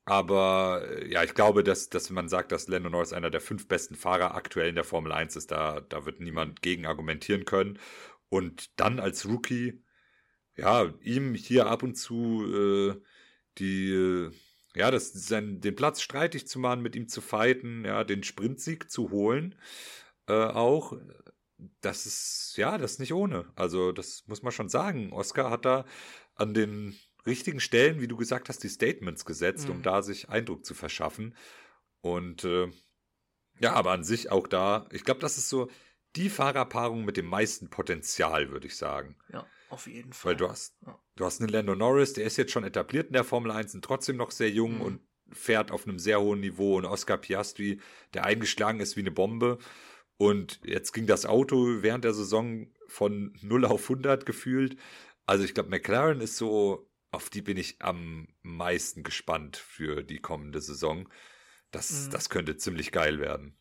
aber äh, ja, ich glaube, dass, dass man sagt, dass Lando Norris einer der fünf besten Fahrer aktuell in der Formel 1 ist, da, da wird niemand gegen argumentieren können. Und dann als Rookie, ja, ihm hier ab und zu äh, die, äh, ja, das, sein, den Platz streitig zu machen, mit ihm zu fighten, ja, den Sprintsieg zu holen, äh, auch, das ist, ja, das ist nicht ohne. Also, das muss man schon sagen. Oscar hat da an den richtigen Stellen, wie du gesagt hast, die Statements gesetzt, mhm. um da sich Eindruck zu verschaffen. Und äh, ja, aber an sich auch da, ich glaube, das ist so, die Fahrerpaarung mit dem meisten Potenzial, würde ich sagen. Ja, auf jeden Fall. Weil du hast, ja. du hast einen Lando Norris, der ist jetzt schon etabliert in der Formel 1 und trotzdem noch sehr jung mhm. und fährt auf einem sehr hohen Niveau. Und Oscar Piastri, der eingeschlagen ist wie eine Bombe. Und jetzt ging das Auto während der Saison von 0 auf 100 gefühlt. Also ich glaube, McLaren ist so, auf die bin ich am meisten gespannt für die kommende Saison. Das, mhm. das könnte ziemlich geil werden.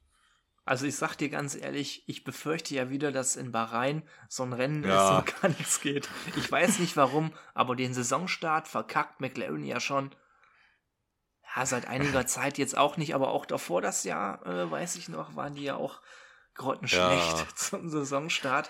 Also ich sag dir ganz ehrlich, ich befürchte ja wieder, dass in Bahrain so ein Rennen ja. ist und gar nichts geht. Ich weiß nicht warum, aber den Saisonstart verkackt McLaren ja schon. Ja, seit einiger Zeit jetzt auch nicht, aber auch davor das Jahr, äh, weiß ich noch, waren die ja auch grottenschlecht ja. zum Saisonstart.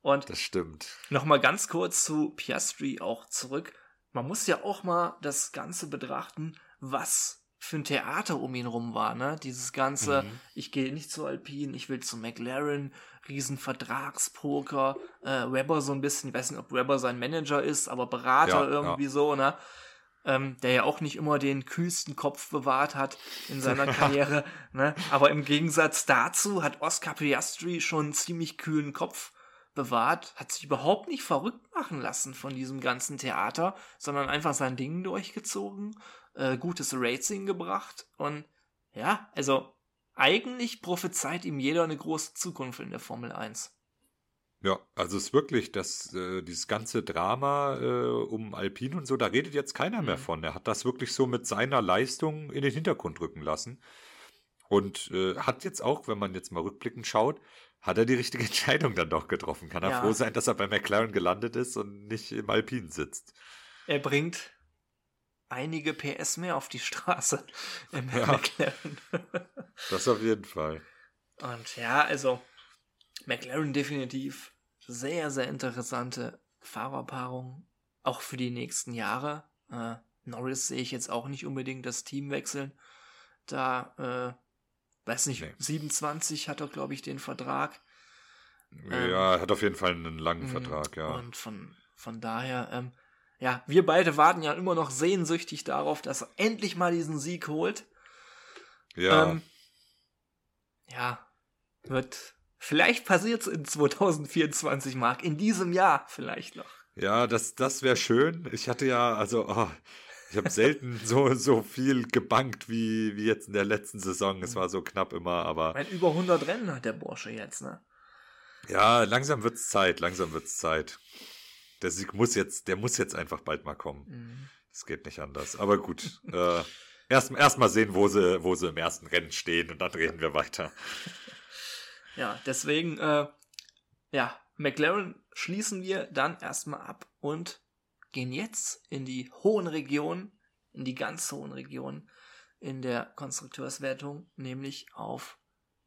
Und das stimmt. Nochmal ganz kurz zu Piastri auch zurück. Man muss ja auch mal das Ganze betrachten, was für ein Theater um ihn rum war, ne? Dieses ganze, mhm. ich gehe nicht zu Alpine, ich will zu McLaren, Riesenvertragspoker, äh, Webber so ein bisschen, ich weiß nicht, ob Webber sein Manager ist, aber Berater ja, irgendwie ja. so, ne? Ähm, der ja auch nicht immer den kühlsten Kopf bewahrt hat in seiner Karriere, ne? Aber im Gegensatz dazu hat Oscar Piastri schon einen ziemlich kühlen Kopf bewahrt, hat sich überhaupt nicht verrückt machen lassen von diesem ganzen Theater, sondern einfach sein Ding durchgezogen äh, gutes Racing gebracht und ja, also eigentlich prophezeit ihm jeder eine große Zukunft in der Formel 1. Ja, also es ist wirklich, dass äh, dieses ganze Drama äh, um Alpine und so, da redet jetzt keiner mhm. mehr von. Er hat das wirklich so mit seiner Leistung in den Hintergrund rücken lassen. Und äh, hat jetzt auch, wenn man jetzt mal rückblickend schaut, hat er die richtige Entscheidung dann doch getroffen. Kann er ja. froh sein, dass er bei McLaren gelandet ist und nicht im Alpine sitzt. Er bringt einige PS mehr auf die Straße im ja, McLaren. das auf jeden Fall. Und ja, also McLaren definitiv sehr, sehr interessante Fahrerpaarung, auch für die nächsten Jahre. Äh, Norris sehe ich jetzt auch nicht unbedingt das Team wechseln. Da, äh, weiß nicht, nee. 27 hat er, glaube ich, den Vertrag. Ja, ähm, hat auf jeden Fall einen langen Vertrag, ja. Und von, von daher, ähm, ja, wir beide warten ja immer noch sehnsüchtig darauf, dass er endlich mal diesen Sieg holt. Ja. Ähm, ja, wird. Vielleicht passiert es in 2024, Mark. In diesem Jahr vielleicht noch. Ja, das, das wäre schön. Ich hatte ja, also, oh, ich habe selten so, so viel gebankt wie, wie jetzt in der letzten Saison. Es war so knapp immer, aber. Mein über 100 Rennen hat der Bursche jetzt, ne? Ja, langsam wird's Zeit, langsam wird's Zeit der Sieg muss jetzt, der muss jetzt einfach bald mal kommen. Mhm. Das geht nicht anders. Aber gut. äh, erst, erst mal sehen, wo sie, wo sie im ersten Rennen stehen und dann reden wir weiter. Ja, deswegen, äh, ja, McLaren schließen wir dann erstmal ab und gehen jetzt in die hohen Regionen, in die ganz hohen Regionen in der Konstrukteurswertung, nämlich auf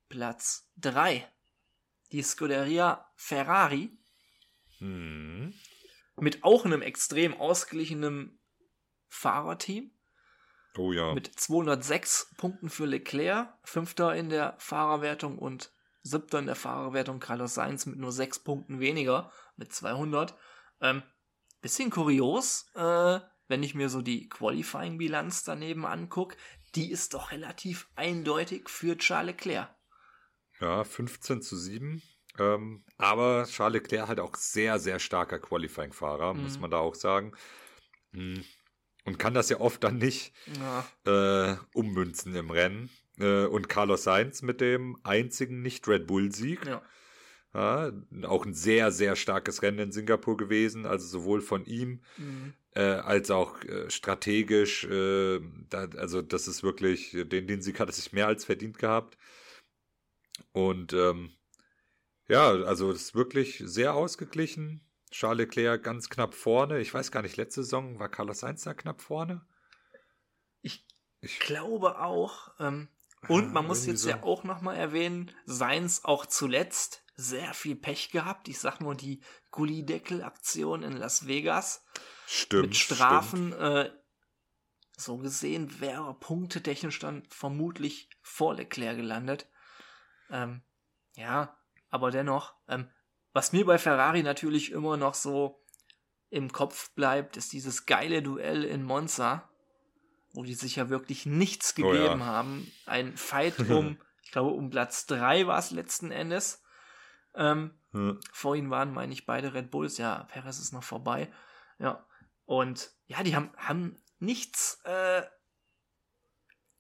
Platz 3. Die Scuderia Ferrari. Hm mit auch einem extrem ausgeglichenen Fahrerteam. Oh ja. Mit 206 Punkten für Leclerc, Fünfter in der Fahrerwertung und Siebter in der Fahrerwertung Carlos Sainz mit nur sechs Punkten weniger, mit 200. Ähm, bisschen kurios, äh, wenn ich mir so die Qualifying-Bilanz daneben angucke. die ist doch relativ eindeutig für Charles Leclerc. Ja, 15 zu 7. Ähm, aber Charles Leclerc halt auch sehr, sehr starker Qualifying-Fahrer, mhm. muss man da auch sagen. Mhm. Und kann das ja oft dann nicht ja. äh, ummünzen im Rennen. Äh, und Carlos Sainz mit dem einzigen Nicht-Red Bull-Sieg. Ja. Ja, auch ein sehr, sehr starkes Rennen in Singapur gewesen, also sowohl von ihm mhm. äh, als auch äh, strategisch. Äh, da, also, das ist wirklich, den, den Sieg hat er sich mehr als verdient gehabt. Und ähm, ja, also das ist wirklich sehr ausgeglichen. Charles Leclerc ganz knapp vorne. Ich weiß gar nicht, letzte Saison war Carlos Sainz da knapp vorne? Ich, ich glaube auch. Ähm, und man muss jetzt so. ja auch nochmal erwähnen, Sainz auch zuletzt sehr viel Pech gehabt. Ich sag nur die Gullideckel-Aktion in Las Vegas. Stimmt. Mit Strafen. Äh, so gesehen wäre punktetechnisch dann vermutlich vor Leclerc gelandet. Ähm, ja, aber dennoch, ähm, was mir bei Ferrari natürlich immer noch so im Kopf bleibt, ist dieses geile Duell in Monza, wo die sich ja wirklich nichts gegeben oh ja. haben. Ein Fight um, ich glaube, um Platz 3 war es letzten Endes. Ähm, hm. Vor ihnen waren, meine ich, beide Red Bulls. Ja, Perez ist noch vorbei. Ja. Und ja, die haben, haben nichts, äh,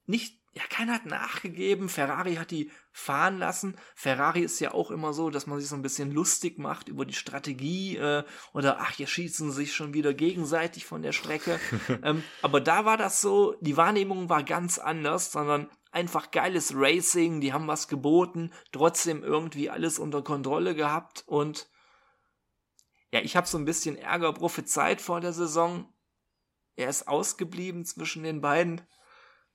nicht ja, keiner hat nachgegeben. Ferrari hat die fahren lassen. Ferrari ist ja auch immer so, dass man sich so ein bisschen lustig macht über die Strategie äh, oder ach, hier schießen sich schon wieder gegenseitig von der Strecke. ähm, aber da war das so, die Wahrnehmung war ganz anders, sondern einfach geiles Racing, die haben was geboten, trotzdem irgendwie alles unter Kontrolle gehabt und ja, ich habe so ein bisschen Ärger prophezeit vor der Saison. Er ist ausgeblieben zwischen den beiden.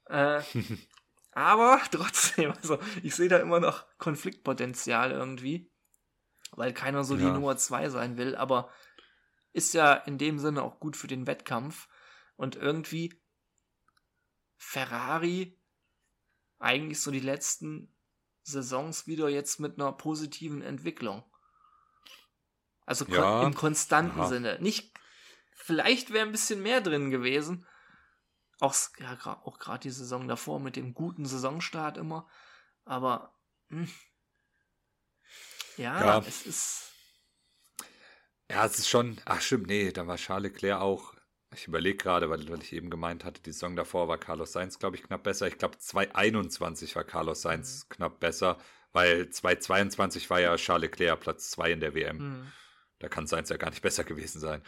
Äh, aber trotzdem, also ich sehe da immer noch Konfliktpotenzial irgendwie, weil keiner so ja. die Nummer zwei sein will, aber ist ja in dem Sinne auch gut für den Wettkampf und irgendwie Ferrari eigentlich so die letzten Saisons wieder jetzt mit einer positiven Entwicklung. Also ja, im konstanten aha. Sinne. Nicht, vielleicht wäre ein bisschen mehr drin gewesen, auch, ja, auch gerade die Saison davor mit dem guten Saisonstart immer. Aber mh. Hm. Ja, ja, es ist. Ja, es ist schon. Ach, stimmt, nee, da war Charles Leclerc auch. Ich überlege gerade, weil, weil ich eben gemeint hatte, die Saison davor war Carlos Sainz, glaube ich, knapp besser. Ich glaube, 2021 war Carlos Sainz mhm. knapp besser, weil 2022 war ja Charles Leclerc Platz 2 in der WM. Mhm. Da kann Sainz ja gar nicht besser gewesen sein.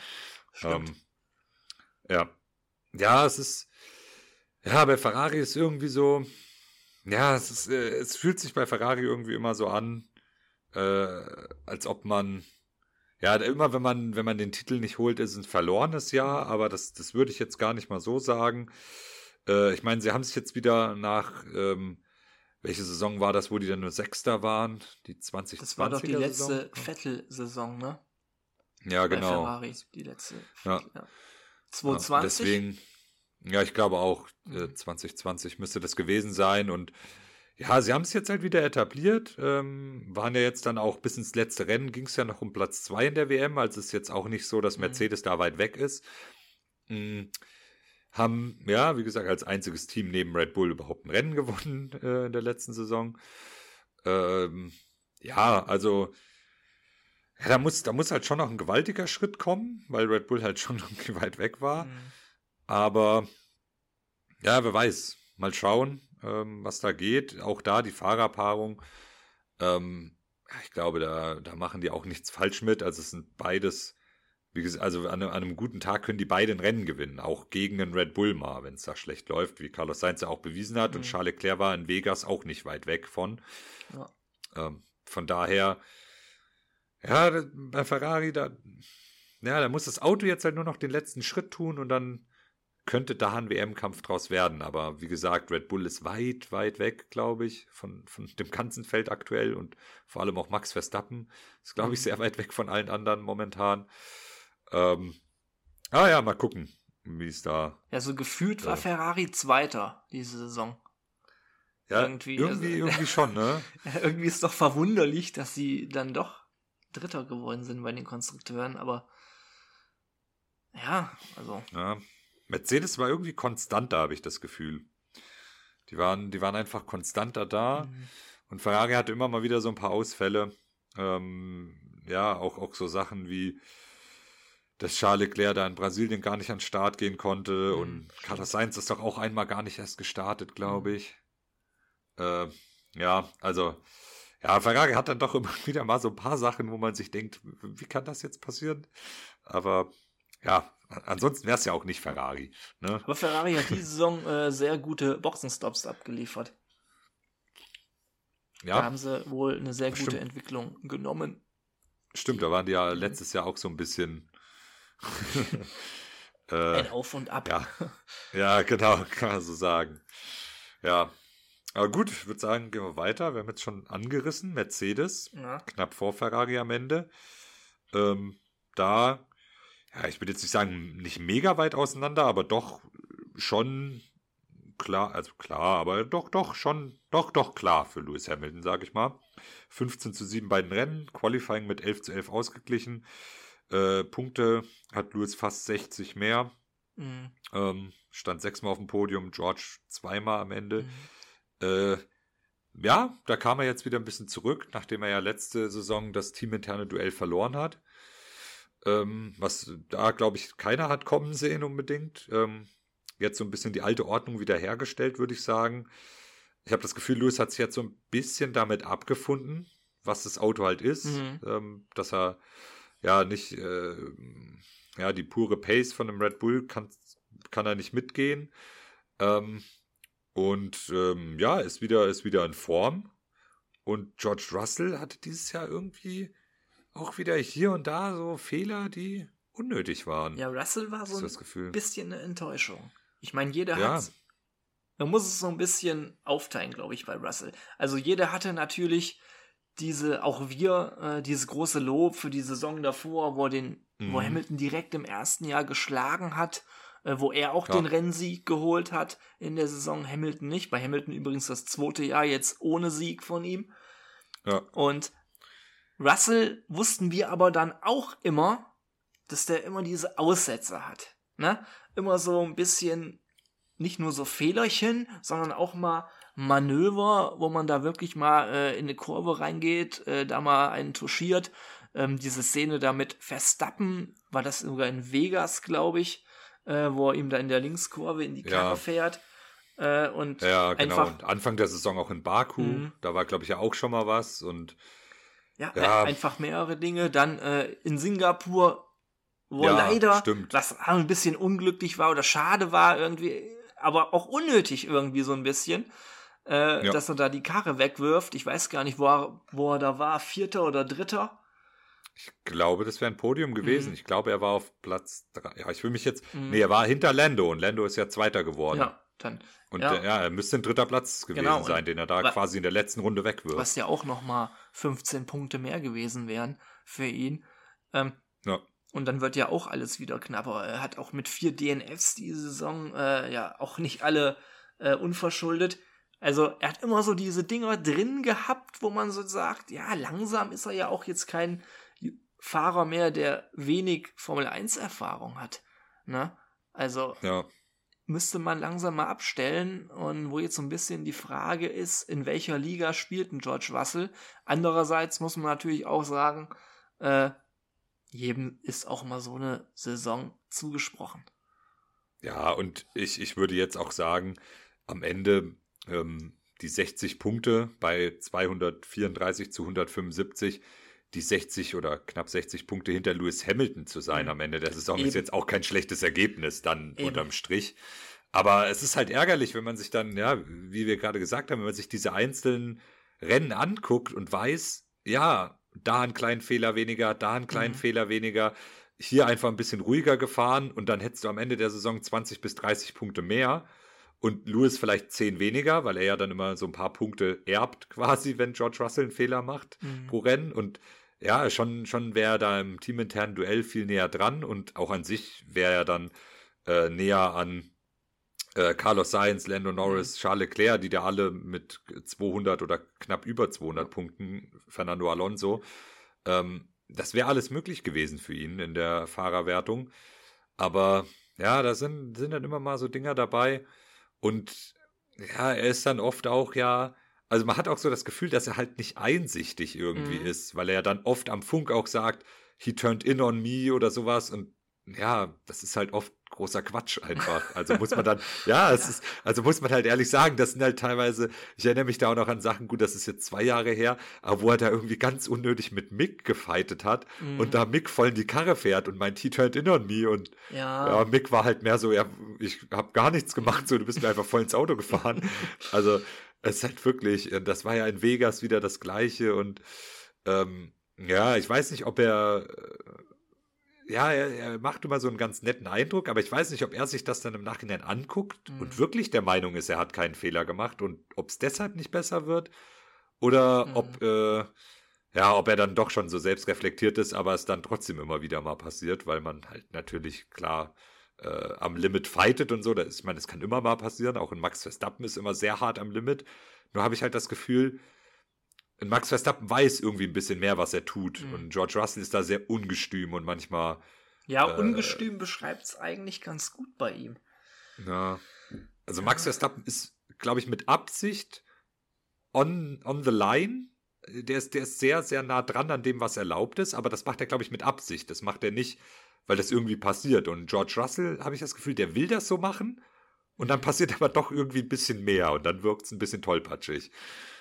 Ähm, ja. Ja, es ist. Ja, bei Ferrari ist irgendwie so. Ja, es, ist, äh, es fühlt sich bei Ferrari irgendwie immer so an, äh, als ob man. Ja, immer wenn man, wenn man den Titel nicht holt, ist ein verlorenes Jahr, aber das, das würde ich jetzt gar nicht mal so sagen. Äh, ich meine, sie haben sich jetzt wieder nach, ähm, welche Saison war das, wo die dann nur Sechster waren? Die 2020 Das war doch die letzte Vettel-Saison, ne? Ja, genau. Bei Ferrari, die letzte. Ja. ja. 220. Ja, deswegen, ja, ich glaube auch, äh, 2020 mhm. müsste das gewesen sein. Und ja, sie haben es jetzt halt wieder etabliert. Ähm, waren ja jetzt dann auch bis ins letzte Rennen, ging es ja noch um Platz 2 in der WM. Also es ist jetzt auch nicht so, dass mhm. Mercedes mhm. da weit weg ist. Mhm. Haben, ja, wie gesagt, als einziges Team neben Red Bull überhaupt ein Rennen gewonnen äh, in der letzten Saison. Ähm, ja, also ja, da muss, da muss halt schon noch ein gewaltiger Schritt kommen, weil Red Bull halt schon irgendwie weit weg war. Mhm. Aber ja, wer weiß. Mal schauen, ähm, was da geht. Auch da die Fahrerpaarung. Ähm, ich glaube, da, da machen die auch nichts falsch mit. Also es sind beides, wie gesagt, also an, an einem guten Tag können die beiden Rennen gewinnen. Auch gegen einen Red Bull mal, wenn es da schlecht läuft, wie Carlos Sainz ja auch bewiesen hat. Mhm. Und Charles Leclerc war in Vegas auch nicht weit weg von. Ja. Ähm, von daher ja, bei Ferrari, da, ja, da muss das Auto jetzt halt nur noch den letzten Schritt tun und dann könnte da ein WM-Kampf draus werden. Aber wie gesagt, Red Bull ist weit, weit weg, glaube ich, von, von dem ganzen Feld aktuell und vor allem auch Max Verstappen ist, glaube ich, mhm. sehr weit weg von allen anderen momentan. Ähm, ah ja, mal gucken, wie es da. Ja, so gefühlt äh, war Ferrari Zweiter diese Saison. Ja, irgendwie, irgendwie, also, irgendwie schon, ne? irgendwie ist doch verwunderlich, dass sie dann doch Dritter geworden sind bei den Konstrukteuren, aber ja, also. Ja, Mercedes war irgendwie konstanter, habe ich das Gefühl. Die waren, die waren einfach konstanter da. Mhm. Und Ferrari hatte immer mal wieder so ein paar Ausfälle. Ähm, ja, auch, auch so Sachen wie, dass Charles Leclerc da in Brasilien gar nicht an den Start gehen konnte. Mhm, und Carlos Sainz ist doch auch einmal gar nicht erst gestartet, glaube mhm. ich. Äh, ja, also, ja, Ferrari hat dann doch immer wieder mal so ein paar Sachen, wo man sich denkt, wie kann das jetzt passieren? Aber ja, ansonsten wäre es ja auch nicht Ferrari. Ne? Aber Ferrari hat diese Saison äh, sehr gute Boxenstops abgeliefert. Ja. Da haben sie wohl eine sehr gute Stimmt. Entwicklung genommen. Stimmt, da waren die ja letztes Jahr auch so ein bisschen äh, ein Auf und Ab. Ja, ja genau, kann man so sagen. Ja, aber gut, ich würde sagen, gehen wir weiter. Wir haben jetzt schon angerissen, Mercedes, ja. knapp vor Ferrari am Ende. Ähm, da, ja, ich würde jetzt nicht sagen, nicht mega weit auseinander, aber doch schon klar, also klar, aber doch, doch, schon, doch, doch klar für Lewis Hamilton, sage ich mal. 15 zu 7 bei den Rennen, Qualifying mit 11 zu 11 ausgeglichen. Äh, Punkte hat Lewis fast 60 mehr. Mhm. Ähm, stand sechsmal auf dem Podium, George zweimal am Ende. Mhm. Äh, ja, da kam er jetzt wieder ein bisschen zurück, nachdem er ja letzte Saison das teaminterne Duell verloren hat. Ähm, was da, glaube ich, keiner hat kommen sehen unbedingt. Ähm, jetzt so ein bisschen die alte Ordnung wiederhergestellt, würde ich sagen. Ich habe das Gefühl, Lewis hat sich jetzt so ein bisschen damit abgefunden, was das Auto halt ist. Mhm. Ähm, dass er ja nicht, äh, ja, die pure Pace von einem Red Bull kann, kann er nicht mitgehen. Ähm, und ähm, ja, ist wieder, ist wieder in Form. Und George Russell hatte dieses Jahr irgendwie auch wieder hier und da so Fehler, die unnötig waren. Ja, Russell war so ein bisschen eine Enttäuschung. Ich meine, jeder ja. hat. Man muss es so ein bisschen aufteilen, glaube ich, bei Russell. Also jeder hatte natürlich diese, auch wir, äh, dieses große Lob für die Saison davor, wo den, mhm. wo Hamilton direkt im ersten Jahr geschlagen hat äh, wo er auch ja. den Rennsieg geholt hat in der Saison, Hamilton nicht. Bei Hamilton übrigens das zweite Jahr jetzt ohne Sieg von ihm. Ja. Und Russell wussten wir aber dann auch immer, dass der immer diese Aussätze hat. Ne? Immer so ein bisschen, nicht nur so Fehlerchen, sondern auch mal Manöver, wo man da wirklich mal äh, in eine Kurve reingeht, äh, da mal einen touchiert. Ähm, diese Szene da mit Verstappen, war das sogar in Vegas, glaube ich, äh, wo er ihm da in der Linkskurve in die Karre ja. fährt. Äh, und ja, genau. Einfach, und Anfang der Saison auch in Baku, mhm. da war, glaube ich, ja auch schon mal was. Und ja, ja. einfach mehrere Dinge. Dann äh, in Singapur, wo ja, leider stimmt. das ein bisschen unglücklich war oder schade war irgendwie, aber auch unnötig irgendwie so ein bisschen. Äh, ja. dass er da die Karre wegwirft. Ich weiß gar nicht, wo er, wo er da war, Vierter oder Dritter. Ich glaube, das wäre ein Podium gewesen. Mhm. Ich glaube, er war auf Platz drei. Ja, ich will mich jetzt. Mhm. Nee, er war hinter Lando und Lando ist ja Zweiter geworden. Ja, dann. Und ja, ja er müsste ein dritter Platz gewesen genau, sein, den er da quasi in der letzten Runde wegwirft. Was ja auch nochmal 15 Punkte mehr gewesen wären für ihn. Ähm, ja. Und dann wird ja auch alles wieder knapper. Er hat auch mit vier DNFs die Saison äh, ja auch nicht alle äh, unverschuldet. Also er hat immer so diese Dinger drin gehabt, wo man so sagt, ja, langsam ist er ja auch jetzt kein Fahrer mehr, der wenig Formel 1 Erfahrung hat. Ne? Also ja. Müsste man langsam mal abstellen und wo jetzt so ein bisschen die Frage ist, in welcher Liga spielt ein George Russell? Andererseits muss man natürlich auch sagen, äh, jedem ist auch mal so eine Saison zugesprochen. Ja, und ich, ich würde jetzt auch sagen, am Ende ähm, die 60 Punkte bei 234 zu 175 die 60 oder knapp 60 Punkte hinter Lewis Hamilton zu sein am Ende der Saison Eben. ist jetzt auch kein schlechtes Ergebnis dann Eben. unterm Strich. Aber es ist halt ärgerlich, wenn man sich dann, ja, wie wir gerade gesagt haben, wenn man sich diese einzelnen Rennen anguckt und weiß, ja, da einen kleinen Fehler weniger, da einen kleinen mhm. Fehler weniger, hier einfach ein bisschen ruhiger gefahren und dann hättest du am Ende der Saison 20 bis 30 Punkte mehr und Lewis vielleicht 10 weniger, weil er ja dann immer so ein paar Punkte erbt quasi, wenn George Russell einen Fehler macht mhm. pro Rennen und ja, schon, schon wäre da im teaminternen Duell viel näher dran und auch an sich wäre er dann äh, näher an äh, Carlos Sainz, Lando Norris, mhm. Charles Leclerc, die da alle mit 200 oder knapp über 200 Punkten, Fernando Alonso. Ähm, das wäre alles möglich gewesen für ihn in der Fahrerwertung. Aber ja, da sind, sind dann immer mal so Dinger dabei. Und Ja, er ist dann oft auch ja, also man hat auch so das Gefühl, dass er halt nicht einsichtig irgendwie Mhm. ist, weil er dann oft am Funk auch sagt, he turned in on me oder sowas und ja, das ist halt oft großer Quatsch einfach. Also muss man dann, ja, es ist, also muss man halt ehrlich sagen, das sind halt teilweise, ich erinnere mich da auch noch an Sachen, gut, das ist jetzt zwei Jahre her, aber wo er da irgendwie ganz unnötig mit Mick gefightet hat Mhm. und da Mick voll in die Karre fährt und meint, he turned in on me und Ja. ja, Mick war halt mehr so, ja, ich habe gar nichts gemacht, so, du bist mir einfach voll ins Auto gefahren. Also, es ist halt wirklich, äh, das war ja in Vegas wieder das Gleiche und ähm, ja, ich weiß nicht, ob er, äh, ja, er, er macht immer so einen ganz netten Eindruck, aber ich weiß nicht, ob er sich das dann im Nachhinein anguckt Mhm. und wirklich der Meinung ist, er hat keinen Fehler gemacht und ob es deshalb nicht besser wird oder Mhm. ob, äh, ja, ob er dann doch schon so selbstreflektiert ist, aber es dann trotzdem immer wieder mal passiert, weil man halt natürlich klar äh, am Limit fightet und so. Da ist, ich meine, es kann immer mal passieren. Auch in Max Verstappen ist immer sehr hart am Limit. Nur habe ich halt das Gefühl, in Max Verstappen weiß irgendwie ein bisschen mehr, was er tut. Mhm. Und George Russell ist da sehr ungestüm und manchmal, Ja, Äh, ungestüm beschreibt es eigentlich ganz gut bei ihm. ja. Also Max Verstappen ist, glaube ich, mit Absicht on, on the line. Der ist, der ist sehr, sehr nah dran an dem, was erlaubt ist, aber das macht er, glaube ich, mit Absicht. Das macht er nicht, weil das irgendwie passiert. Und George Russell, habe ich das Gefühl, der will das so machen. Und dann passiert aber doch irgendwie ein bisschen mehr und dann wirkt es ein bisschen tollpatschig.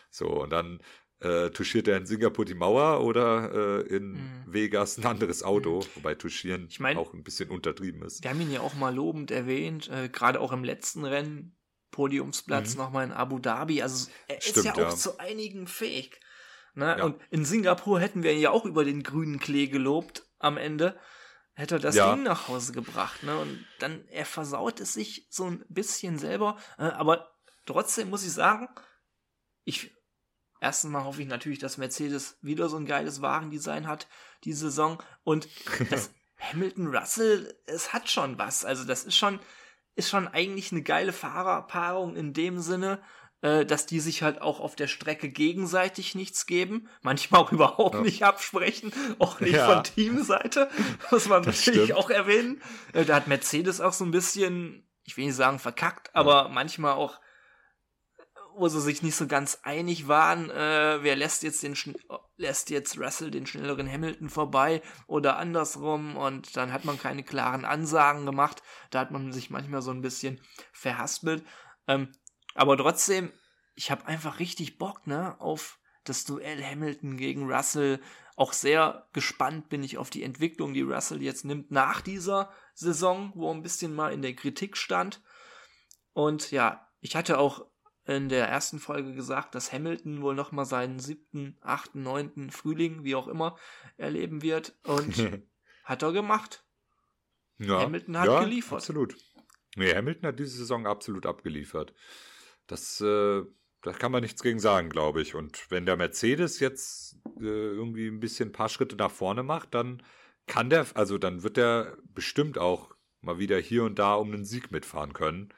So, und dann äh, touchiert er in Singapur die Mauer oder äh, in Mhm. Vegas ein anderes Auto, wobei touchieren Ich mein- auch ein bisschen untertrieben ist. Wir haben ihn ja auch mal lobend erwähnt, äh, gerade auch im letzten Rennen, Podiumsplatz Mhm. nochmal in Abu Dhabi. Also er ist Stimmt, ja auch ja. zu einigen fähig. Ne? Ja. Und in Singapur hätten wir ihn ja auch über den grünen Klee gelobt am Ende. Hätte er das Ja. Ding nach Hause gebracht. Ne? Und dann, er versaut es sich so ein bisschen selber. Äh, aber trotzdem muss ich sagen, ich erstens mal hoffe ich natürlich, dass Mercedes wieder so ein geiles Wagendesign hat, die Saison. Und das Hamilton Russell, es hat schon was. Also das ist schon, ist schon eigentlich eine geile Fahrerpaarung in dem Sinne, äh, dass die sich halt auch auf der Strecke gegenseitig nichts geben, manchmal auch überhaupt Ja. nicht absprechen, auch nicht Ja. von Teamseite, muss man Das natürlich stimmt. auch erwähnen. Äh, da hat Mercedes auch so ein bisschen, ich will nicht sagen verkackt, aber manchmal auch wo sie sich nicht so ganz einig waren, äh, wer lässt jetzt den Schn lässt jetzt Russell den schnelleren Hamilton vorbei oder andersrum und dann hat man keine klaren Ansagen gemacht. Da hat man sich manchmal so ein bisschen verhaspelt. Ähm, aber trotzdem, ich habe einfach richtig Bock, ne, auf das Duell Hamilton gegen Russell. Auch sehr gespannt bin ich auf die Entwicklung, die Russell jetzt nimmt nach dieser Saison, wo er ein bisschen mal in der Kritik stand. Und ja, ich hatte auch in der ersten Folge gesagt, dass Hamilton wohl noch mal seinen siebten, achten, neunten Frühling, wie auch immer, erleben wird. Und hat er gemacht. Ja, Hamilton hat ja, geliefert. Absolut. Nee, Hamilton hat diese Saison absolut abgeliefert. Das, äh, da kann man nichts gegen sagen, glaube ich. Und wenn der Mercedes jetzt äh, irgendwie ein bisschen ein paar Schritte nach vorne macht, dann kann der, also dann wird der bestimmt auch mal wieder hier und da um einen Sieg mitfahren können.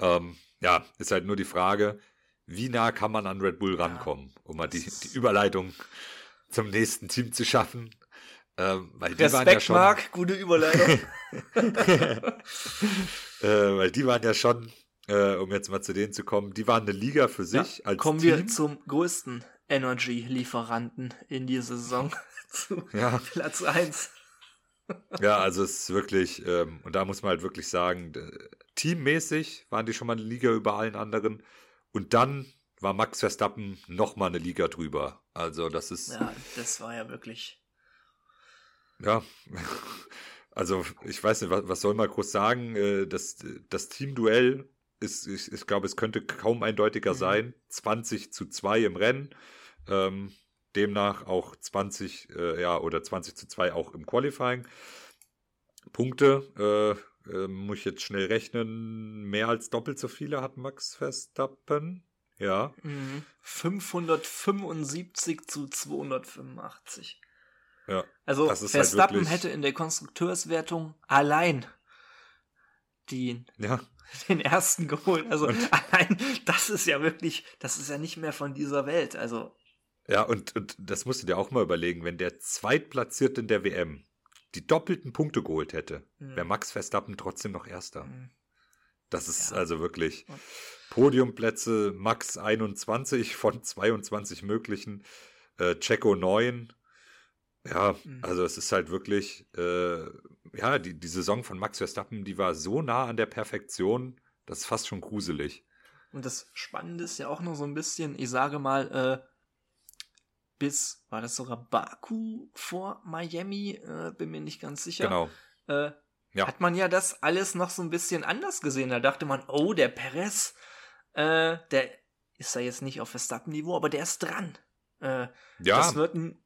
Ähm, ja, ist halt nur die Frage, wie nah kann man an Red Bull rankommen, um mal die, die Überleitung zum nächsten Team zu schaffen. Ähm, weil die waren ja Respekt, schon, Marc, gute Überleitung. äh, weil die waren ja schon, äh, um jetzt mal zu denen zu kommen, die waren eine Liga für sich Ja, als kommen Team. wir zum größten Energy-Lieferanten in dieser Saison. zu Ja. Platz 1. Ja, also es ist wirklich, ähm, und da muss man halt wirklich sagen, teammäßig waren die schon mal eine Liga über allen anderen. Und dann war Max Verstappen noch mal eine Liga drüber. Also das ist, Ja, das war ja wirklich. ja, also ich weiß nicht, was, was soll man groß sagen? Äh, Das, das Teamduell ist, ich, ich glaube, es könnte kaum eindeutiger Mhm. sein. sein. 20 zu 2 im Rennen. Ähm, demnach auch 20, äh, ja, oder 20 zu 2 auch im Qualifying. Punkte, äh, äh, muss ich jetzt schnell rechnen, mehr als doppelt so viele hat Max Verstappen. Ja. Mhm. 575 zu 285. Ja, Also das ist halt Verstappen wirklich- hätte in der Konstrukteurswertung allein die, ja, den ersten geholt. Also allein, das ist ja wirklich, das ist ja nicht mehr von dieser Welt. Also Ja, und, und das musst du dir auch mal überlegen, wenn der Zweitplatzierte in der WM die doppelten Punkte geholt hätte, Mhm. wäre Max Verstappen trotzdem noch Erster. mh, Das ist Ja. also wirklich. Und- Podiumplätze Max 21 von 22 möglichen, äh, Checo 9. Ja, mhm. also es ist halt wirklich, äh, ja, die, die Saison von Max Verstappen, die war so nah an der Perfektion, das ist fast schon gruselig. Und das Spannende ist ja auch noch so ein bisschen, ich sage mal, äh, bis, war das sogar Baku vor Miami, äh, bin mir nicht ganz sicher. Genau. Äh, ja. Hat man ja das alles noch so ein bisschen anders gesehen. Da dachte man, oh, der Perez, äh, der ist da jetzt nicht auf Verstappen-Niveau, aber der ist dran. Äh, ja. Das wird ein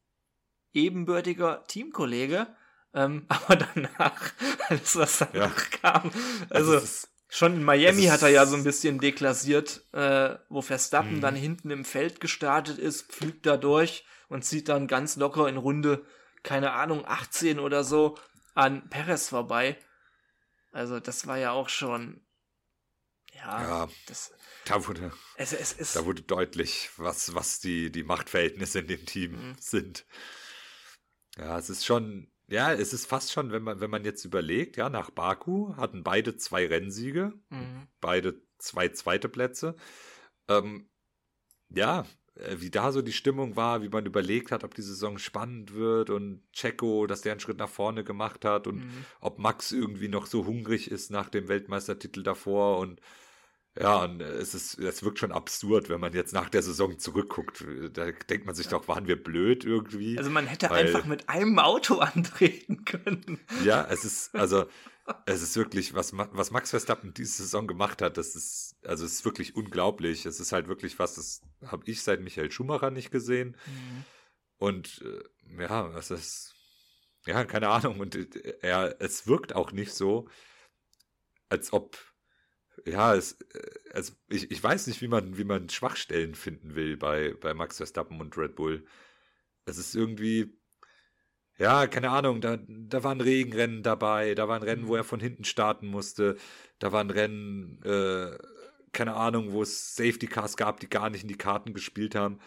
ebenbürtiger Teamkollege. Ähm, aber danach, alles was danach ja. kam, also, schon in Miami hat er ja so ein bisschen deklassiert, äh, wo Verstappen mhm. dann hinten im Feld gestartet ist, pflügt da durch und zieht dann ganz locker in Runde, keine Ahnung, 18 oder so an Perez vorbei. Also das war ja auch schon, ja, ja das, da wurde, es, es, es, da wurde deutlich, was, was die, die Machtverhältnisse in dem Team mhm. sind. Ja, es ist schon, ja, es ist fast schon, wenn man, wenn man jetzt überlegt, ja, nach Baku hatten beide zwei Rennsiege, mhm. beide zwei zweite Plätze. Ähm, ja, äh, wie da so die Stimmung war, wie man überlegt hat, ob die Saison spannend wird und Checo, dass der einen Schritt nach vorne gemacht hat und mhm. ob Max irgendwie noch so hungrig ist nach dem Weltmeistertitel davor und ja, und es ist, es wirkt schon absurd, wenn man jetzt nach der Saison zurückguckt. Da denkt man sich doch, waren wir blöd irgendwie? Also man hätte weil, einfach mit einem Auto antreten können. Ja, es ist, also, es ist wirklich, was, was Max Verstappen diese Saison gemacht hat, das ist, also es ist wirklich unglaublich. Es ist halt wirklich was, das habe ich seit Michael Schumacher nicht gesehen. Mhm. Und äh, ja, es ist, ja, keine Ahnung. Und äh, er, es wirkt auch nicht so, als ob ja, es, äh, also ich, ich weiß nicht, wie man, wie man Schwachstellen finden will bei, bei Max Verstappen und Red Bull. Es ist irgendwie, ja, keine Ahnung, da, da waren Regenrennen dabei, da waren Rennen, wo mhm. er von hinten starten musste, da waren Rennen, äh, keine Ahnung, wo es Safety Cars gab, die gar nicht in die Karten gespielt haben.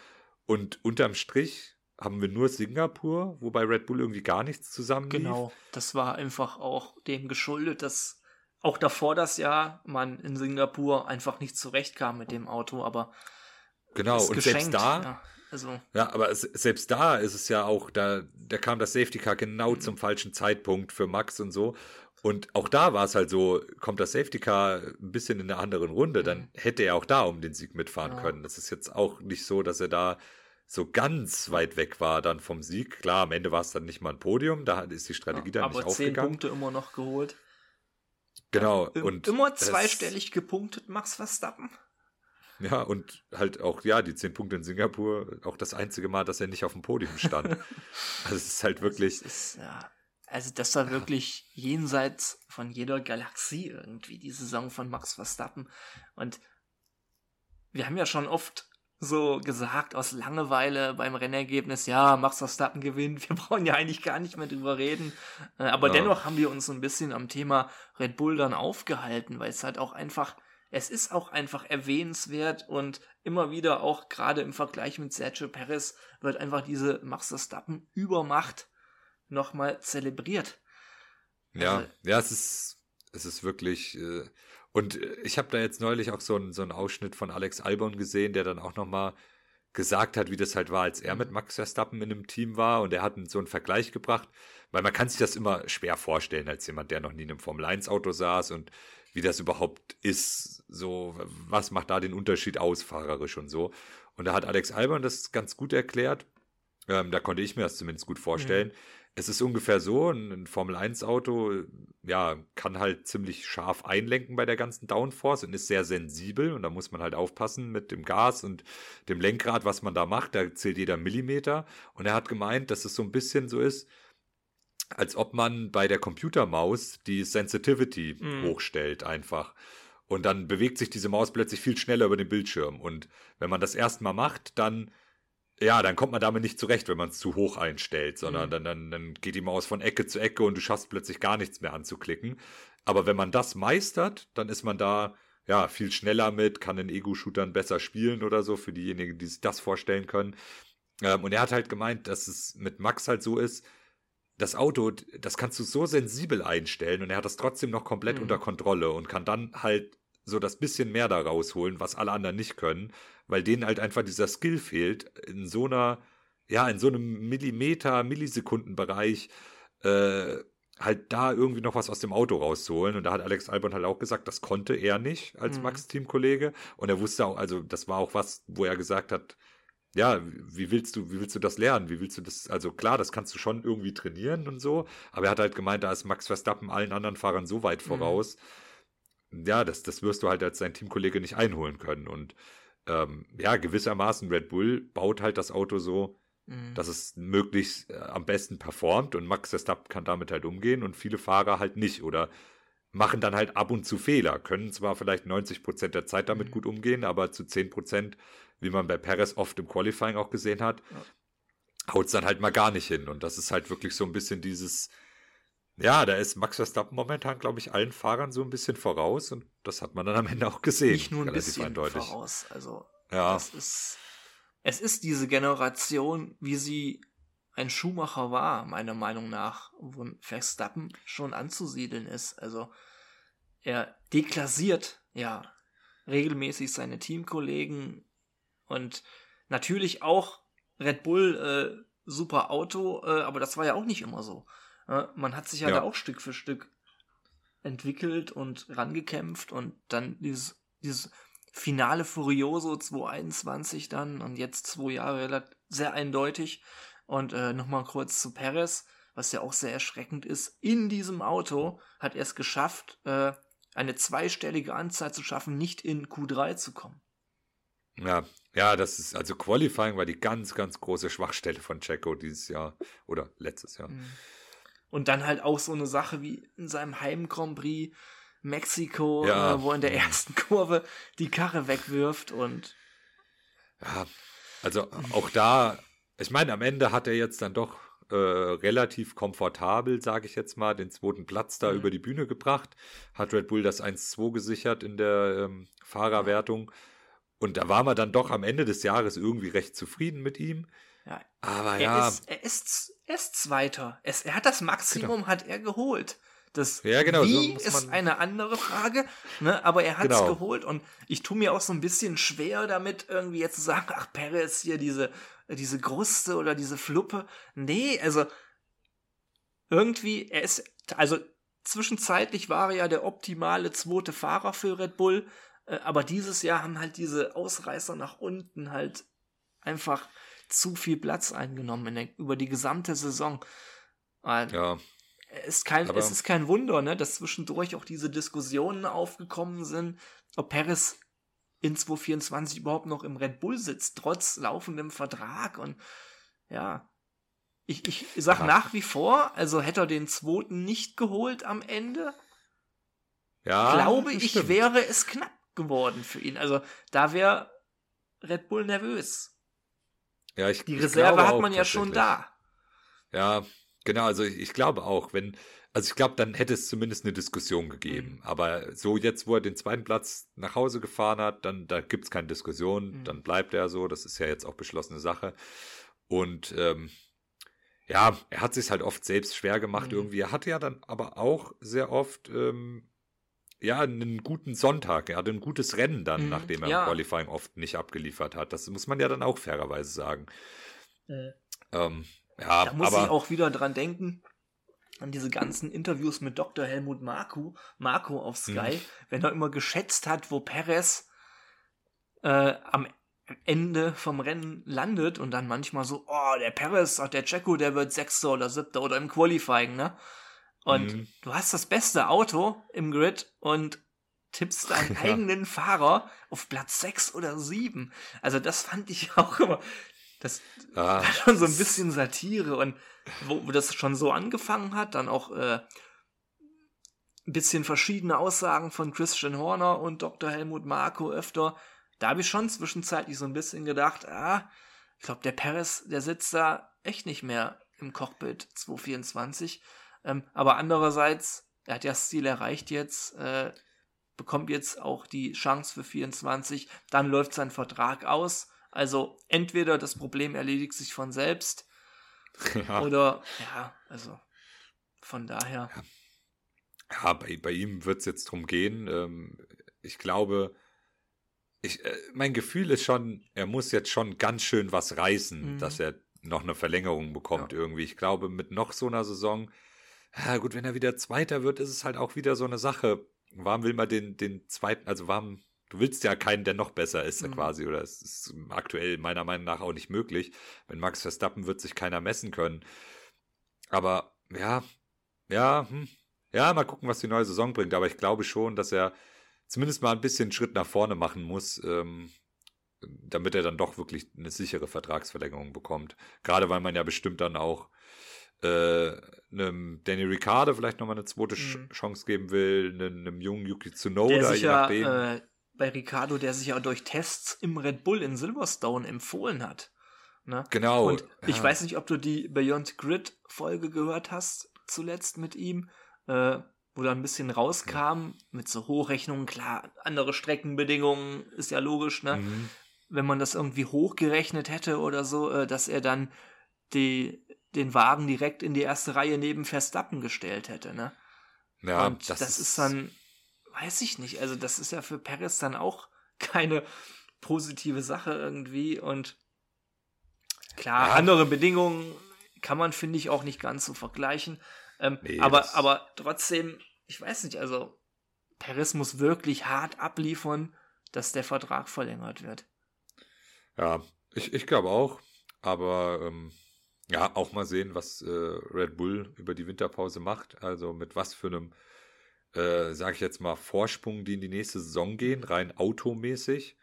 Und unterm Strich haben wir nur Singapur, wobei Red Bull irgendwie gar nichts zusammen. Genau, das war einfach auch dem geschuldet, dass auch davor das Jahr man in Singapur einfach nicht zurechtkam mit dem Auto, aber genau und selbst da ja, also ja, aber selbst da ist es ja auch da da kam das Safety Car genau mhm. zum falschen Zeitpunkt für Max und so und auch da war es halt so, kommt das Safety Car ein bisschen in einer anderen Runde, dann mhm. hätte er auch da um den Sieg mitfahren ja. können. Das ist jetzt auch nicht so, dass er da so ganz weit weg war dann vom Sieg. Klar, am Ende war es dann nicht mal ein Podium, da ist die Strategie ja, dann nicht aufgegangen. Aber zehn Punkte immer noch geholt. Genau. Ja, und immer zweistellig gepunktet, Max Verstappen. Ja, und halt auch, ja, die zehn Punkte in Singapur, auch das einzige Mal, dass er nicht auf dem Podium stand. also es ist halt wirklich. Das ist, ja, also das war ja. wirklich jenseits von jeder Galaxie irgendwie, die Saison von Max Verstappen. Und wir haben ja schon oft so gesagt aus Langeweile beim Rennergebnis, ja, Max Verstappen gewinnt, wir brauchen ja eigentlich gar nicht mehr drüber reden. Äh, aber ja. dennoch haben wir uns so ein bisschen am Thema Red Bull dann aufgehalten, weil es halt auch einfach, es ist auch einfach erwähnenswert und immer wieder auch gerade im Vergleich mit Sergio Perez wird einfach diese Max Verstappen Übermacht nochmal zelebriert. Ja, also, ja, es ist, es ist wirklich, äh, und äh, ich habe da jetzt neulich auch so einen, so einen Ausschnitt von Alex Albon gesehen, der dann auch nochmal gesagt hat, wie das halt war, als er mit Max Verstappen in einem Team war und er hat so einen Vergleich gebracht, weil man kann sich das immer schwer vorstellen als jemand, der noch nie in einem Formel 1 Auto saß und wie das überhaupt ist, so was macht da den Unterschied aus, fahrerisch und so. Und da hat Alex Albon das ganz gut erklärt, ähm, da konnte ich mir das zumindest gut vorstellen. Mhm es ist ungefähr so, ein Formel-1-Auto, ja, kann halt ziemlich scharf einlenken bei der ganzen Downforce und ist sehr sensibel und da muss man halt aufpassen mit dem Gas und dem Lenkrad, was man da macht, da zählt jeder Millimeter und er hat gemeint, dass es so ein bisschen so ist, als ob man bei der Computermaus die Sensitivity mm. hochstellt einfach. Und dann bewegt sich diese Maus plötzlich viel schneller über den Bildschirm. Und wenn man das erstmal macht, dann ja, dann kommt man damit nicht zurecht, wenn man es zu hoch einstellt, sondern mhm. dann, dann, dann geht die Maus von Ecke zu Ecke und du schaffst plötzlich gar nichts mehr anzuklicken. Aber wenn man das meistert, dann ist man da ja viel schneller mit, kann den Ego-Shootern besser spielen oder so, für diejenigen, die sich das vorstellen können. Ähm, und er hat halt gemeint, dass es mit Max halt so ist, das Auto, das kannst du so sensibel einstellen und er hat das trotzdem noch komplett mhm. unter Kontrolle und kann dann halt so das bisschen mehr da rausholen, was alle anderen nicht können, weil denen halt einfach dieser Skill fehlt, in so einer, ja, in so einem Millimeter, Millisekundenbereich, äh, halt da irgendwie noch was aus dem Auto rauszuholen. Und da hat Alex Albon halt auch gesagt, das konnte er nicht als mhm. Max-Teamkollege. Und er wusste auch, also das war auch was, wo er gesagt hat, ja, wie willst du, wie willst du das lernen? Wie willst du das, also klar, das kannst du schon irgendwie trainieren und so, aber er hat halt gemeint, da ist Max Verstappen allen anderen Fahrern so weit mhm. voraus. Mhm. Ja, das, das wirst du halt als sein Teamkollege nicht einholen können. Und ähm, ja, gewissermaßen Red Bull baut halt das Auto so, mhm. dass es möglichst äh, am besten performt und Max Verstappen kann damit halt umgehen und viele Fahrer halt nicht oder machen dann halt ab und zu Fehler, können zwar vielleicht 90 Prozent der Zeit damit mhm. gut umgehen, aber zu 10 Prozent, wie man bei Perez oft im Qualifying auch gesehen hat, ja. haut es dann halt mal gar nicht hin und das ist halt wirklich so ein bisschen dieses, ja, da ist Max Verstappen momentan, glaube ich, allen Fahrern so ein bisschen voraus und das hat man dann am Ende auch gesehen. Nicht nur ein bisschen eindeutig. voraus, also ja. das ist es ist diese Generation, wie sie ein Schuhmacher war, meiner Meinung nach, wo Verstappen schon anzusiedeln ist. Also er deklassiert ja regelmäßig seine Teamkollegen und natürlich auch Red Bull äh, super Auto, äh, aber das war ja auch nicht immer so. Man hat sich ja, ja da auch Stück für Stück entwickelt und rangekämpft und dann dieses, dieses Finale Furioso 221 dann und jetzt zwei Jahre sehr eindeutig. Und äh, nochmal kurz zu Perez, was ja auch sehr erschreckend ist. In diesem Auto hat er es geschafft, äh, eine zweistellige Anzahl zu schaffen, nicht in Q3 zu kommen. Ja, ja, das ist, also Qualifying war die ganz, ganz große Schwachstelle von Checo dieses Jahr oder letztes Jahr. Mhm. Und dann halt auch so eine Sache wie in seinem Heim Grand Prix, Mexiko, ja. äh, wo in der ersten Kurve die Karre wegwirft und. Ja, also auch da, ich meine, am Ende hat er jetzt dann doch äh, relativ komfortabel, sage ich jetzt mal, den zweiten Platz da mhm. über die Bühne gebracht. Hat Red Bull das 1-2 gesichert in der ähm, Fahrerwertung. Und da war man dann doch am Ende des Jahres irgendwie recht zufrieden mit ihm. Aber er ja. Ist, er, ist, er ist Zweiter. Es, er hat das Maximum, genau. hat er geholt. Das ja, genau, Wie so ist eine andere Frage, ne? aber er hat es genau. geholt und ich tue mir auch so ein bisschen schwer damit, irgendwie jetzt zu sagen, ach, Perez hier, diese, diese Gruste oder diese Fluppe. Nee, also irgendwie, er ist, also zwischenzeitlich war er ja der optimale zweite Fahrer für Red Bull, äh, aber dieses Jahr haben halt diese Ausreißer nach unten halt einfach zu viel Platz eingenommen der, über die gesamte Saison. Ja ist kein, es ist kein Wunder, ne, dass zwischendurch auch diese Diskussionen aufgekommen sind, ob Perez in 2024 überhaupt noch im Red Bull sitzt, trotz laufendem Vertrag und ja. Ich, ich sag ja. nach wie vor, also hätte er den zweiten nicht geholt am Ende, ja, glaube ich, stimmt. wäre es knapp geworden für ihn. Also da wäre Red Bull nervös. Ja, ich, Die Reserve hat man ja schon da. Ja, Genau, also ich, ich glaube auch, wenn, also ich glaube, dann hätte es zumindest eine Diskussion gegeben. Mhm. Aber so jetzt, wo er den zweiten Platz nach Hause gefahren hat, dann da gibt es keine Diskussion, mhm. dann bleibt er so. Das ist ja jetzt auch beschlossene Sache. Und ähm, ja, er hat sich halt oft selbst schwer gemacht mhm. irgendwie. Er hatte ja dann aber auch sehr oft ähm, ja einen guten Sonntag. Er hatte ein gutes Rennen dann, mhm. nachdem er ja. im Qualifying oft nicht abgeliefert hat. Das muss man ja dann auch fairerweise sagen. Mhm. Ähm, ja, da muss aber, ich auch wieder dran denken, an diese ganzen Interviews mit Dr. Helmut Marko, Marco auf Sky, mh. wenn er immer geschätzt hat, wo Perez äh, am Ende vom Rennen landet und dann manchmal so, oh, der Perez, ach, der Checo, der wird Sechster oder Siebter oder im Qualifying, ne? Und mhm. du hast das beste Auto im Grid und tippst deinen ja. eigenen Fahrer auf Platz 6 oder 7. Also das fand ich auch immer, das ah, war schon so ein bisschen Satire und wo, wo das schon so angefangen hat, dann auch äh, ein bisschen verschiedene Aussagen von Christian Horner und Dr. Helmut Marko öfter. Da habe ich schon zwischenzeitlich so ein bisschen gedacht, ah, ich glaube, der Perez, der sitzt da echt nicht mehr im Cockpit 224. Ähm, aber andererseits, er hat ja das Ziel erreicht jetzt, äh, bekommt jetzt auch die Chance für 24, dann läuft sein Vertrag aus also entweder das Problem erledigt sich von selbst ja. oder ja, also von daher. Ja, ja bei, bei ihm wird es jetzt drum gehen. Ähm, ich glaube, ich, äh, mein Gefühl ist schon, er muss jetzt schon ganz schön was reißen, mhm. dass er noch eine Verlängerung bekommt ja. irgendwie. Ich glaube, mit noch so einer Saison, ja gut, wenn er wieder Zweiter wird, ist es halt auch wieder so eine Sache. Warum will man den, den zweiten, also warum, du willst ja keinen, der noch besser ist mhm. quasi, oder es ist aktuell meiner Meinung nach auch nicht möglich. Wenn Max Verstappen wird sich keiner messen können. Aber ja, ja, hm, ja, mal gucken, was die neue Saison bringt. Aber ich glaube schon, dass er zumindest mal ein bisschen Schritt nach vorne machen muss, ähm, damit er dann doch wirklich eine sichere Vertragsverlängerung bekommt. Gerade weil man ja bestimmt dann auch äh, einem Danny Ricciardo vielleicht nochmal eine zweite mhm. Chance geben will, einem, einem jungen Yuki Tsunoda, je nachdem. Äh, bei Ricciardo, der sich ja durch Tests im Red Bull in Silverstone empfohlen hat. Ne? Genau. Und ja. ich weiß nicht, ob du die Beyond Grid Folge gehört hast, zuletzt mit ihm, äh, wo da ein bisschen rauskam, mit so Hochrechnungen, klar, andere Streckenbedingungen, ist ja logisch, ne? Mhm. Wenn man das irgendwie hochgerechnet hätte oder so, äh, dass er dann die, den Wagen direkt in die erste Reihe neben Verstappen gestellt hätte, ne? Ja, Und das, das ist, ist dann, weiß ich nicht, also das ist ja für Perez dann auch keine positive Sache irgendwie und klar, ja. andere Bedingungen kann man, finde ich, auch nicht ganz so vergleichen. Ähm, nee, aber, aber trotzdem, ich weiß nicht, also Paris muss wirklich hart abliefern, dass der Vertrag verlängert wird. Ja, ich, ich glaube auch. Aber ähm, ja, auch mal sehen, was äh, Red Bull über die Winterpause macht. Also mit was für einem, äh, sage ich jetzt mal, Vorsprung, die in die nächste Saison gehen, rein automäßig.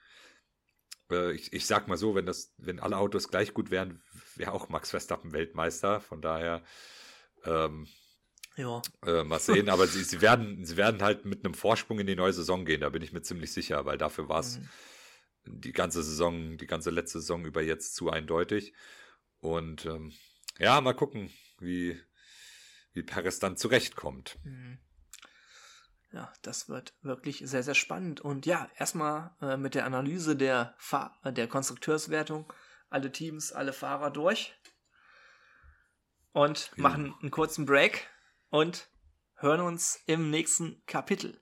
Äh, ich, ich sag mal so, wenn das, wenn alle Autos gleich gut wären, wäre auch Max Verstappen Weltmeister. Von daher ähm, ja. Äh, mal sehen, aber sie, sie, werden, sie werden halt mit einem Vorsprung in die neue Saison gehen, da bin ich mir ziemlich sicher, weil dafür war es mhm. die ganze Saison, die ganze letzte Saison über jetzt zu eindeutig. Und ähm, ja, mal gucken, wie, wie Paris dann zurechtkommt. Mhm. Ja, das wird wirklich sehr, sehr spannend. Und ja, erstmal äh, mit der Analyse der, Fahr der Konstrukteurswertung alle Teams, alle Fahrer durch und ja. machen einen kurzen Break und hören uns im nächsten Kapitel.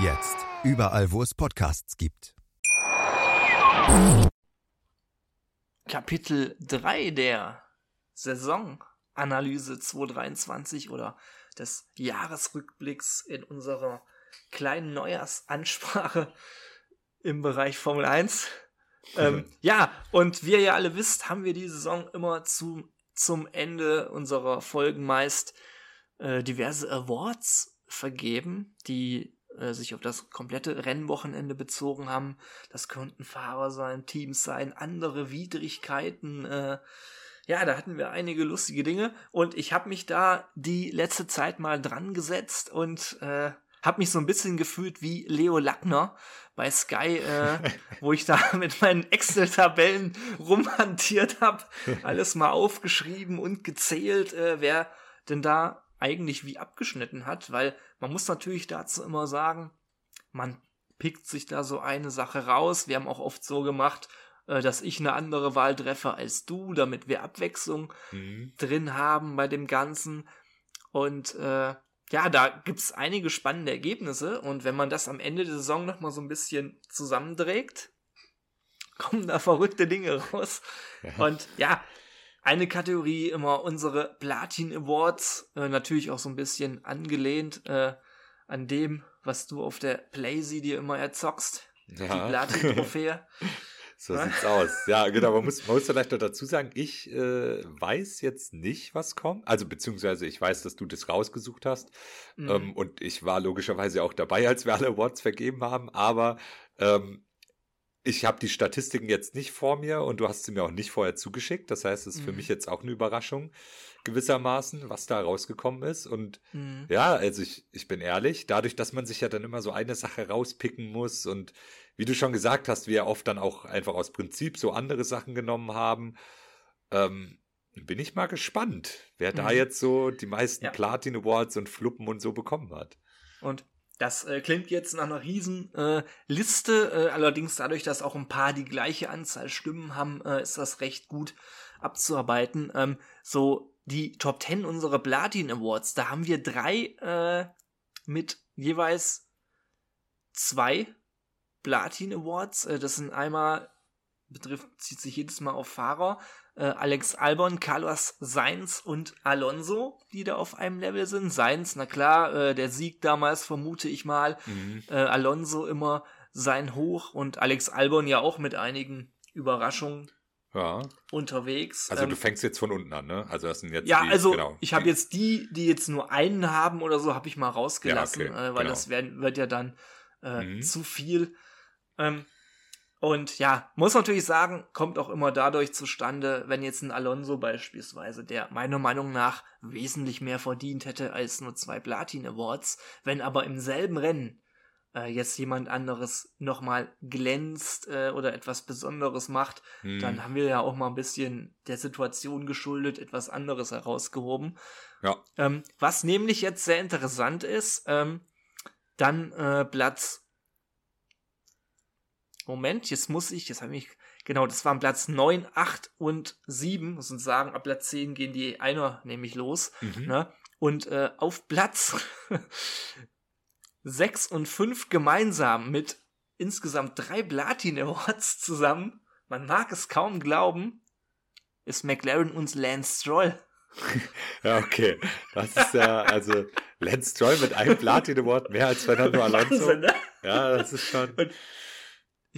Jetzt überall, wo es Podcasts gibt. Kapitel 3 der Saisonanalyse 2023 oder des Jahresrückblicks in unserer kleinen Neujahrsansprache im Bereich Formel 1. ähm, ja, und wie ihr ja alle wisst, haben wir die Saison immer zu, zum Ende unserer Folgen meist äh, diverse Awards vergeben, die äh, sich auf das komplette Rennwochenende bezogen haben. Das könnten Fahrer sein, Teams sein, andere Widrigkeiten. Äh, ja, da hatten wir einige lustige Dinge und ich habe mich da die letzte Zeit mal dran gesetzt und äh, habe mich so ein bisschen gefühlt wie Leo Lackner bei Sky, äh, wo ich da mit meinen Excel-Tabellen rumhantiert habe, alles mal aufgeschrieben und gezählt, äh, wer denn da eigentlich wie abgeschnitten hat, weil man muss natürlich dazu immer sagen, man pickt sich da so eine Sache raus. Wir haben auch oft so gemacht, äh, dass ich eine andere Wahl treffe als du, damit wir Abwechslung mhm. drin haben bei dem Ganzen. Und äh, ja, da gibt's einige spannende Ergebnisse. Und wenn man das am Ende der Saison nochmal so ein bisschen zusammenträgt, kommen da verrückte Dinge raus. Ja. Und ja, eine Kategorie immer unsere Platin Awards, äh, natürlich auch so ein bisschen angelehnt äh, an dem, was du auf der Playsee dir immer erzockst. Ja. Die Platin-Trophäe. so ja? sieht's aus. Ja, genau. Man muss, man muss vielleicht noch dazu sagen, ich äh, weiß jetzt nicht, was kommt. Also beziehungsweise ich weiß, dass du das rausgesucht hast. Mhm. Ähm, und ich war logischerweise auch dabei, als wir alle Awards vergeben haben. Aber ähm, ich habe die Statistiken jetzt nicht vor mir und du hast sie mir auch nicht vorher zugeschickt. Das heißt, es ist für Mhm. mich jetzt auch eine Überraschung gewissermaßen, was da rausgekommen ist. Und Mhm. ja, also ich, ich bin ehrlich, dadurch, dass man sich ja dann immer so eine Sache rauspicken muss und wie du schon gesagt hast, wir ja oft dann auch einfach aus Prinzip so andere Sachen genommen haben, ähm, bin ich mal gespannt, wer da Mhm. jetzt so die meisten Ja. Platin Awards und Fluppen und so bekommen hat. Und das äh, klingt jetzt nach einer riesen äh, Liste. Äh, allerdings dadurch, dass auch ein paar die gleiche Anzahl Stimmen haben, äh, ist das recht gut abzuarbeiten. Ähm, so die Top 10 unserer Platin Awards, da haben wir drei äh, mit jeweils zwei Platin Awards. Äh, das sind einmal, betrifft, zieht sich jedes Mal auf Fahrer, äh, Alex Albon, Carlos Sainz und Alonso, die da auf einem Level sind. Sainz, na klar, äh, der Sieg damals vermute ich mal. Mhm. Äh, Alonso immer sein Hoch und Alex Albon ja auch mit einigen Überraschungen Ja. unterwegs. Also Ähm, du fängst jetzt von unten an, ne? Also das sind jetzt ja, die, also genau, ich habe jetzt die, die jetzt nur einen haben oder so, habe ich mal rausgelassen, Ja, okay, äh, weil genau. das werden, wird ja dann äh, Mhm. zu viel. Ähm, und ja, muss natürlich sagen, kommt auch immer dadurch zustande, wenn jetzt ein Alonso beispielsweise, der meiner Meinung nach wesentlich mehr verdient hätte als nur zwei Platin Awards, wenn aber im selben Rennen äh, jetzt jemand anderes nochmal glänzt äh, oder etwas Besonderes macht, Mhm. dann haben wir ja auch mal ein bisschen der Situation geschuldet etwas anderes herausgehoben. Ja. Ähm, was nämlich jetzt sehr interessant ist, ähm, dann äh, Platz. Moment, jetzt muss ich, jetzt habe ich, genau, das waren Platz 9, 8 und 7, muss man sagen, ab Platz 10 gehen die Einer nämlich los. Mhm. Ne? Und äh, auf Platz 6 und 5 gemeinsam mit insgesamt drei Platin Awards zusammen, man mag es kaum glauben, ist McLaren und Lance Stroll. Ja, okay. Das ist ja, also Lance Stroll mit einem Platin Award mehr als Fernando Alonso. Wahnsinn, ne? Ja, das ist schon.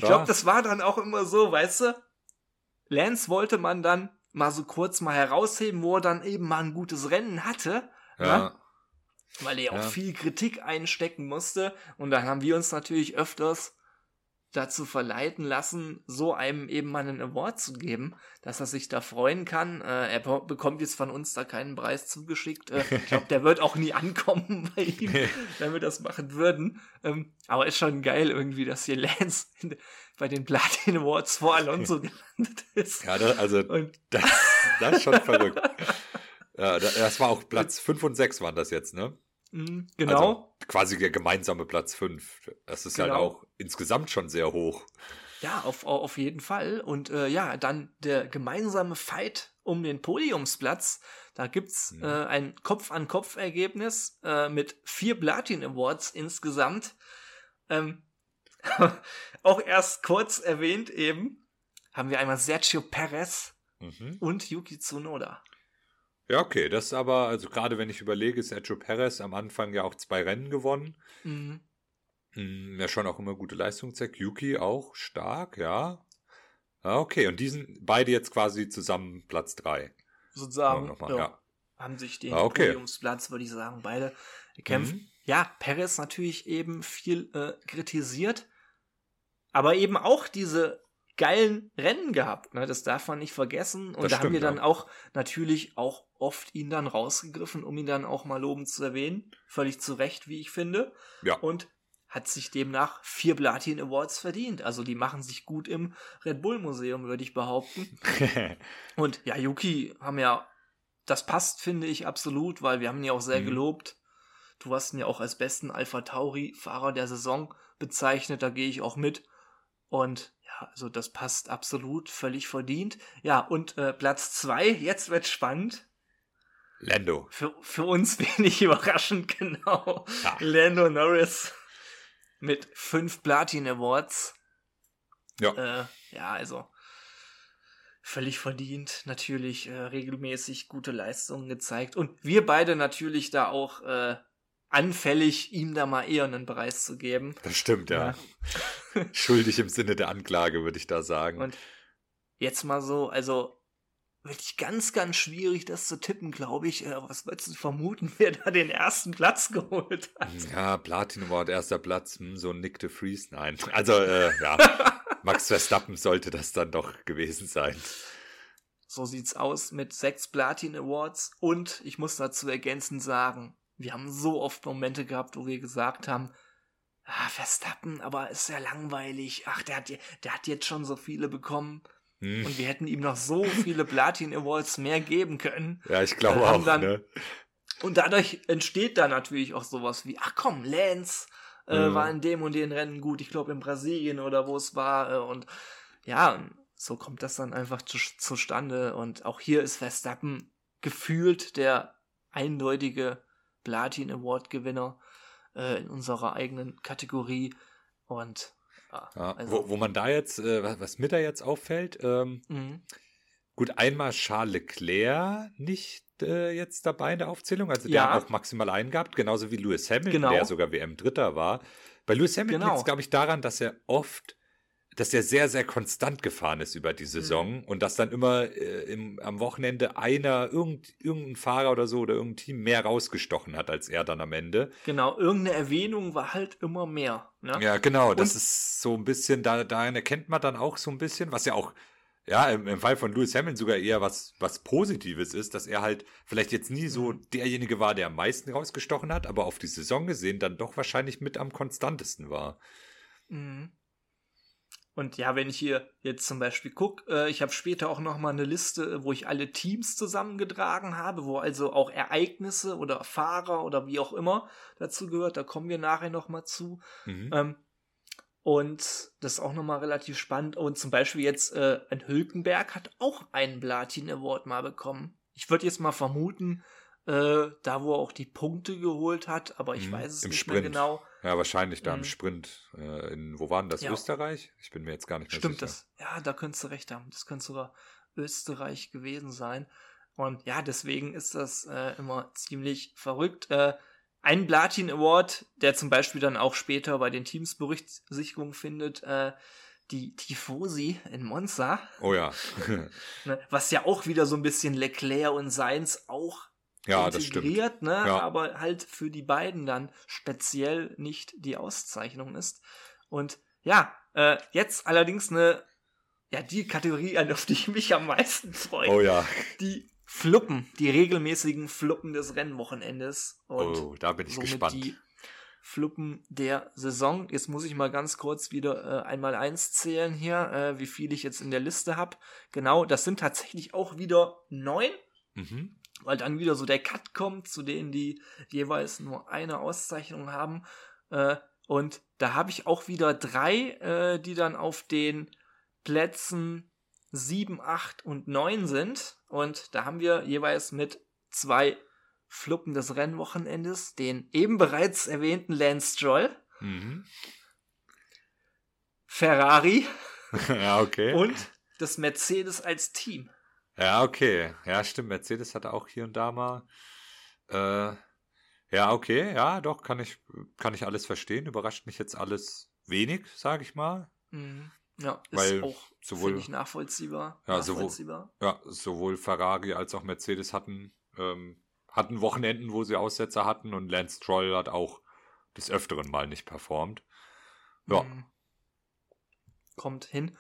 Ich glaube, das war dann auch immer so, weißt du? Lance wollte man dann mal so kurz mal herausheben, wo er dann eben mal ein gutes Rennen hatte, ne? Ja, weil er auch Ja. viel Kritik einstecken musste. Und dann haben wir uns natürlich öfters dazu verleiten lassen, so einem eben mal einen Award zu geben, dass er sich da freuen kann. Äh, er be- bekommt jetzt von uns da keinen Preis zugeschickt. Äh, ich glaube, der wird auch nie ankommen bei ihm, wenn wir das machen würden. Ähm, aber ist schon geil irgendwie, dass hier Lance in, bei den Platin Awards vor Alonso gelandet ist. ja da, also Und das, das ist schon verrückt. Ja, da- das war auch Platz 5 und 6 waren das jetzt, ne? Mh, genau. Also quasi der gemeinsame Platz 5. Das ist halt Genau. auch insgesamt schon sehr hoch. Ja, auf, auf jeden Fall. Und äh, ja, dann der gemeinsame Fight um den Podiumsplatz. Da gibt's Mhm. äh, ein Kopf-an-Kopf-Ergebnis äh, mit vier Platin Awards insgesamt. Ähm, auch erst kurz erwähnt eben, haben wir einmal Sergio Perez Mhm. und Yuki Tsunoda. Ja, okay. Das ist aber, also gerade wenn ich überlege, Sergio Perez am Anfang ja auch zwei Rennen gewonnen. Mhm. Hm, Ja, schon auch immer gute Leistung zeigt. Yuki auch stark, ja. Ja, okay. Und die sind beide jetzt quasi zusammen Platz 3. Sozusagen ja, ja. haben sich den Ah, okay. Podiumsplatz, würde ich sagen, beide gekämpft. Mhm. Ja, Perez natürlich eben viel äh, kritisiert, aber eben auch diese geilen Rennen gehabt. Ne? Das darf man nicht vergessen. Und Das da haben stimmt, wir dann ja. auch natürlich auch oft ihn dann rausgegriffen, um ihn dann auch mal lobend zu erwähnen. Völlig zu Recht, wie ich finde. Ja. Und hat sich demnach vier Platin Awards verdient. Also die machen sich gut im Red Bull Museum, würde ich behaupten. Und ja, Yuki haben ja, das passt, finde ich, absolut, weil wir haben ihn ja auch sehr Mhm. gelobt. Du hast ihn ja auch als besten Alpha Tauri-Fahrer der Saison bezeichnet, da gehe ich auch mit. Und ja, also das passt absolut, völlig verdient. Ja, und äh, Platz zwei, jetzt wird spannend. Lando. Für, für uns wenig überraschend, genau. Ja. Lando Norris mit fünf Platin Awards. Ja. Äh, ja, also völlig verdient, natürlich äh, regelmäßig gute Leistungen gezeigt. Und wir beide natürlich da auch äh, anfällig, ihm da mal eher einen Preis zu geben. Das stimmt, ja. Schuldig im Sinne der Anklage, würde ich da sagen. Und jetzt mal so, also wirklich ganz, ganz schwierig, das zu tippen, glaube ich. Äh, was würdest du vermuten, wer da den ersten Platz geholt hat? ja, Platin Award, erster Platz, hm, so ein Nick de Vries, nein. Also, äh, ja. Max Verstappen sollte das dann doch gewesen sein. So sieht's aus mit sechs Platin Awards und ich muss dazu ergänzend sagen, wir haben so oft Momente gehabt, wo wir gesagt haben, ah, Verstappen, aber ist ja langweilig. Ach, der hat, der hat jetzt schon so viele bekommen. Hm. Und wir hätten ihm noch so viele Platin Awards mehr geben können. Ja, ich glaube auch. Dann, ne? Und dadurch entsteht da natürlich auch sowas wie, ach komm, Lance äh, mhm. war in dem und den Rennen gut, ich glaube in Brasilien oder wo es war. Äh, und ja, so kommt das dann einfach zu, zustande. Und auch hier ist Verstappen gefühlt der eindeutige Platin Award Gewinner äh, in unserer eigenen Kategorie. Und ja, also, wo, wo man da jetzt, äh, was mir da jetzt auffällt, ähm, mhm. gut, einmal Charles Leclerc nicht äh, jetzt dabei in der Aufzählung, also der ja. hat auch maximal einen gehabt, genauso wie Lewis Hamilton, genau. der sogar WM-Dritter war. Bei Lewis Hamilton genau. liegt es, glaube ich, daran, dass er oft dass er sehr, sehr konstant gefahren ist über die Saison mhm. und dass dann immer äh, im, am Wochenende einer, irgend, irgendein Fahrer oder so oder irgendein Team mehr rausgestochen hat als er dann am Ende. Genau, irgendeine Erwähnung war halt immer mehr. Ne? Ja, genau, und das ist so ein bisschen, da, daran erkennt man dann auch so ein bisschen, was ja auch, ja, im, im Fall von Lewis Hamilton sogar eher was, was Positives ist, dass er halt vielleicht jetzt nie so mhm. derjenige war, der am meisten rausgestochen hat, aber auf die Saison gesehen dann doch wahrscheinlich mit am konstantesten war. Mhm. Und ja, wenn ich hier jetzt zum Beispiel gucke, äh, ich habe später auch noch mal eine Liste, wo ich alle Teams zusammengetragen habe, wo also auch Ereignisse oder Fahrer oder wie auch immer dazu gehört. Da kommen wir nachher noch mal zu. Mhm. Ähm, und das ist auch noch mal relativ spannend. Und zum Beispiel jetzt äh, ein Hülkenberg hat auch einen Platin Award mal bekommen. Ich würde jetzt mal vermuten, äh, da wo er auch die Punkte geholt hat, aber ich mhm, weiß es nicht Sprint. mehr genau. Ja, wahrscheinlich da im mhm. Sprint. Äh, in, wo war denn das? Ja. Österreich? Ich bin mir jetzt gar nicht mehr Stimmt sicher. Stimmt das? Ja, da könntest du recht haben. Das könnte sogar Österreich gewesen sein. Und ja, deswegen ist das äh, immer ziemlich verrückt. Äh, ein Platin Award, der zum Beispiel dann auch später bei den Teams Berücksichtigung findet, äh, die Tifosi in Monza. Oh ja. Ne, was ja auch wieder so ein bisschen Leclerc und Seins auch ja, integriert, ne? Ja. aber halt für die beiden dann speziell nicht die Auszeichnung ist. Und ja, äh, jetzt allerdings eine, ja, die Kategorie, auf die ich mich am meisten freue. Oh ja. Die Fluppen, die regelmäßigen Fluppen des Rennwochenendes. Und oh, da bin ich gespannt. Die Fluppen der Saison. Jetzt muss ich mal ganz kurz wieder äh, einmal eins zählen hier, äh, wie viel ich jetzt in der Liste habe. Genau, das sind tatsächlich auch wieder neun. Mhm weil dann wieder so der Cut kommt zu denen, die jeweils nur eine Auszeichnung haben. Äh, und da habe ich auch wieder drei, äh, die dann auf den Plätzen 7, 8 und 9 sind. Und da haben wir jeweils mit zwei Fluppen des Rennwochenendes den eben bereits erwähnten Lance Stroll, mhm. Ferrari ja, okay. und das Mercedes als Team. Ja, okay. Ja, stimmt. Mercedes hatte auch hier und da mal. Äh, ja, okay. Ja, doch, kann ich, kann ich alles verstehen. Überrascht mich jetzt alles wenig, sage ich mal. Mhm. Ja, Weil ist auch sowohl, ich nachvollziehbar. Ja, nachvollziehbar. Sowohl, ja, sowohl Ferrari als auch Mercedes hatten, ähm, hatten Wochenenden, wo sie Aussetzer hatten und Lance Stroll hat auch des Öfteren mal nicht performt. Ja. Mhm. Kommt hin.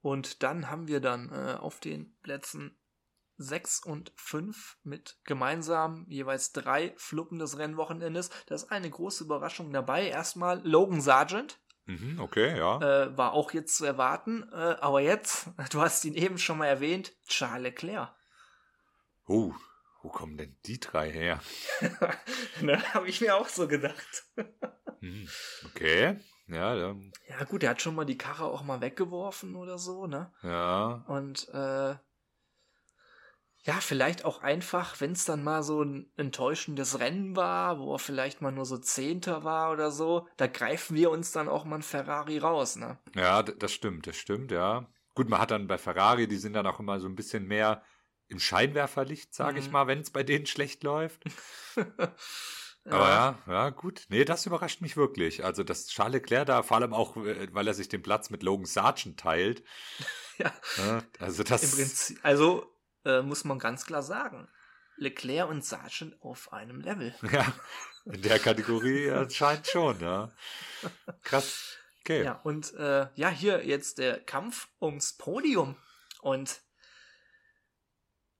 Und dann haben wir dann äh, auf den Plätzen 6 und 5 mit gemeinsam jeweils drei Fluppen des Rennwochenendes. Da ist eine große Überraschung dabei. Erstmal Logan Sargent. Mhm, okay, ja. Äh, war auch jetzt zu erwarten. Äh, aber jetzt, du hast ihn eben schon mal erwähnt, Charles Leclerc. Uh, wo kommen denn die drei her? ne, habe ich mir auch so gedacht. Hm, okay. Ja, ja. Ja, gut, er hat schon mal die Karre auch mal weggeworfen oder so, ne? Ja. Und äh, ja, vielleicht auch einfach, wenn es dann mal so ein enttäuschendes Rennen war, wo er vielleicht mal nur so Zehnter war oder so, da greifen wir uns dann auch mal ein Ferrari raus, ne? Ja, das stimmt, das stimmt, ja. Gut, man hat dann bei Ferrari, die sind dann auch immer so ein bisschen mehr im Scheinwerferlicht, sage mhm. ich mal, wenn es bei denen schlecht läuft. Aber ja, ja, gut. Nee, das überrascht mich wirklich. Also, dass Charles Leclerc da, vor allem auch, äh, weil er sich den Platz mit Logan Sargent teilt. ja. ja. Also, das. Im Prinzip, also, äh, muss man ganz klar sagen. Leclerc und Sargent auf einem Level. Ja, in der Kategorie anscheinend schon, ja. Krass. Okay. Ja, und äh, ja, hier jetzt der Kampf ums Podium. Und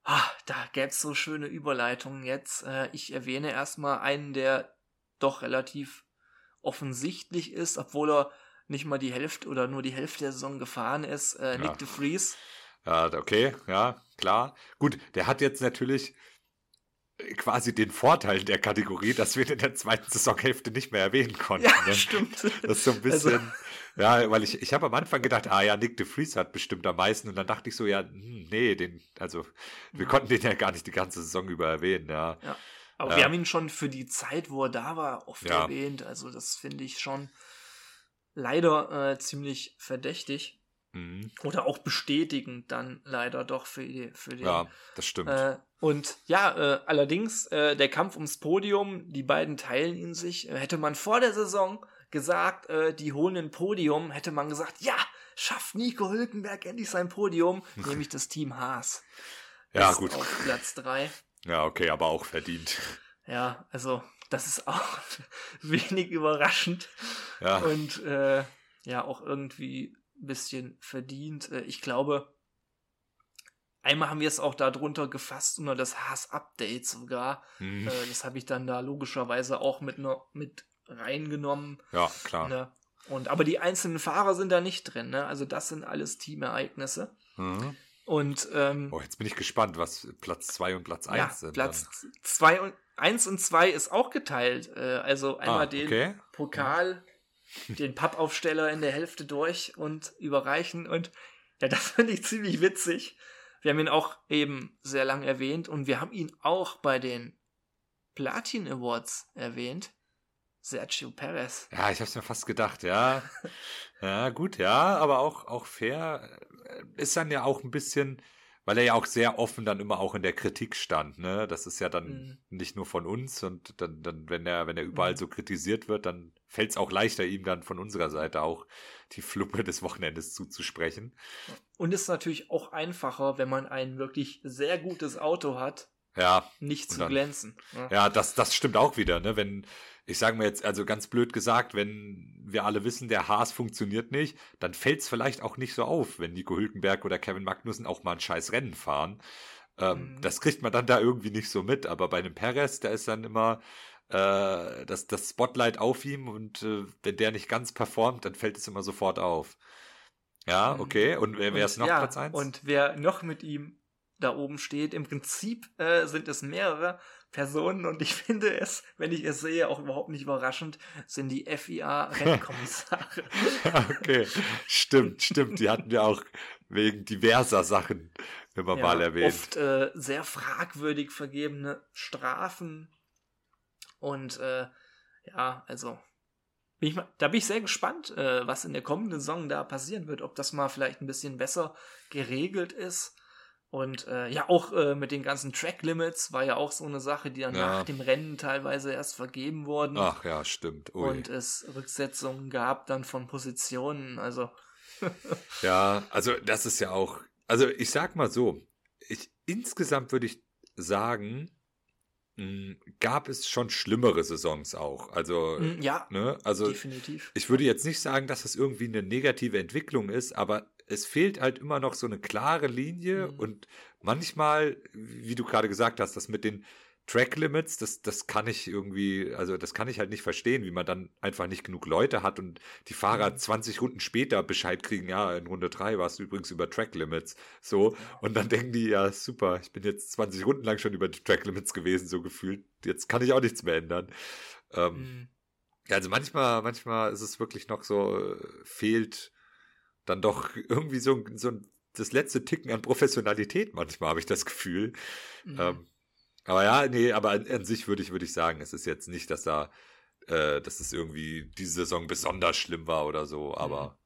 ah, da gäbe es so schöne Überleitungen jetzt. Äh, ich erwähne erstmal einen, der doch relativ offensichtlich ist, obwohl er nicht mal die Hälfte oder nur die Hälfte der Saison gefahren ist. Äh, Nick Ja. de Vries. Ja, okay, ja, klar. Gut, der hat jetzt natürlich quasi den Vorteil der Kategorie, dass wir ihn in der zweiten Saisonhälfte nicht mehr erwähnen konnten. Ja, ne? stimmt. Das ist so ein Also- bisschen, ja, weil ich, ich habe am Anfang gedacht, ah ja, Nick de Vries hat bestimmt am meisten und dann dachte ich so, ja, hm, nee, den, also wir Ja. konnten den ja gar nicht die ganze Saison über erwähnen, ja. Aber Ja. wir haben ihn schon für die Zeit, wo er da war, oft Ja. erwähnt. Also das finde ich schon leider äh, ziemlich verdächtig. Mhm. Oder auch bestätigend dann leider doch für, die, für den. Ja, das stimmt. Äh, und ja, äh, allerdings, äh, der Kampf ums Podium, die beiden teilen ihn sich. Äh, hätte man vor der Saison gesagt, äh, die holen ein Podium, hätte man gesagt, ja, schafft Nico Hülkenberg endlich sein Podium, nämlich das Team Haas. ja, gut. Auf Platz 3. Ja, okay, aber auch verdient. Ja, also das ist auch wenig überraschend Ja, und äh, ja auch irgendwie bisschen verdient. Äh, ich glaube, einmal haben wir es auch darunter gefasst unter das Haas-Update sogar. mhm. Äh, das habe ich dann da logischerweise auch mit, ne, mit reingenommen. ja, klar. Ne? Und aber die einzelnen Fahrer sind da nicht drin. Ne? Also das sind alles Teamereignisse. Mhm. Und ähm, Oh, jetzt bin ich gespannt, was Platz 2 und Platz 1 ja, sind. Platz 2 und 1 und 2 ist auch geteilt. Äh, also einmal ah, den okay. Pokal, den Pappaufsteller in der Hälfte durch und überreichen. Und ja, das finde ich ziemlich witzig. Wir haben ihn auch eben sehr lang erwähnt und wir haben ihn auch bei den Platin Awards erwähnt. Sergio Perez. Ja, ich hab's mir fast gedacht, ja. Ja, gut, ja, aber auch, auch fair. Ist dann ja auch ein bisschen, weil er ja auch sehr offen dann immer auch in der Kritik stand, ne? Das ist ja dann Mhm. nicht nur von uns und dann, dann, wenn er, wenn er überall Mhm. so kritisiert wird, dann fällt's auch leichter, ihm dann von unserer Seite auch die Fluppe des Wochenendes zuzusprechen. Und ist natürlich auch einfacher, wenn man ein wirklich sehr gutes Auto hat, Ja, nicht zu dann- glänzen. ne? Ja, das, das stimmt auch wieder, ne? Wenn, ich sage mal jetzt, also ganz blöd gesagt, wenn wir alle wissen, der Haas funktioniert nicht, dann fällt es vielleicht auch nicht so auf, wenn Nico Hülkenberg oder Kevin Magnussen auch mal ein scheiß Rennen fahren. Ähm, Mhm. Das kriegt man dann da irgendwie nicht so mit, aber bei einem Perez, da ist dann immer äh, das, das Spotlight auf ihm und äh, wenn der nicht ganz performt, dann fällt es immer sofort auf. Ja, Mhm. okay. Und wer, wer Und ist noch ja, Platz 1? Und wer noch mit ihm da oben steht, im Prinzip äh, sind es mehrere Personen und ich finde es, wenn ich es sehe, auch überhaupt nicht überraschend, sind die FIA-Rennkommissare. okay, stimmt, stimmt. Die hatten wir auch wegen diverser Sachen immer mal erwähnt. Oft äh, sehr fragwürdig vergebene Strafen. Und äh, ja, also bin ich mal, da bin ich sehr gespannt, äh, was in der kommenden Saison da passieren wird, ob das mal vielleicht ein bisschen besser geregelt ist. Und äh, ja, auch äh, mit den ganzen Track Limits war ja auch so eine Sache, die dann Ja. nach dem Rennen teilweise erst vergeben wurden. Ach ja, stimmt. Ui. und es Rücksetzungen gab dann von Positionen. Also Ja, also das ist ja auch, also ich sag mal so, ich, insgesamt würde ich sagen, gab es schon schlimmere Saisons auch. Also, mm, ja, ne, also definitiv. ich würde jetzt nicht sagen, dass es irgendwie eine negative Entwicklung ist, aber es fehlt halt immer noch so eine klare Linie Mhm. und manchmal, wie du gerade gesagt hast, das mit den Track Limits, das, das kann ich irgendwie, also das kann ich halt nicht verstehen, wie man dann einfach nicht genug Leute hat und die Fahrer Mhm. 20 Runden später Bescheid kriegen, ja, in Runde 3 warst du übrigens über Track Limits. So. Und dann denken die, ja, super, ich bin jetzt 20 Runden lang schon über die Track Limits gewesen, so gefühlt. Jetzt kann ich auch nichts mehr ändern. Ähm, ja, also manchmal, manchmal ist es wirklich noch so, äh, fehlt dann doch irgendwie so, so das letzte Ticken an Professionalität manchmal, habe ich das Gefühl. Mhm. Ähm, aber ja, nee, aber an, an sich würde ich, würde ich sagen, es ist jetzt nicht, dass da, äh, dass es irgendwie diese Saison besonders schlimm war oder so, aber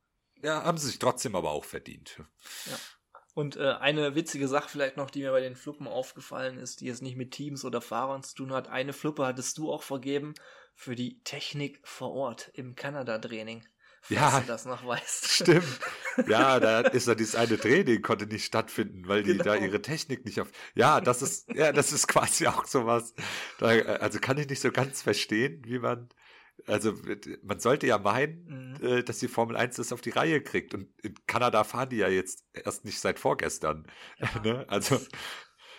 ja, haben sie sich trotzdem aber auch verdient. Und äh, eine witzige Sache vielleicht noch, die mir bei den Fluppen aufgefallen ist, die jetzt nicht mit Teams oder Fahrern zu tun hat. Eine Fluppe hattest du auch vergeben für die Technik vor Ort im Kanada-Training. Ja. du das noch weißt. Stimmt. Ja, da ist ja dieses eine Training konnte nicht stattfinden, weil die da Genau. ihre Technik nicht auf. Ja, das ist, ja, das ist quasi auch sowas. Da, äh, also kann ich nicht so ganz verstehen, wie man Also man sollte ja meinen, Mhm. äh, dass die Formel 1 das auf die Reihe kriegt. Und in Kanada fahren die ja jetzt erst nicht seit vorgestern. ne? Also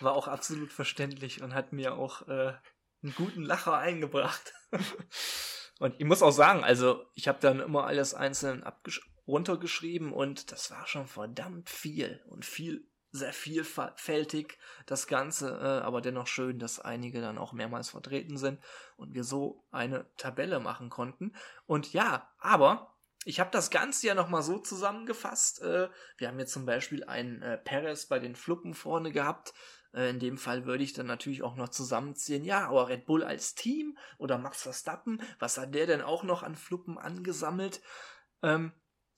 War auch absolut verständlich und hat mir auch äh, einen guten Lacher eingebracht. und ich muss auch sagen, also ich habe dann immer alles einzeln abgesch runtergeschrieben und das war schon verdammt viel und viel, sehr vielfältig das Ganze, äh, aber dennoch schön, dass einige dann auch mehrmals vertreten sind und wir so eine Tabelle machen konnten. Und ja, aber ich habe das Ganze ja nochmal so zusammengefasst. Äh, wir haben jetzt zum Beispiel einen äh, Perez bei den Fluppen vorne gehabt. Äh, in dem Fall würde ich dann natürlich auch noch zusammenziehen. Ja, aber Red Bull als Team oder Max Verstappen, was hat der denn auch noch an Fluppen angesammelt? Ähm,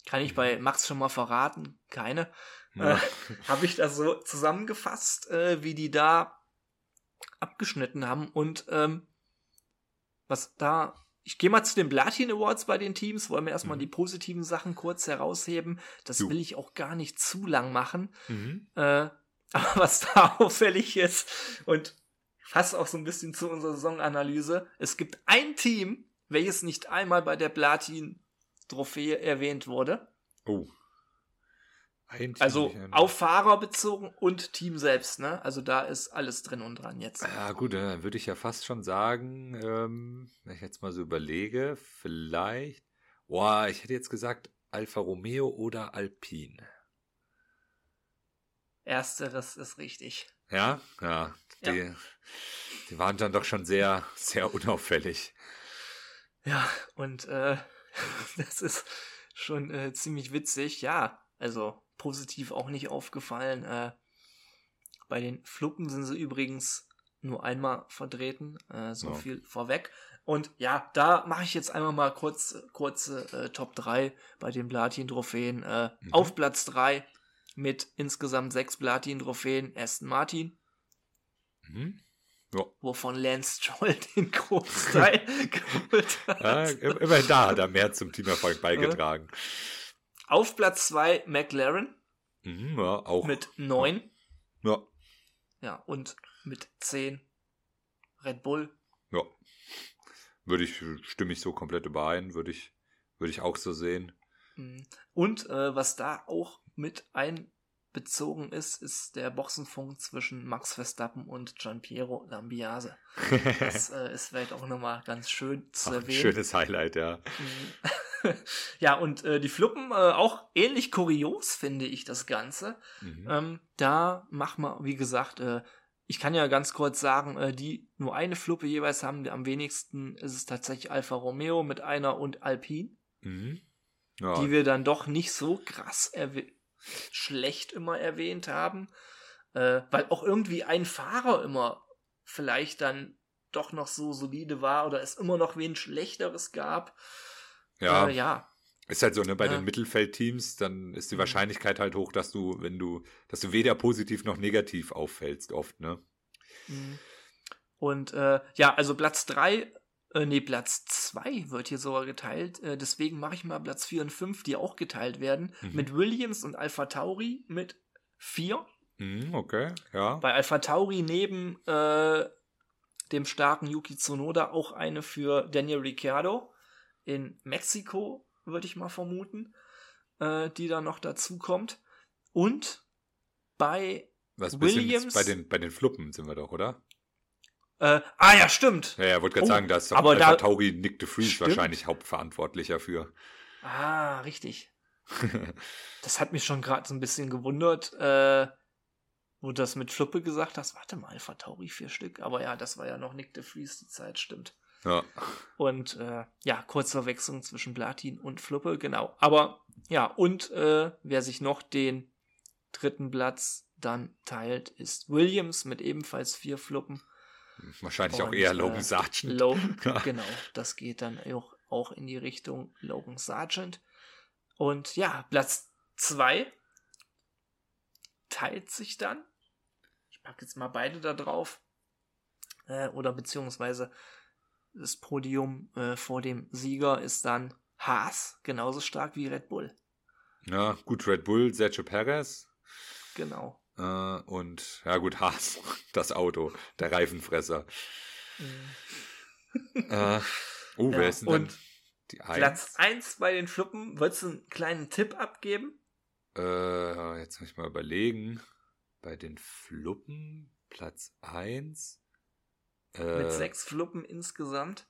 kann ich bei Max schon mal verraten? Keine. ja. Äh, habe ich das so zusammengefasst, äh, wie die da abgeschnitten haben und ähm, was da. Ich gehe mal zu den Platin Awards bei den Teams, wollen wir erstmal Mhm. die positiven Sachen kurz herausheben. Das Jo. will ich auch gar nicht zu lang machen. Mhm. Äh, aber was da auffällig ist und fast auch so ein bisschen zu unserer Saisonanalyse, es gibt ein Team, welches nicht einmal bei der Platin-Trophäe erwähnt wurde. Oh. Ein Team, Also ja. auf Fahrer bezogen und Team selbst, ne? Also da ist alles drin und dran jetzt. Ja, gut, dann würde ich ja fast schon sagen, ähm, wenn ich jetzt mal so überlege, vielleicht. Boah, ich hätte jetzt gesagt Alfa Romeo oder Alpine. Ersteres ist richtig. Ja, ja. Die, Ja. die waren dann doch schon sehr, sehr unauffällig. Ja, und äh, das ist schon äh, ziemlich witzig. Ja, also positiv auch nicht aufgefallen. Äh, bei den Fluppen sind sie übrigens nur einmal vertreten, äh, so Ja. viel vorweg. Und ja, da mache ich jetzt einmal mal kurz, kurze äh, Top 3 bei den Platin-Trophäen. Äh, Mhm. Auf Platz 3 mit insgesamt sechs Platin-Trophäen Aston Martin, Mhm. Ja. wovon Lance Stroll den Großteil geholt hat. Ja, im- immerhin da hat er mehr zum Teamerfolg beigetragen. Auf Platz 2 McLaren Mhm, ja, auch. mit 9. Ja, Ja, und mit 10 Red Bull. ja. Würde ich, stimme ich so komplett überein, würde ich, würde ich auch so sehen. Mhm. Und äh, was da auch mit einbezogen ist, ist der Boxenfunk zwischen Max Verstappen und Gianpiero Lambiase. Das äh, ist vielleicht auch nochmal ganz schön zu ein erwähnen. schönes Highlight, ja. Mhm. ja, und äh, die Fluppen äh, auch ähnlich kurios, finde ich, das Ganze. Mhm. Ähm, da mach mal, wie gesagt, äh, ich kann ja ganz kurz sagen, äh, die nur eine Fluppe jeweils haben, am wenigsten ist es tatsächlich Alfa Romeo mit einer und Alpine, Mhm. Ja, die wir dann doch nicht so krass erwäh- schlecht immer erwähnt haben, äh, weil auch irgendwie ein Fahrer immer vielleicht dann doch noch so solide war oder es immer noch wen schlechteres gab. ja. Äh, ja. Ist halt so, ne, bei Ja. den Mittelfeldteams, dann ist die Mhm. Wahrscheinlichkeit halt hoch, dass du, wenn du, dass du weder positiv noch negativ auffällst, oft, ne? Mhm. Und äh, ja, also Platz 3, äh, nee, Platz 2 wird hier sogar geteilt. Äh, deswegen mache ich mal Platz 4 und 5, die auch geteilt werden. Mhm. Mit Williams und Alpha Tauri mit 4. Mhm, okay, ja. Bei Alpha Tauri neben äh, dem starken Yuki Tsunoda auch eine für Daniel Ricciardo in Mexiko, würde ich mal vermuten, äh, die da noch dazu kommt. Und bei Was Williams- bei den, bei den Fluppen sind wir doch, oder? Äh, ah ja, stimmt. Ja, ja, wollte gerade Oh, sagen, da ist doch aber da- Tauri Nick de Vries wahrscheinlich hauptverantwortlicher für. Ah, richtig. Das hat mich schon gerade so ein bisschen gewundert, äh, wo du das mit Fluppe gesagt hast. Warte mal, Alpha Tauri vier Stück. Aber ja, das war ja noch Nick de Vries die Zeit, stimmt. ja. Und äh, ja, kurze Verwechslung zwischen Platin und Fluppe, genau. Aber ja, und äh, wer sich noch den dritten Platz dann teilt, ist Williams mit ebenfalls vier Fluppen. Wahrscheinlich auch Und, eher äh, Logan Sargent. Lo genau, das geht dann auch, auch in die Richtung Logan Sargent. Und ja, Platz 2 teilt sich dann. Ich packe jetzt mal beide da drauf. Äh, oder beziehungsweise das Podium äh, vor dem Sieger ist dann Haas, genauso stark wie Red Bull. Ja, gut, Red Bull, Sergio Perez. Genau. Äh, und ja gut, Haas, das Auto, der Reifenfresser. Mhm. äh, Oh, Ja, wer ist denn und die Eins? Platz 1 bei den Fluppen. Wolltest du einen kleinen Tipp abgeben? Äh, jetzt muss ich mal überlegen. Bei den Fluppen, Platz 1. Äh, Mit sechs Fluppen insgesamt.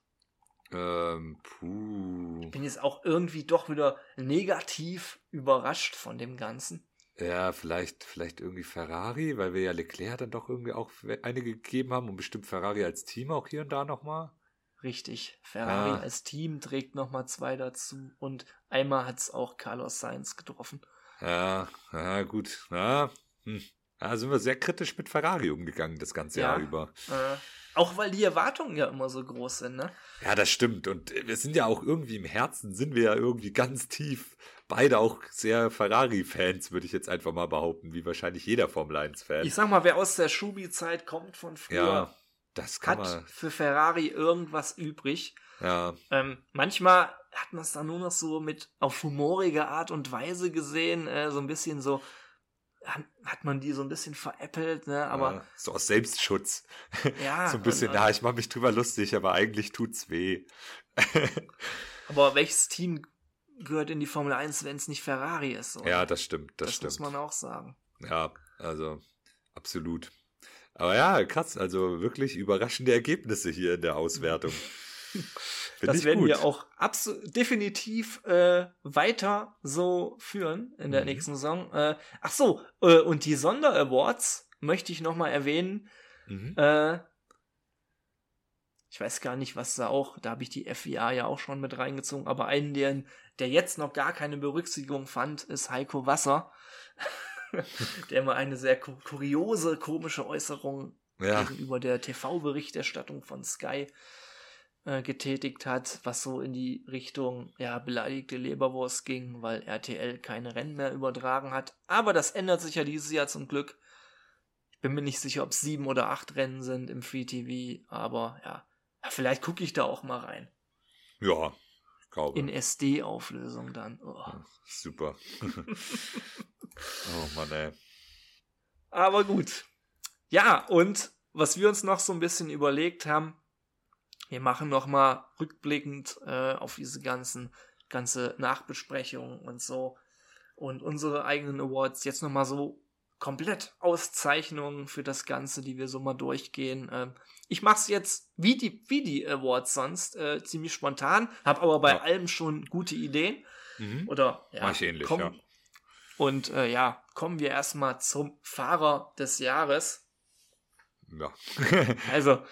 Ähm, puh. Ich bin jetzt auch irgendwie doch wieder negativ überrascht von dem Ganzen. Ja, vielleicht, vielleicht irgendwie Ferrari, weil wir ja Leclerc dann doch irgendwie auch einige gegeben haben und bestimmt Ferrari als Team auch hier und da nochmal. Richtig. Ferrari Ah. als Team trägt nochmal zwei dazu und einmal hat es auch Carlos Sainz getroffen. Ja, ja, gut. Ja, hm. ja, sind wir sehr kritisch mit Ferrari umgegangen das ganze Ja. Jahr über. Äh, auch weil die Erwartungen ja immer so groß sind, ne? Ja, das stimmt. Und wir sind ja auch irgendwie im Herzen, sind wir ja irgendwie ganz tief. Beide auch sehr Ferrari-Fans, würde ich jetzt einfach mal behaupten, wie wahrscheinlich jeder Formel 1-Fan. Ich sag mal, wer aus der Schubi-Zeit kommt von früher, Ja, das kann hat man. für Ferrari irgendwas übrig. Ja, Ähm, manchmal hat man es dann nur noch so mit auf humorige Art und Weise gesehen, äh, so ein bisschen so, hat, man die so ein bisschen veräppelt, ne? Aber ja, so aus Selbstschutz. ja, so ein bisschen, na, ich mache mich drüber lustig, aber eigentlich tut's weh. aber welches Team gehört in die Formel 1, wenn es nicht Ferrari ist? So? ja, das stimmt, das, das stimmt. muss man auch sagen. Ja, also absolut. Aber ja, krass, also wirklich überraschende Ergebnisse hier in der Auswertung. Find das werden gut. wir auch definitiv äh, weiter so führen in der Mhm. nächsten Saison. Äh, ach so, äh, und die Sonderawards möchte ich noch mal erwähnen. Mhm. Äh, ich weiß gar nicht, was da auch, da habe ich die FIA ja auch schon mit reingezogen, aber einen, der, der jetzt noch gar keine Berücksichtigung fand, ist Heiko Wasser, der mal eine sehr ku- kuriose, komische Äußerung Ja, gegenüber der TV-Berichterstattung von Sky äh, getätigt hat, was so in die Richtung, ja, beleidigte Leberwurst ging, weil RTL keine Rennen mehr übertragen hat. Aber das ändert sich ja dieses Jahr zum Glück. Ich bin mir nicht sicher, ob es sieben oder acht Rennen sind im Free TV, aber ja, ja vielleicht gucke ich da auch mal rein. ja, ich glaube. In SD-Auflösung dann. Oh. Super. oh Mann, ey. Aber gut. Ja, und was wir uns noch so ein bisschen überlegt haben, wir machen noch mal rückblickend äh, auf diese ganzen ganze Nachbesprechungen und so und unsere eigenen Awards jetzt noch mal so komplett Auszeichnungen für das Ganze, die wir so mal durchgehen. Ähm, ich mache es jetzt wie die wie die Awards sonst äh, ziemlich spontan, habe aber bei Ja. allem schon gute Ideen Mhm. oder ja, Mach ich ähnlich, komm- ja. Und äh, ja, kommen wir erstmal zum Fahrer des Jahres. Ja. Also,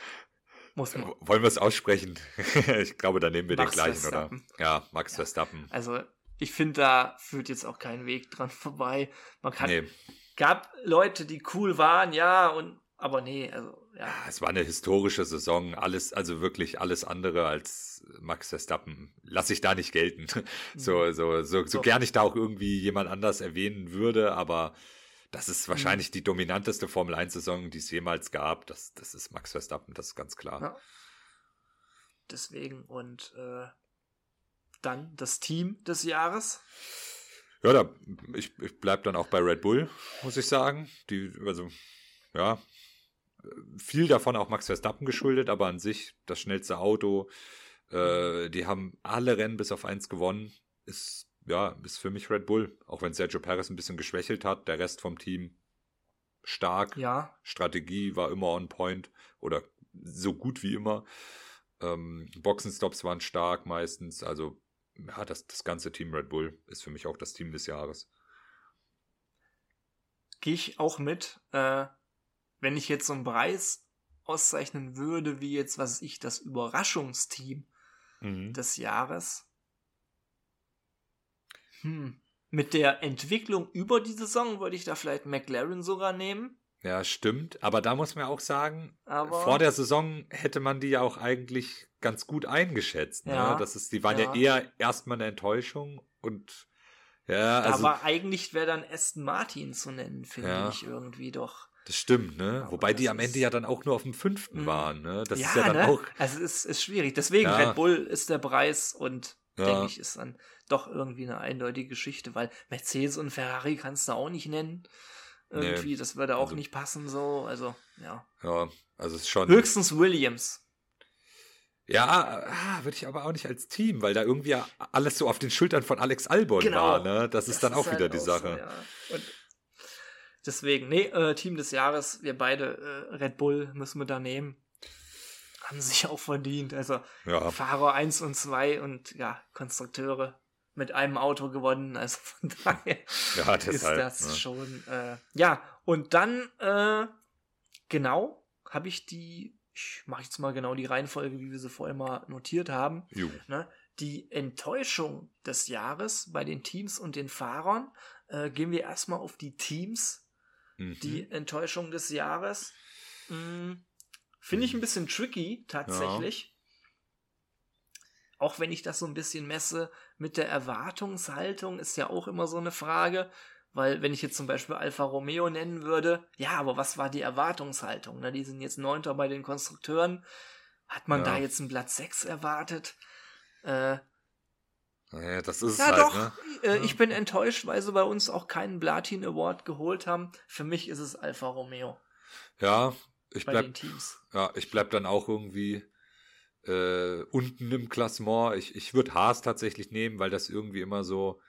muss man. Wollen wir es aussprechen? ich glaube, da nehmen wir Max den gleichen, Verstappen. oder? Ja, Max Verstappen. Also, ich finde, da führt jetzt auch kein Weg dran vorbei. Man kann. Nee, Gab Leute, die cool waren, ja, und aber nee, also, ja. es war eine historische Saison. Alles, also wirklich alles andere als Max Verstappen. Lass ich da nicht gelten. So, so, so, so So. gern ich da auch irgendwie jemand anders erwähnen würde, aber das Mhm. ist wahrscheinlich die dominanteste Formel 1-Saison, die es jemals gab. Das, das ist Max Verstappen, das ist ganz klar. Ja. Deswegen und äh, dann das Team des Jahres. Ja, da, ich, ich bleib dann auch bei Red Bull, muss ich sagen. Die, also, ja, viel davon auch Max Verstappen geschuldet, aber an sich das schnellste Auto. Äh, die haben alle Rennen bis auf eins gewonnen. Ist, ja, ist für mich Red Bull. Auch wenn Sergio Perez ein bisschen geschwächelt hat, der Rest vom Team stark. Ja, Strategie war immer on point oder so gut wie immer. Ähm, Boxenstops waren stark meistens. Also, ja, das, das ganze Team Red Bull ist für mich auch das Team des Jahres. gehe ich auch mit. Äh, wenn ich jetzt so einen Preis auszeichnen würde, wie jetzt, was ich, das Überraschungsteam des Jahres. Hm. Mit der Entwicklung über die Saison würde ich da vielleicht McLaren sogar nehmen. Ja, stimmt. Aber da muss man auch sagen, Aber vor der Saison hätte man die ja auch eigentlich ganz gut eingeschätzt. Ne? Ja, Das ist, die waren ja, ja. eher erstmal eine Enttäuschung und ja, also war eigentlich wäre dann Aston Martin zu nennen, finde Ja. ich irgendwie doch. das stimmt, ne? Aber Wobei die am Ende ja dann auch nur auf dem fünften Mhm. waren, ne? Das ja, ist ja dann ne? auch. Also es ist, ist schwierig. Deswegen Ja. Red Bull ist der Preis und Ja. denke ich, ist dann doch irgendwie eine eindeutige Geschichte, weil Mercedes und Ferrari kannst du auch nicht nennen. Irgendwie, das würde auch Also- nicht passen so. Also, ja. Ja, also es ist schon. Höchstens Williams. Ja, ah, würde ich aber auch nicht als Team, weil da irgendwie ja alles so auf den Schultern von Alex Albon Genau. war, ne? Das, ist dann auch halt wieder die so, Sache. ja. Und deswegen, nee, äh, Team des Jahres, wir beide, äh, Red Bull müssen wir da nehmen. Haben sich auch verdient. Also Ja. Fahrer 1 und 2 und ja, Konstrukteure mit einem Auto gewonnen. Also von daher Ja, ist deshalb. das ne? schon. Äh, ja, und dann, äh, genau, habe ich die, ich mache jetzt mal genau die Reihenfolge, wie wir sie vorher mal notiert haben. Jo. Ne? Die Enttäuschung des Jahres bei den Teams und den Fahrern. Äh, gehen wir erstmal auf die Teams. Mhm. Die Enttäuschung des Jahres. Hm, Finde ich ein bisschen tricky, tatsächlich. Auch wenn ich das so ein bisschen messe mit der Erwartungshaltung, ist ja auch immer so eine Frage. Weil, wenn ich jetzt zum Beispiel Alfa Romeo nennen würde, ja, aber was war die Erwartungshaltung? Ne? Die sind jetzt Neunter bei den Konstrukteuren. Hat man Ja. da jetzt einen Platz 6 erwartet? Äh, Ja, das ist ja, halt, doch. ne? Äh, ich bin enttäuscht, weil sie bei uns auch keinen Platin Award geholt haben. Für mich ist es Alfa Romeo Ja, ich bei bleib, den Teams. ja, ich bleib dann auch irgendwie äh, unten im Klassement. Ich, ich würde Haas tatsächlich nehmen, weil das irgendwie immer so,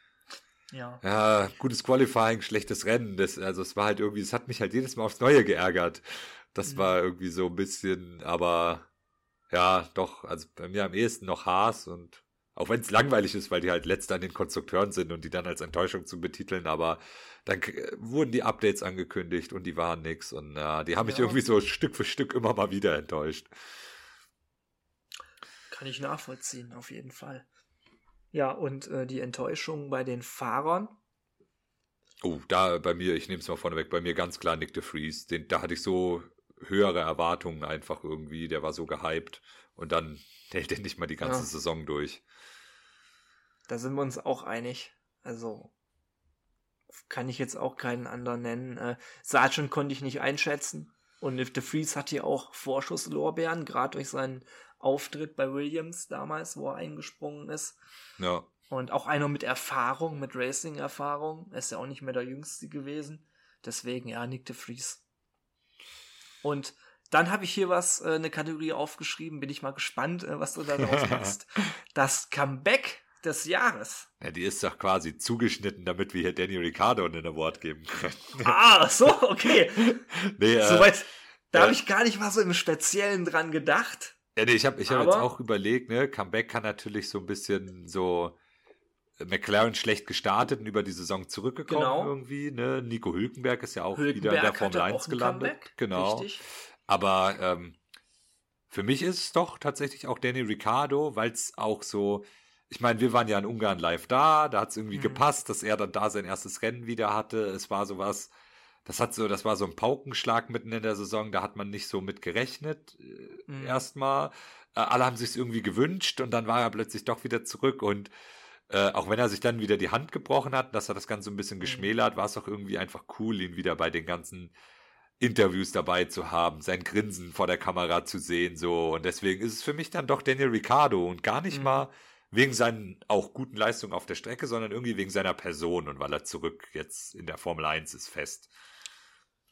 Ja. ja, gutes Qualifying, schlechtes Rennen. Das, also es war halt irgendwie, es hat mich halt jedes Mal aufs Neue geärgert. Das Mhm. war irgendwie so ein bisschen, aber ja, doch, also bei mir am ehesten noch Haas und auch wenn es langweilig ist, weil die halt letzte an den Konstrukteuren sind und die dann als Enttäuschung zu betiteln, aber dann wurden die Updates angekündigt und die waren nix und ja, die haben mich Ja. irgendwie so Stück für Stück immer mal wieder enttäuscht. Kann ich nachvollziehen, auf jeden Fall. Ja, und äh, die Enttäuschung bei den Fahrern. Oh, da bei mir, ich nehme es mal vorneweg, bei mir ganz klar Nick de Vries. Den, da hatte ich so höhere Erwartungen einfach irgendwie, der war so gehypt und dann hält er nicht mal die ganze Ja. Saison durch. Da sind wir uns auch einig. Also kann ich jetzt auch keinen anderen nennen. Äh, Sargent konnte ich nicht einschätzen. Und De Vries hat hier auch Vorschusslorbeeren, gerade durch seinen Auftritt bei Williams damals, wo er eingesprungen ist. Ja, Und auch einer mit Erfahrung, mit Racing-Erfahrung. Er ist ja auch nicht mehr der Jüngste gewesen. Deswegen, ja, Nick de Vries. Und dann habe ich hier was, äh, eine Kategorie aufgeschrieben. Bin ich mal gespannt, äh, was du da drauf machst. Das Comeback des Jahres. ja, die ist doch quasi zugeschnitten, damit wir hier Danny Ricciardo einen Award geben können. Ah, so, okay. nee, äh, Soweit, da ja. habe ich gar nicht mal so im Speziellen dran gedacht. Ja, nee, ich habe ich hab Aber- jetzt auch überlegt, ne, Comeback kann natürlich so ein bisschen so äh, McLaren schlecht gestartet und über die Saison zurückgekommen Genau. irgendwie, ne? Nico Hülkenberg ist ja auch wieder in der Hülkenberg Formel hatte 1 auch ein gelandet. Comeback, Genau. Richtig. Aber ähm, für mich ist es doch tatsächlich auch Danny Ricciardo, weil es auch so, ich meine, wir waren ja in Ungarn live da, da hat es irgendwie Mhm. gepasst, dass er dann da sein erstes Rennen wieder hatte. Es war sowas, das hat so, das war so ein Paukenschlag mitten in der Saison, da hat man nicht so mit gerechnet äh, Mhm. erstmal. Äh, alle haben sich irgendwie gewünscht und dann war er plötzlich doch wieder zurück und äh, auch wenn er sich dann wieder die Hand gebrochen hat, dass er das Ganze ein bisschen Mhm. geschmälert, war es auch irgendwie einfach cool, ihn wieder bei den ganzen Interviews dabei zu haben, sein Grinsen vor der Kamera zu sehen, so. Und deswegen ist es für mich dann doch Daniel Ricciardo und gar nicht Mhm. mal wegen seinen auch guten Leistungen auf der Strecke, sondern irgendwie wegen seiner Person und weil er zurück jetzt in der Formel 1 ist fest.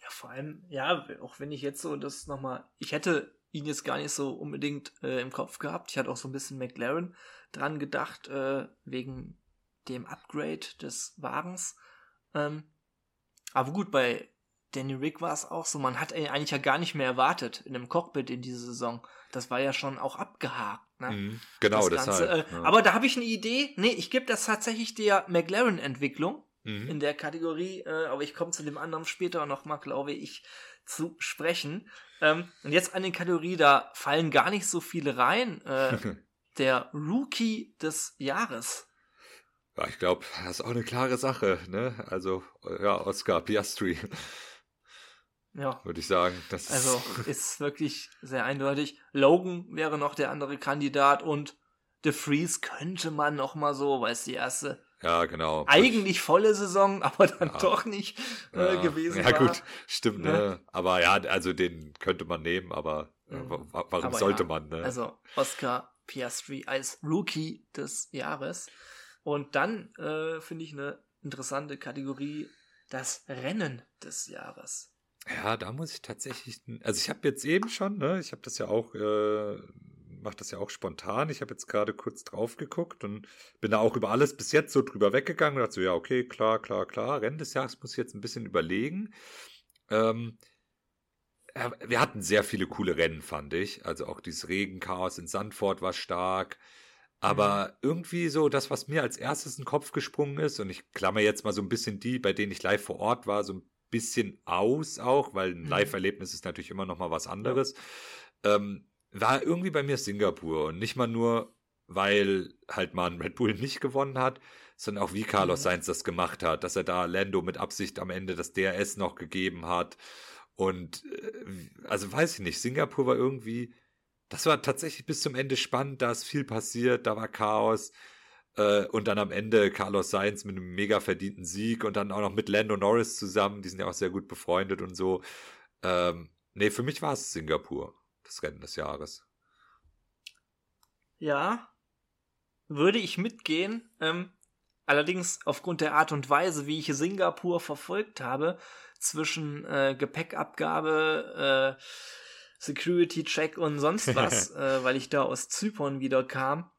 Ja, vor allem, ja, auch wenn ich jetzt so das nochmal, ich hätte ihn jetzt gar nicht so unbedingt äh, im Kopf gehabt. Ich hatte auch so ein bisschen McLaren dran gedacht, äh, wegen dem Upgrade des Wagens. Ähm, aber gut, bei Danny Rick war es auch so, man hat ihn eigentlich ja gar nicht mehr erwartet in einem Cockpit in dieser Saison. Das war ja schon auch abgehakt. Ne? Mhm, genau, das deshalb. Ganze, äh, ja. Aber da habe ich eine Idee. Nee, ich gebe das tatsächlich der McLaren-Entwicklung Mhm. in der Kategorie, äh, aber ich komme zu dem anderen später nochmal, glaube ich, zu sprechen. Ähm, und jetzt an die Kategorie, da fallen gar nicht so viele rein. Äh, der Rookie des Jahres. Ja, ich glaube, das ist auch eine klare Sache, ne? Also, ja, Oscar Piastri, Ja, würde ich sagen. Das also ist, ist wirklich sehr eindeutig. Logan wäre noch der andere Kandidat und The Freeze könnte man noch mal so, weil es die erste ja, genau. eigentlich volle Saison, aber dann Ja. doch nicht äh, ja, gewesen Ja, war. gut, stimmt, ne? Ne? Aber ja, also den könnte man nehmen, aber äh, Mhm. wa- wa- warum Aber sollte ja, man, ne? Also Oscar Piastri als Rookie des Jahres. Und dann äh, finde ich eine interessante Kategorie, das Rennen des Jahres. Ja, da muss ich tatsächlich, also ich habe jetzt eben schon, ne, ich habe das ja auch äh, mache das ja auch spontan. Ich habe jetzt gerade kurz drauf geguckt und bin da auch über alles bis jetzt so drüber weggegangen und dachte so, ja, okay, klar, klar, klar. Rennen des Jahres muss ich jetzt ein bisschen überlegen. Ähm, wir hatten sehr viele coole Rennen, fand ich. Also auch dieses Regenchaos in Sandford war stark. Aber mhm. irgendwie so das, was mir als erstes in den Kopf gesprungen ist, und ich klammer jetzt mal so ein bisschen die, bei denen ich live vor Ort war, so ein bisschen aus auch, weil ein mhm. Live-Erlebnis ist natürlich immer noch mal was anderes, ja. ähm, war irgendwie bei mir Singapur. Und nicht mal nur, weil halt mal ein Red Bull nicht gewonnen hat, sondern auch wie Carlos mhm. Sainz das gemacht hat, dass er da Lando mit Absicht am Ende das DRS noch gegeben hat und äh, also weiß ich nicht, Singapur war irgendwie, das war tatsächlich bis zum Ende spannend, da ist viel passiert, da war Chaos. Äh, und dann am Ende Carlos Sainz mit einem mega verdienten Sieg und dann auch noch mit Lando Norris zusammen, die sind ja auch sehr gut befreundet und so. Ähm, nee, für mich war es Singapur, Rennen des Jahres. Ja, würde ich mitgehen. Ähm, allerdings aufgrund der Art und Weise, wie ich Singapur verfolgt habe, zwischen äh, Gepäckabgabe, äh, Security Check und sonst was, äh, weil ich da aus Zypern wieder kam.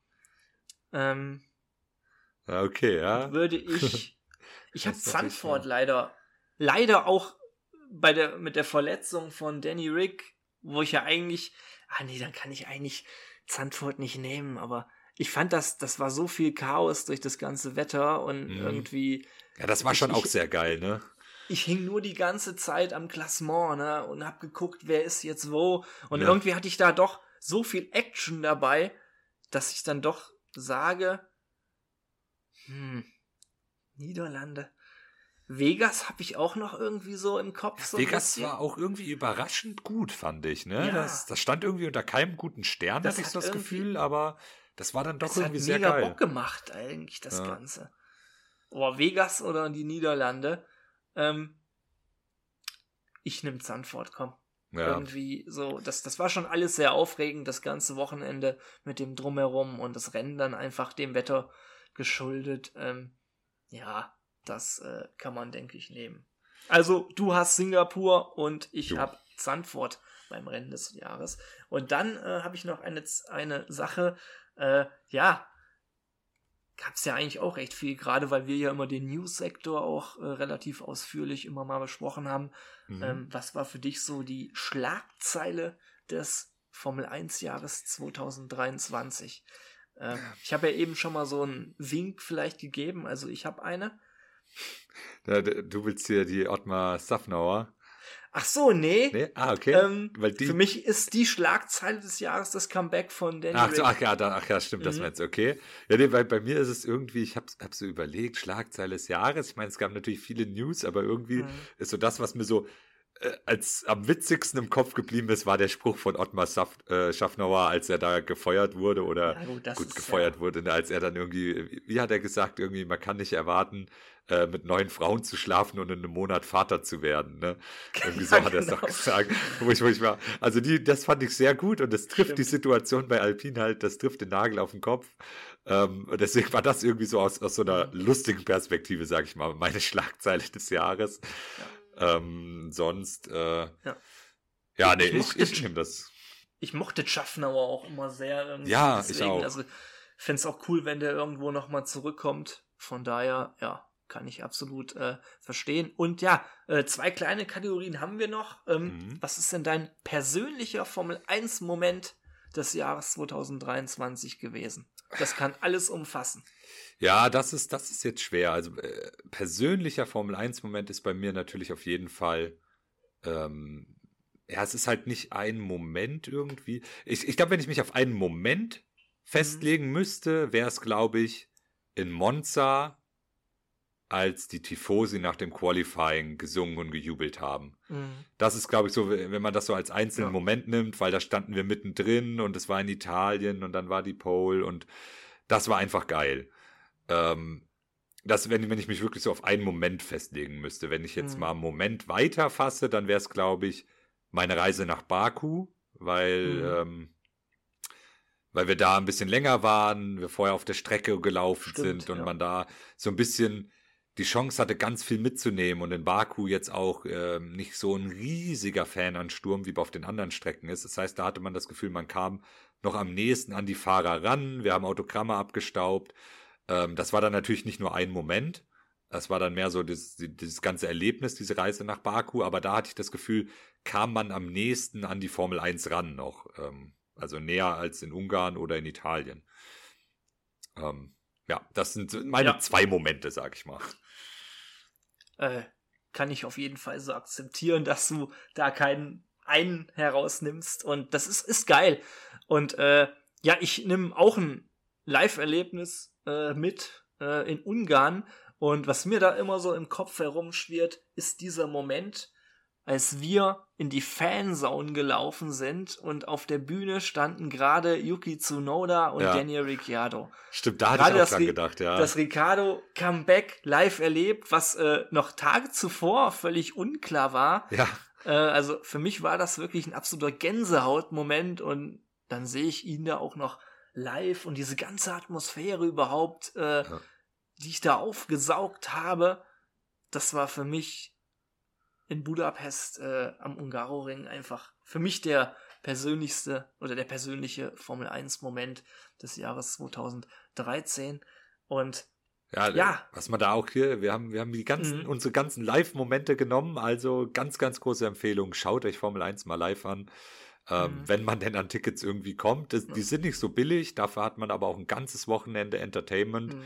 Ähm, okay, ja. Würde ich. Ich habe Sanford leider, leider auch bei der mit der Verletzung von Danny Rick, wo ich ja eigentlich, ah nee, dann kann ich eigentlich Zandvoort nicht nehmen, aber ich fand das, das war so viel Chaos durch das ganze Wetter und mhm. irgendwie. Ja, das war schon ich, auch sehr geil, ne? ich hing nur die ganze Zeit am Klassement, ne, und hab geguckt, wer ist jetzt wo. Und ja. irgendwie hatte ich da doch so viel Action dabei, dass ich dann doch sage, hm, Niederlande. Vegas habe ich auch noch irgendwie so im Kopf. So Vegas war auch irgendwie überraschend gut, fand ich. Ne? Ja. Das, das stand irgendwie unter keinem guten Stern, das hatte ich so das Gefühl, aber das war dann doch irgendwie sehr geil. Das hat mega Bock gemacht eigentlich, das ja. Ganze. Oh, Vegas oder die Niederlande. Ähm, ich nehme Zandvoort, komm. Ja. Irgendwie so, das, das war schon alles sehr aufregend, das ganze Wochenende mit dem Drumherum und das Rennen dann einfach dem Wetter geschuldet. Ähm, ja, das äh, kann man, denke ich, nehmen. Also, du hast Singapur und ich habe Zandvoort beim Rennen des Jahres. Und dann äh, habe ich noch eine, eine Sache, äh, ja, gab es ja eigentlich auch recht viel, gerade weil wir ja immer den News-Sektor auch äh, relativ ausführlich immer mal besprochen haben. Mhm. Ähm, was war für dich so die Schlagzeile des Formel 1 Jahres 2023? Äh, ich habe ja eben schon mal so einen Wink vielleicht gegeben, also ich habe eine. Du willst hier die Ottmar Safnauer Ach so, nee. nee? Ah, okay. Ähm, Weil die... Für mich ist die Schlagzeile des Jahres das Comeback von Danny ach, so, ach, ja, da, ach ja, stimmt, mhm. das meinst du, okay. Ja, nee, weil bei mir ist es irgendwie, ich habe hab so überlegt, Schlagzeile des Jahres. Ich meine, es gab natürlich viele News, aber irgendwie mhm. ist so das, was mir so äh, als am witzigsten im Kopf geblieben ist, war der Spruch von Ottmar Schaff, äh, Schaffnauer, als er da gefeuert wurde oder ja, gut, gut gefeuert ja. wurde, ne, als er dann irgendwie, wie hat er gesagt, irgendwie, man kann nicht erwarten, äh, mit neun Frauen zu schlafen und in einem Monat Vater zu werden. Ne? Irgendwie so ja, hat er es doch genau. gesagt. Wo ich, wo ich war. Also die, das fand ich sehr gut und das trifft Stimmt. die Situation bei Alpine halt, das trifft den Nagel auf den Kopf. Ähm, deswegen war das irgendwie so aus, aus so einer mhm. lustigen Perspektive, sag ich mal, meine Schlagzeile des Jahres. Ja. Ähm, sonst, äh, ja. ja, nee, ich, ich, ich nehme das. Ich mochte Schaffnauer auch immer sehr. Ja, deswegen, ich auch. Also, fände es auch cool, wenn der irgendwo nochmal zurückkommt. Von daher, ja, kann ich absolut äh, verstehen. Und ja, äh, zwei kleine Kategorien haben wir noch. Ähm, mhm. Was ist denn dein persönlicher Formel 1 Moment des Jahres 2023 gewesen? Das kann alles umfassen. Ja, das ist, das ist jetzt schwer. Also äh, persönlicher Formel 1 Moment ist bei mir natürlich auf jeden Fall. Ähm, ja, es ist halt nicht ein Moment irgendwie. Ich, ich glaube, wenn ich mich auf einen Moment mhm. festlegen mhm. müsste, wäre es, glaube ich, in Monza als die Tifosi nach dem Qualifying gesungen und gejubelt haben. Mhm. Das ist, glaube ich, so, wenn man das so als einzelnen ja. Moment nimmt, weil da standen wir mittendrin und es war in Italien und dann war die Pole und das war einfach geil. Ähm, das, wenn, wenn ich mich wirklich so auf einen Moment festlegen müsste, wenn ich jetzt mhm. mal einen Moment weiter fasse, dann wäre es, glaube ich, meine Reise nach Baku, weil, mhm. ähm, weil wir da ein bisschen länger waren, wir vorher auf der Strecke gelaufen Stimmt, sind und ja. man da so ein bisschen die Chance hatte, ganz viel mitzunehmen und in Baku jetzt auch ähm, nicht so ein riesiger Fan an Sturm wie auf den anderen Strecken ist. Das heißt, da hatte man das Gefühl, man kam noch am nächsten an die Fahrer ran. Wir haben Autogramme abgestaubt. Ähm, das war dann natürlich nicht nur ein Moment. Das war dann mehr so das, dieses ganze Erlebnis, diese Reise nach Baku. Aber da hatte ich das Gefühl, kam man am nächsten an die Formel 1 ran noch. Ähm, also näher als in Ungarn oder in Italien. Ähm, ja, das sind meine ja. zwei Momente, sag ich mal. Äh, kann ich auf jeden Fall so akzeptieren, dass du da keinen einen herausnimmst. Und das ist, ist geil. Und äh, ja, ich nehme auch ein Live-Erlebnis äh, mit äh, in Ungarn. Und was mir da immer so im Kopf herumschwirrt, ist dieser Moment, als wir in die Fanzone gelaufen sind und auf der Bühne standen gerade Yuki Tsunoda und ja. Daniel Ricciardo. Stimmt, da hatte ich auch dran gedacht, ja. Das Ricciardo Comeback live erlebt, was äh, noch Tage zuvor völlig unklar war. Ja. Äh, also für mich war das wirklich ein absoluter Gänsehautmoment und dann sehe ich ihn da auch noch live und diese ganze Atmosphäre überhaupt, äh, ja. die ich da aufgesaugt habe, das war für mich in Budapest äh, am Ungaroring einfach für mich der persönlichste oder der persönliche Formel 1 Moment des Jahres 2013 und ja, ja, was man da auch hier, wir haben, wir haben die ganzen, mhm. unsere ganzen Live-Momente genommen, also ganz, ganz große Empfehlung. Schaut euch Formel 1 mal live an. Ähm, mhm. Wenn man denn an Tickets irgendwie kommt. Das, die sind nicht so billig, dafür hat man aber auch ein ganzes Wochenende Entertainment. Mhm.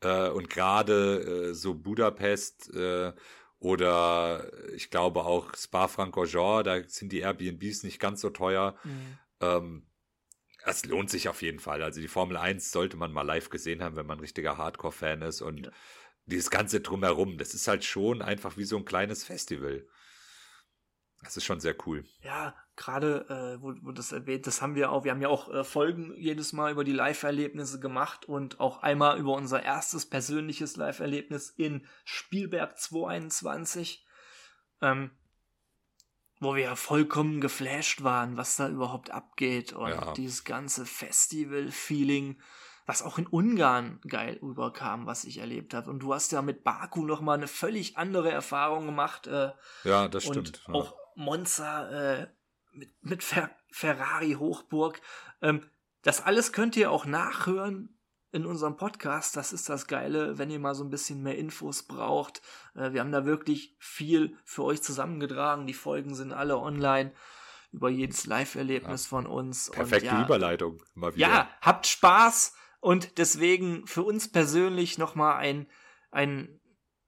Äh, und gerade äh, so Budapest äh, oder ich glaube auch Spa-Francorchamps, da sind die Airbnbs nicht ganz so teuer. Mhm. Ähm, es lohnt sich auf jeden Fall. Also die Formel 1 sollte man mal live gesehen haben, wenn man ein richtiger Hardcore-Fan ist. Und ja. dieses ganze drumherum, das ist halt schon einfach wie so ein kleines Festival. Das ist schon sehr cool. Ja, gerade, äh, wo, wo das erwähnt, das haben wir auch, wir haben ja auch äh, Folgen jedes Mal über die Live-Erlebnisse gemacht und auch einmal über unser erstes persönliches Live-Erlebnis in Spielberg 221, ähm, wo wir ja vollkommen geflasht waren, was da überhaupt abgeht und ja. dieses ganze Festival-Feeling, was auch in Ungarn geil überkam, was ich erlebt habe. Und du hast ja mit Baku nochmal eine völlig andere Erfahrung gemacht. Äh, ja, das stimmt. Auch Monza, äh, mit, mit Fer Ferrari Hochburg. Ähm, das alles könnt ihr auch nachhören in unserem Podcast. Das ist das Geile, wenn ihr mal so ein bisschen mehr Infos braucht. Äh, wir haben da wirklich viel für euch zusammengetragen. Die Folgen sind alle online über jedes Live-Erlebnis ja. von uns. Perfekte ja, Überleitung. Mal wieder. Ja, habt Spaß und deswegen für uns persönlich nochmal ein, ein,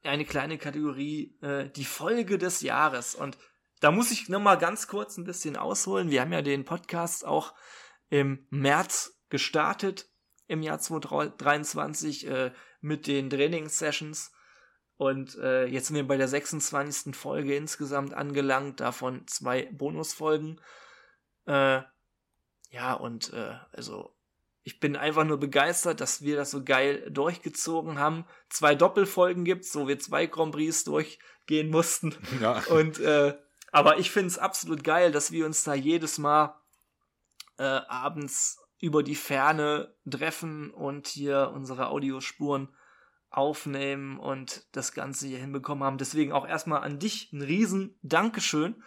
eine kleine Kategorie, äh, die Folge des Jahres. Und da muss ich nochmal ganz kurz ein bisschen ausholen. Wir haben ja den Podcast auch im März gestartet, im Jahr 2023, äh, mit den Trainingssessions. Und äh, jetzt sind wir bei der 26. Folge insgesamt angelangt, davon zwei Bonusfolgen. Äh, ja, und äh, also ich bin einfach nur begeistert, dass wir das so geil durchgezogen haben. Zwei Doppelfolgen gibt's, wo wir zwei Grand Prix durchgehen mussten. Ja. Und äh, aber ich finde es absolut geil, dass wir uns da jedes Mal äh, abends über die Ferne treffen und hier unsere Audiospuren aufnehmen und das Ganze hier hinbekommen haben. Deswegen auch erstmal an dich ein riesen Dankeschön.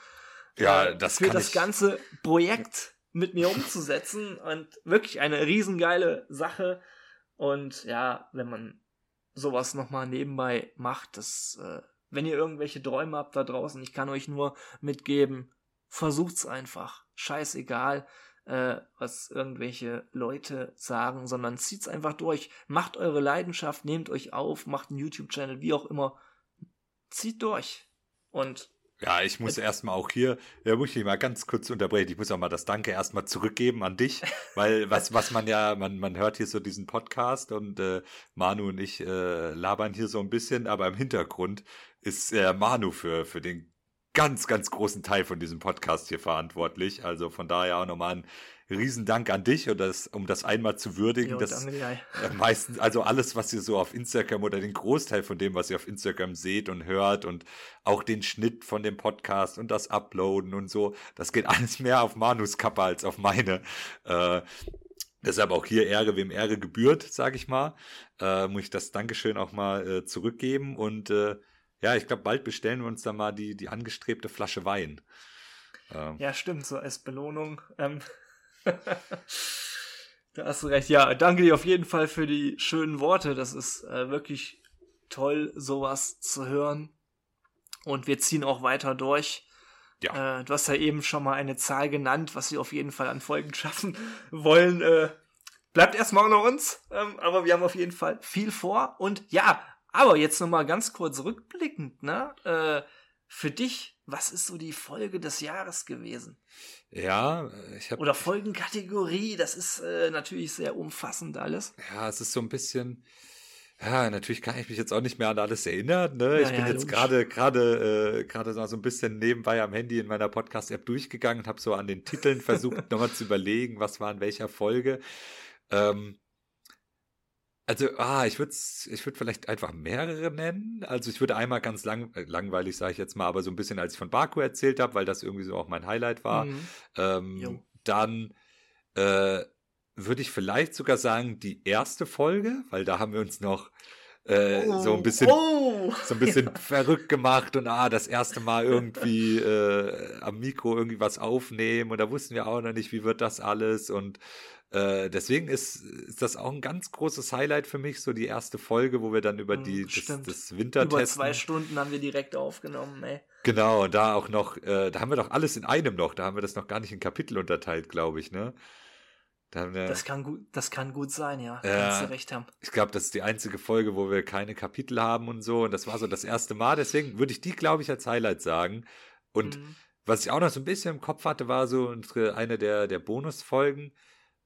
Ja, äh, das für das ich. ganze Projekt mit mir umzusetzen und wirklich eine riesengeile Sache. Und ja, wenn man sowas nochmal nebenbei macht, das äh, wenn ihr irgendwelche Träume habt da draußen, ich kann euch nur mitgeben, versucht's einfach. Scheißegal, äh, was irgendwelche Leute sagen, sondern zieht's einfach durch. Macht eure Leidenschaft, nehmt euch auf, macht einen YouTube-Channel, wie auch immer. Zieht durch. Und ja, ich muss erstmal auch hier, ja, muss ich mal ganz kurz unterbrechen. Ich muss auch mal das Danke erstmal zurückgeben an dich, weil was, was man ja, man, man hört hier so diesen Podcast und äh, Manu und ich äh, labern hier so ein bisschen, aber im Hintergrund ist äh, Manu für, für den ganz, ganz großen Teil von diesem Podcast hier verantwortlich. Also von daher auch nochmal ein Riesendank an dich und das, um das einmal zu würdigen. Jo, dass äh, meistens, also alles, was ihr so auf Instagram oder den Großteil von dem, was ihr auf Instagram seht und hört und auch den Schnitt von dem Podcast und das Uploaden und so, das geht alles mehr auf Manus Kappe als auf meine. Äh, Deshalb auch hier Ehre, wem Ehre gebührt, sage ich mal. Äh, muss ich das Dankeschön auch mal äh, zurückgeben. Und äh, ja, ich glaube, bald bestellen wir uns dann mal die, die angestrebte Flasche Wein. Ähm. Ja, stimmt, so als Belohnung. Ähm da hast du recht. Ja, danke dir auf jeden Fall für die schönen Worte. Das ist äh, wirklich toll, sowas zu hören. Und wir ziehen auch weiter durch. Ja. Äh, du hast ja eben schon mal eine Zahl genannt, was wir auf jeden Fall an Folgen schaffen wollen. Äh, bleibt erstmal unter uns, ähm, aber wir haben auf jeden Fall viel vor. Und ja, aber jetzt nochmal ganz kurz rückblickend, ne? Äh, für dich, was ist so die Folge des Jahres gewesen? Ja, ich habe. Oder Folgenkategorie, das ist äh, natürlich sehr umfassend alles. Ja, es ist so ein bisschen ja, natürlich kann ich mich jetzt auch nicht mehr an alles erinnern. Ne? Ja, ich bin ja, jetzt gerade gerade äh, gerade so ein bisschen nebenbei am Handy in meiner Podcast-App durchgegangen und habe so an den Titeln versucht, nochmal zu überlegen, was war in welcher Folge. Ähm, also, ah, ich würde ich würd vielleicht einfach mehrere nennen. Also ich würde einmal ganz lang, äh, langweilig, sage ich jetzt mal, aber so ein bisschen, als ich von Baku erzählt habe, weil das irgendwie so auch mein Highlight war. Mhm. Ähm, dann äh, würde ich vielleicht sogar sagen, die erste Folge, weil da haben wir uns noch äh, oh, so ein bisschen, oh, so ein bisschen ja. verrückt gemacht und ah, das erste Mal irgendwie äh, am Mikro irgendwie was aufnehmen und da wussten wir auch noch nicht, wie wird das alles und äh, deswegen ist, ist das auch ein ganz großes Highlight für mich, so die erste Folge, wo wir dann über hm, die das, das Wintertesten. Über zwei Stunden haben wir direkt aufgenommen, ey. Genau, und da auch noch, äh, da haben wir doch alles in einem noch, da haben wir das noch gar nicht in Kapitel unterteilt, glaube ich, ne? Da wir, das, kann gut, das kann gut sein, ja. ja Kannst du recht haben. Ich glaube, das ist die einzige Folge, wo wir keine Kapitel haben und so. Und das war so das erste Mal. Deswegen würde ich die, glaube ich, als Highlight sagen. Und mhm. was ich auch noch so ein bisschen im Kopf hatte, war so unsere, eine der, der Bonusfolgen,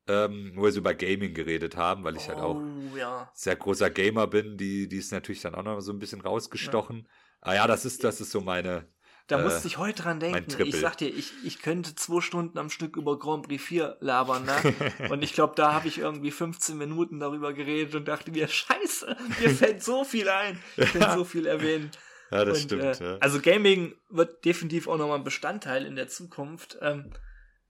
ähm, wo wir so über Gaming geredet haben, weil ich oh, halt auch oh, ja. sehr großer Gamer bin. Die, die ist natürlich dann auch noch so ein bisschen rausgestochen. Ja. Ah ja, das ist, das ist so meine, da äh, musste ich heute dran denken. Ich sag dir, ich, ich könnte zwei Stunden am Stück über Grand Prix 4 labern, ne? und ich glaube, da habe ich irgendwie 15 Minuten darüber geredet und dachte mir, scheiße, mir fällt so viel ein. Ich ja. kann so viel erwähnen. Ja, das und, stimmt. Äh, ja. Also Gaming wird definitiv auch nochmal ein Bestandteil in der Zukunft. Ähm,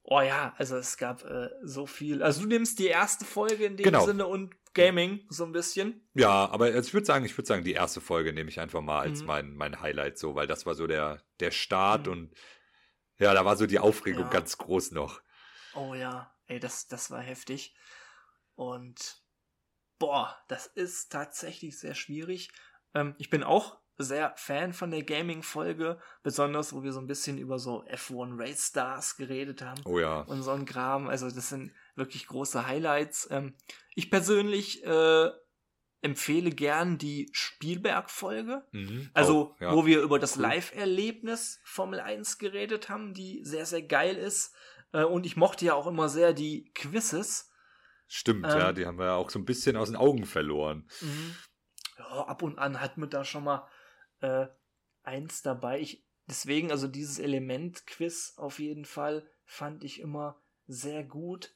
oh ja, also es gab äh, so viel. Also du nimmst die erste Folge in dem genau. Sinne und Gaming so ein bisschen. Ja, aber also ich würde sagen, ich würde sagen, die erste Folge nehme ich einfach mal als mhm. mein, mein Highlight so, weil das war so der, der Start mhm. und ja, da war so die Aufregung ja. ganz groß noch. Oh ja, ey, das, das war heftig. Und boah, das ist tatsächlich sehr schwierig. Ähm, ich bin auch sehr Fan von der Gaming-Folge, besonders wo wir so ein bisschen über so F1 Race Stars geredet haben. Oh ja. Und so ein Kram. Also das sind wirklich große Highlights. Ähm, ich persönlich äh, empfehle gern die Spielberg-Folge. Mhm, also, auch, ja. wo wir über das Live-Erlebnis Formel 1 geredet haben, die sehr, sehr geil ist. Äh, und ich mochte ja auch immer sehr die Quizzes. Stimmt, ähm, ja, die haben wir ja auch so ein bisschen aus den Augen verloren. Mhm. Ja, ab und an hat man da schon mal äh, eins dabei. Ich, deswegen, also dieses Element-Quiz auf jeden Fall fand ich immer sehr gut.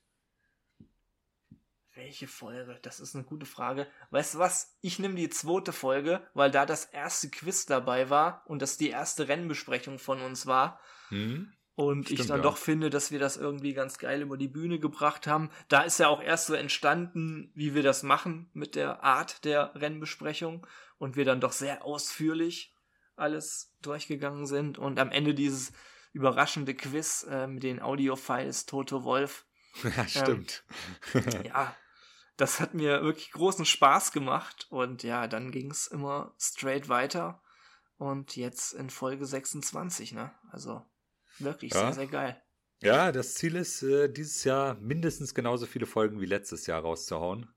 Welche Folge? Das ist eine gute Frage. Weißt du was? Ich nehme die zweite Folge, weil da das erste Quiz dabei war und das die erste Rennbesprechung von uns war. Mhm. Und Stimmt, ich dann ja. doch finde, dass wir das irgendwie ganz geil über die Bühne gebracht haben. Da ist ja auch erst so entstanden, wie wir das machen mit der Art der Rennbesprechung und wir dann doch sehr ausführlich alles durchgegangen sind und am Ende dieses überraschende Quiz äh, mit den Audiofiles Toto Wolf. Ja, stimmt. Ähm, ja, das hat mir wirklich großen Spaß gemacht und ja, dann ging es immer straight weiter und jetzt in Folge 26, ne? Also wirklich ja. sehr, sehr geil. Ja, das Ziel ist, äh, dieses Jahr mindestens genauso viele Folgen wie letztes Jahr rauszuhauen.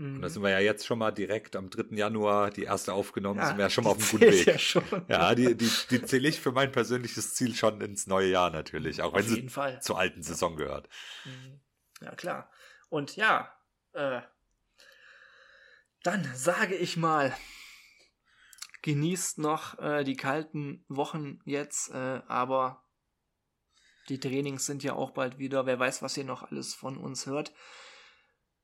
Und da mhm. sind wir ja jetzt schon mal direkt am 3. Januar die erste aufgenommen, ja, sind wir ja schon mal auf einem guten Weg. Ja, schon. ja die, die, die zähle ich für mein persönliches Ziel schon ins neue Jahr natürlich, auch auf wenn sie Fall. zur alten Saison gehört. Mhm. Ja, klar. Und ja, äh, dann sage ich mal, genießt noch äh, die kalten Wochen jetzt, äh, aber die Trainings sind ja auch bald wieder. Wer weiß, was ihr noch alles von uns hört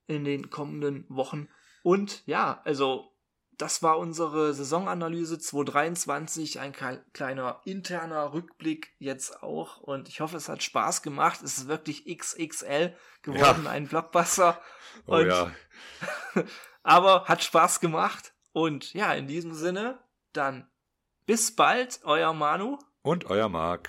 in den kommenden Wochen. Und ja, also das war unsere Saisonanalyse 2023, ein kleiner interner Rückblick jetzt auch und ich hoffe, es hat Spaß gemacht. Es ist wirklich XXL geworden, ja. ein Blockbuster. Oh und, ja. aber hat Spaß gemacht und ja, in diesem Sinne, dann bis bald, euer Manu und euer Marc.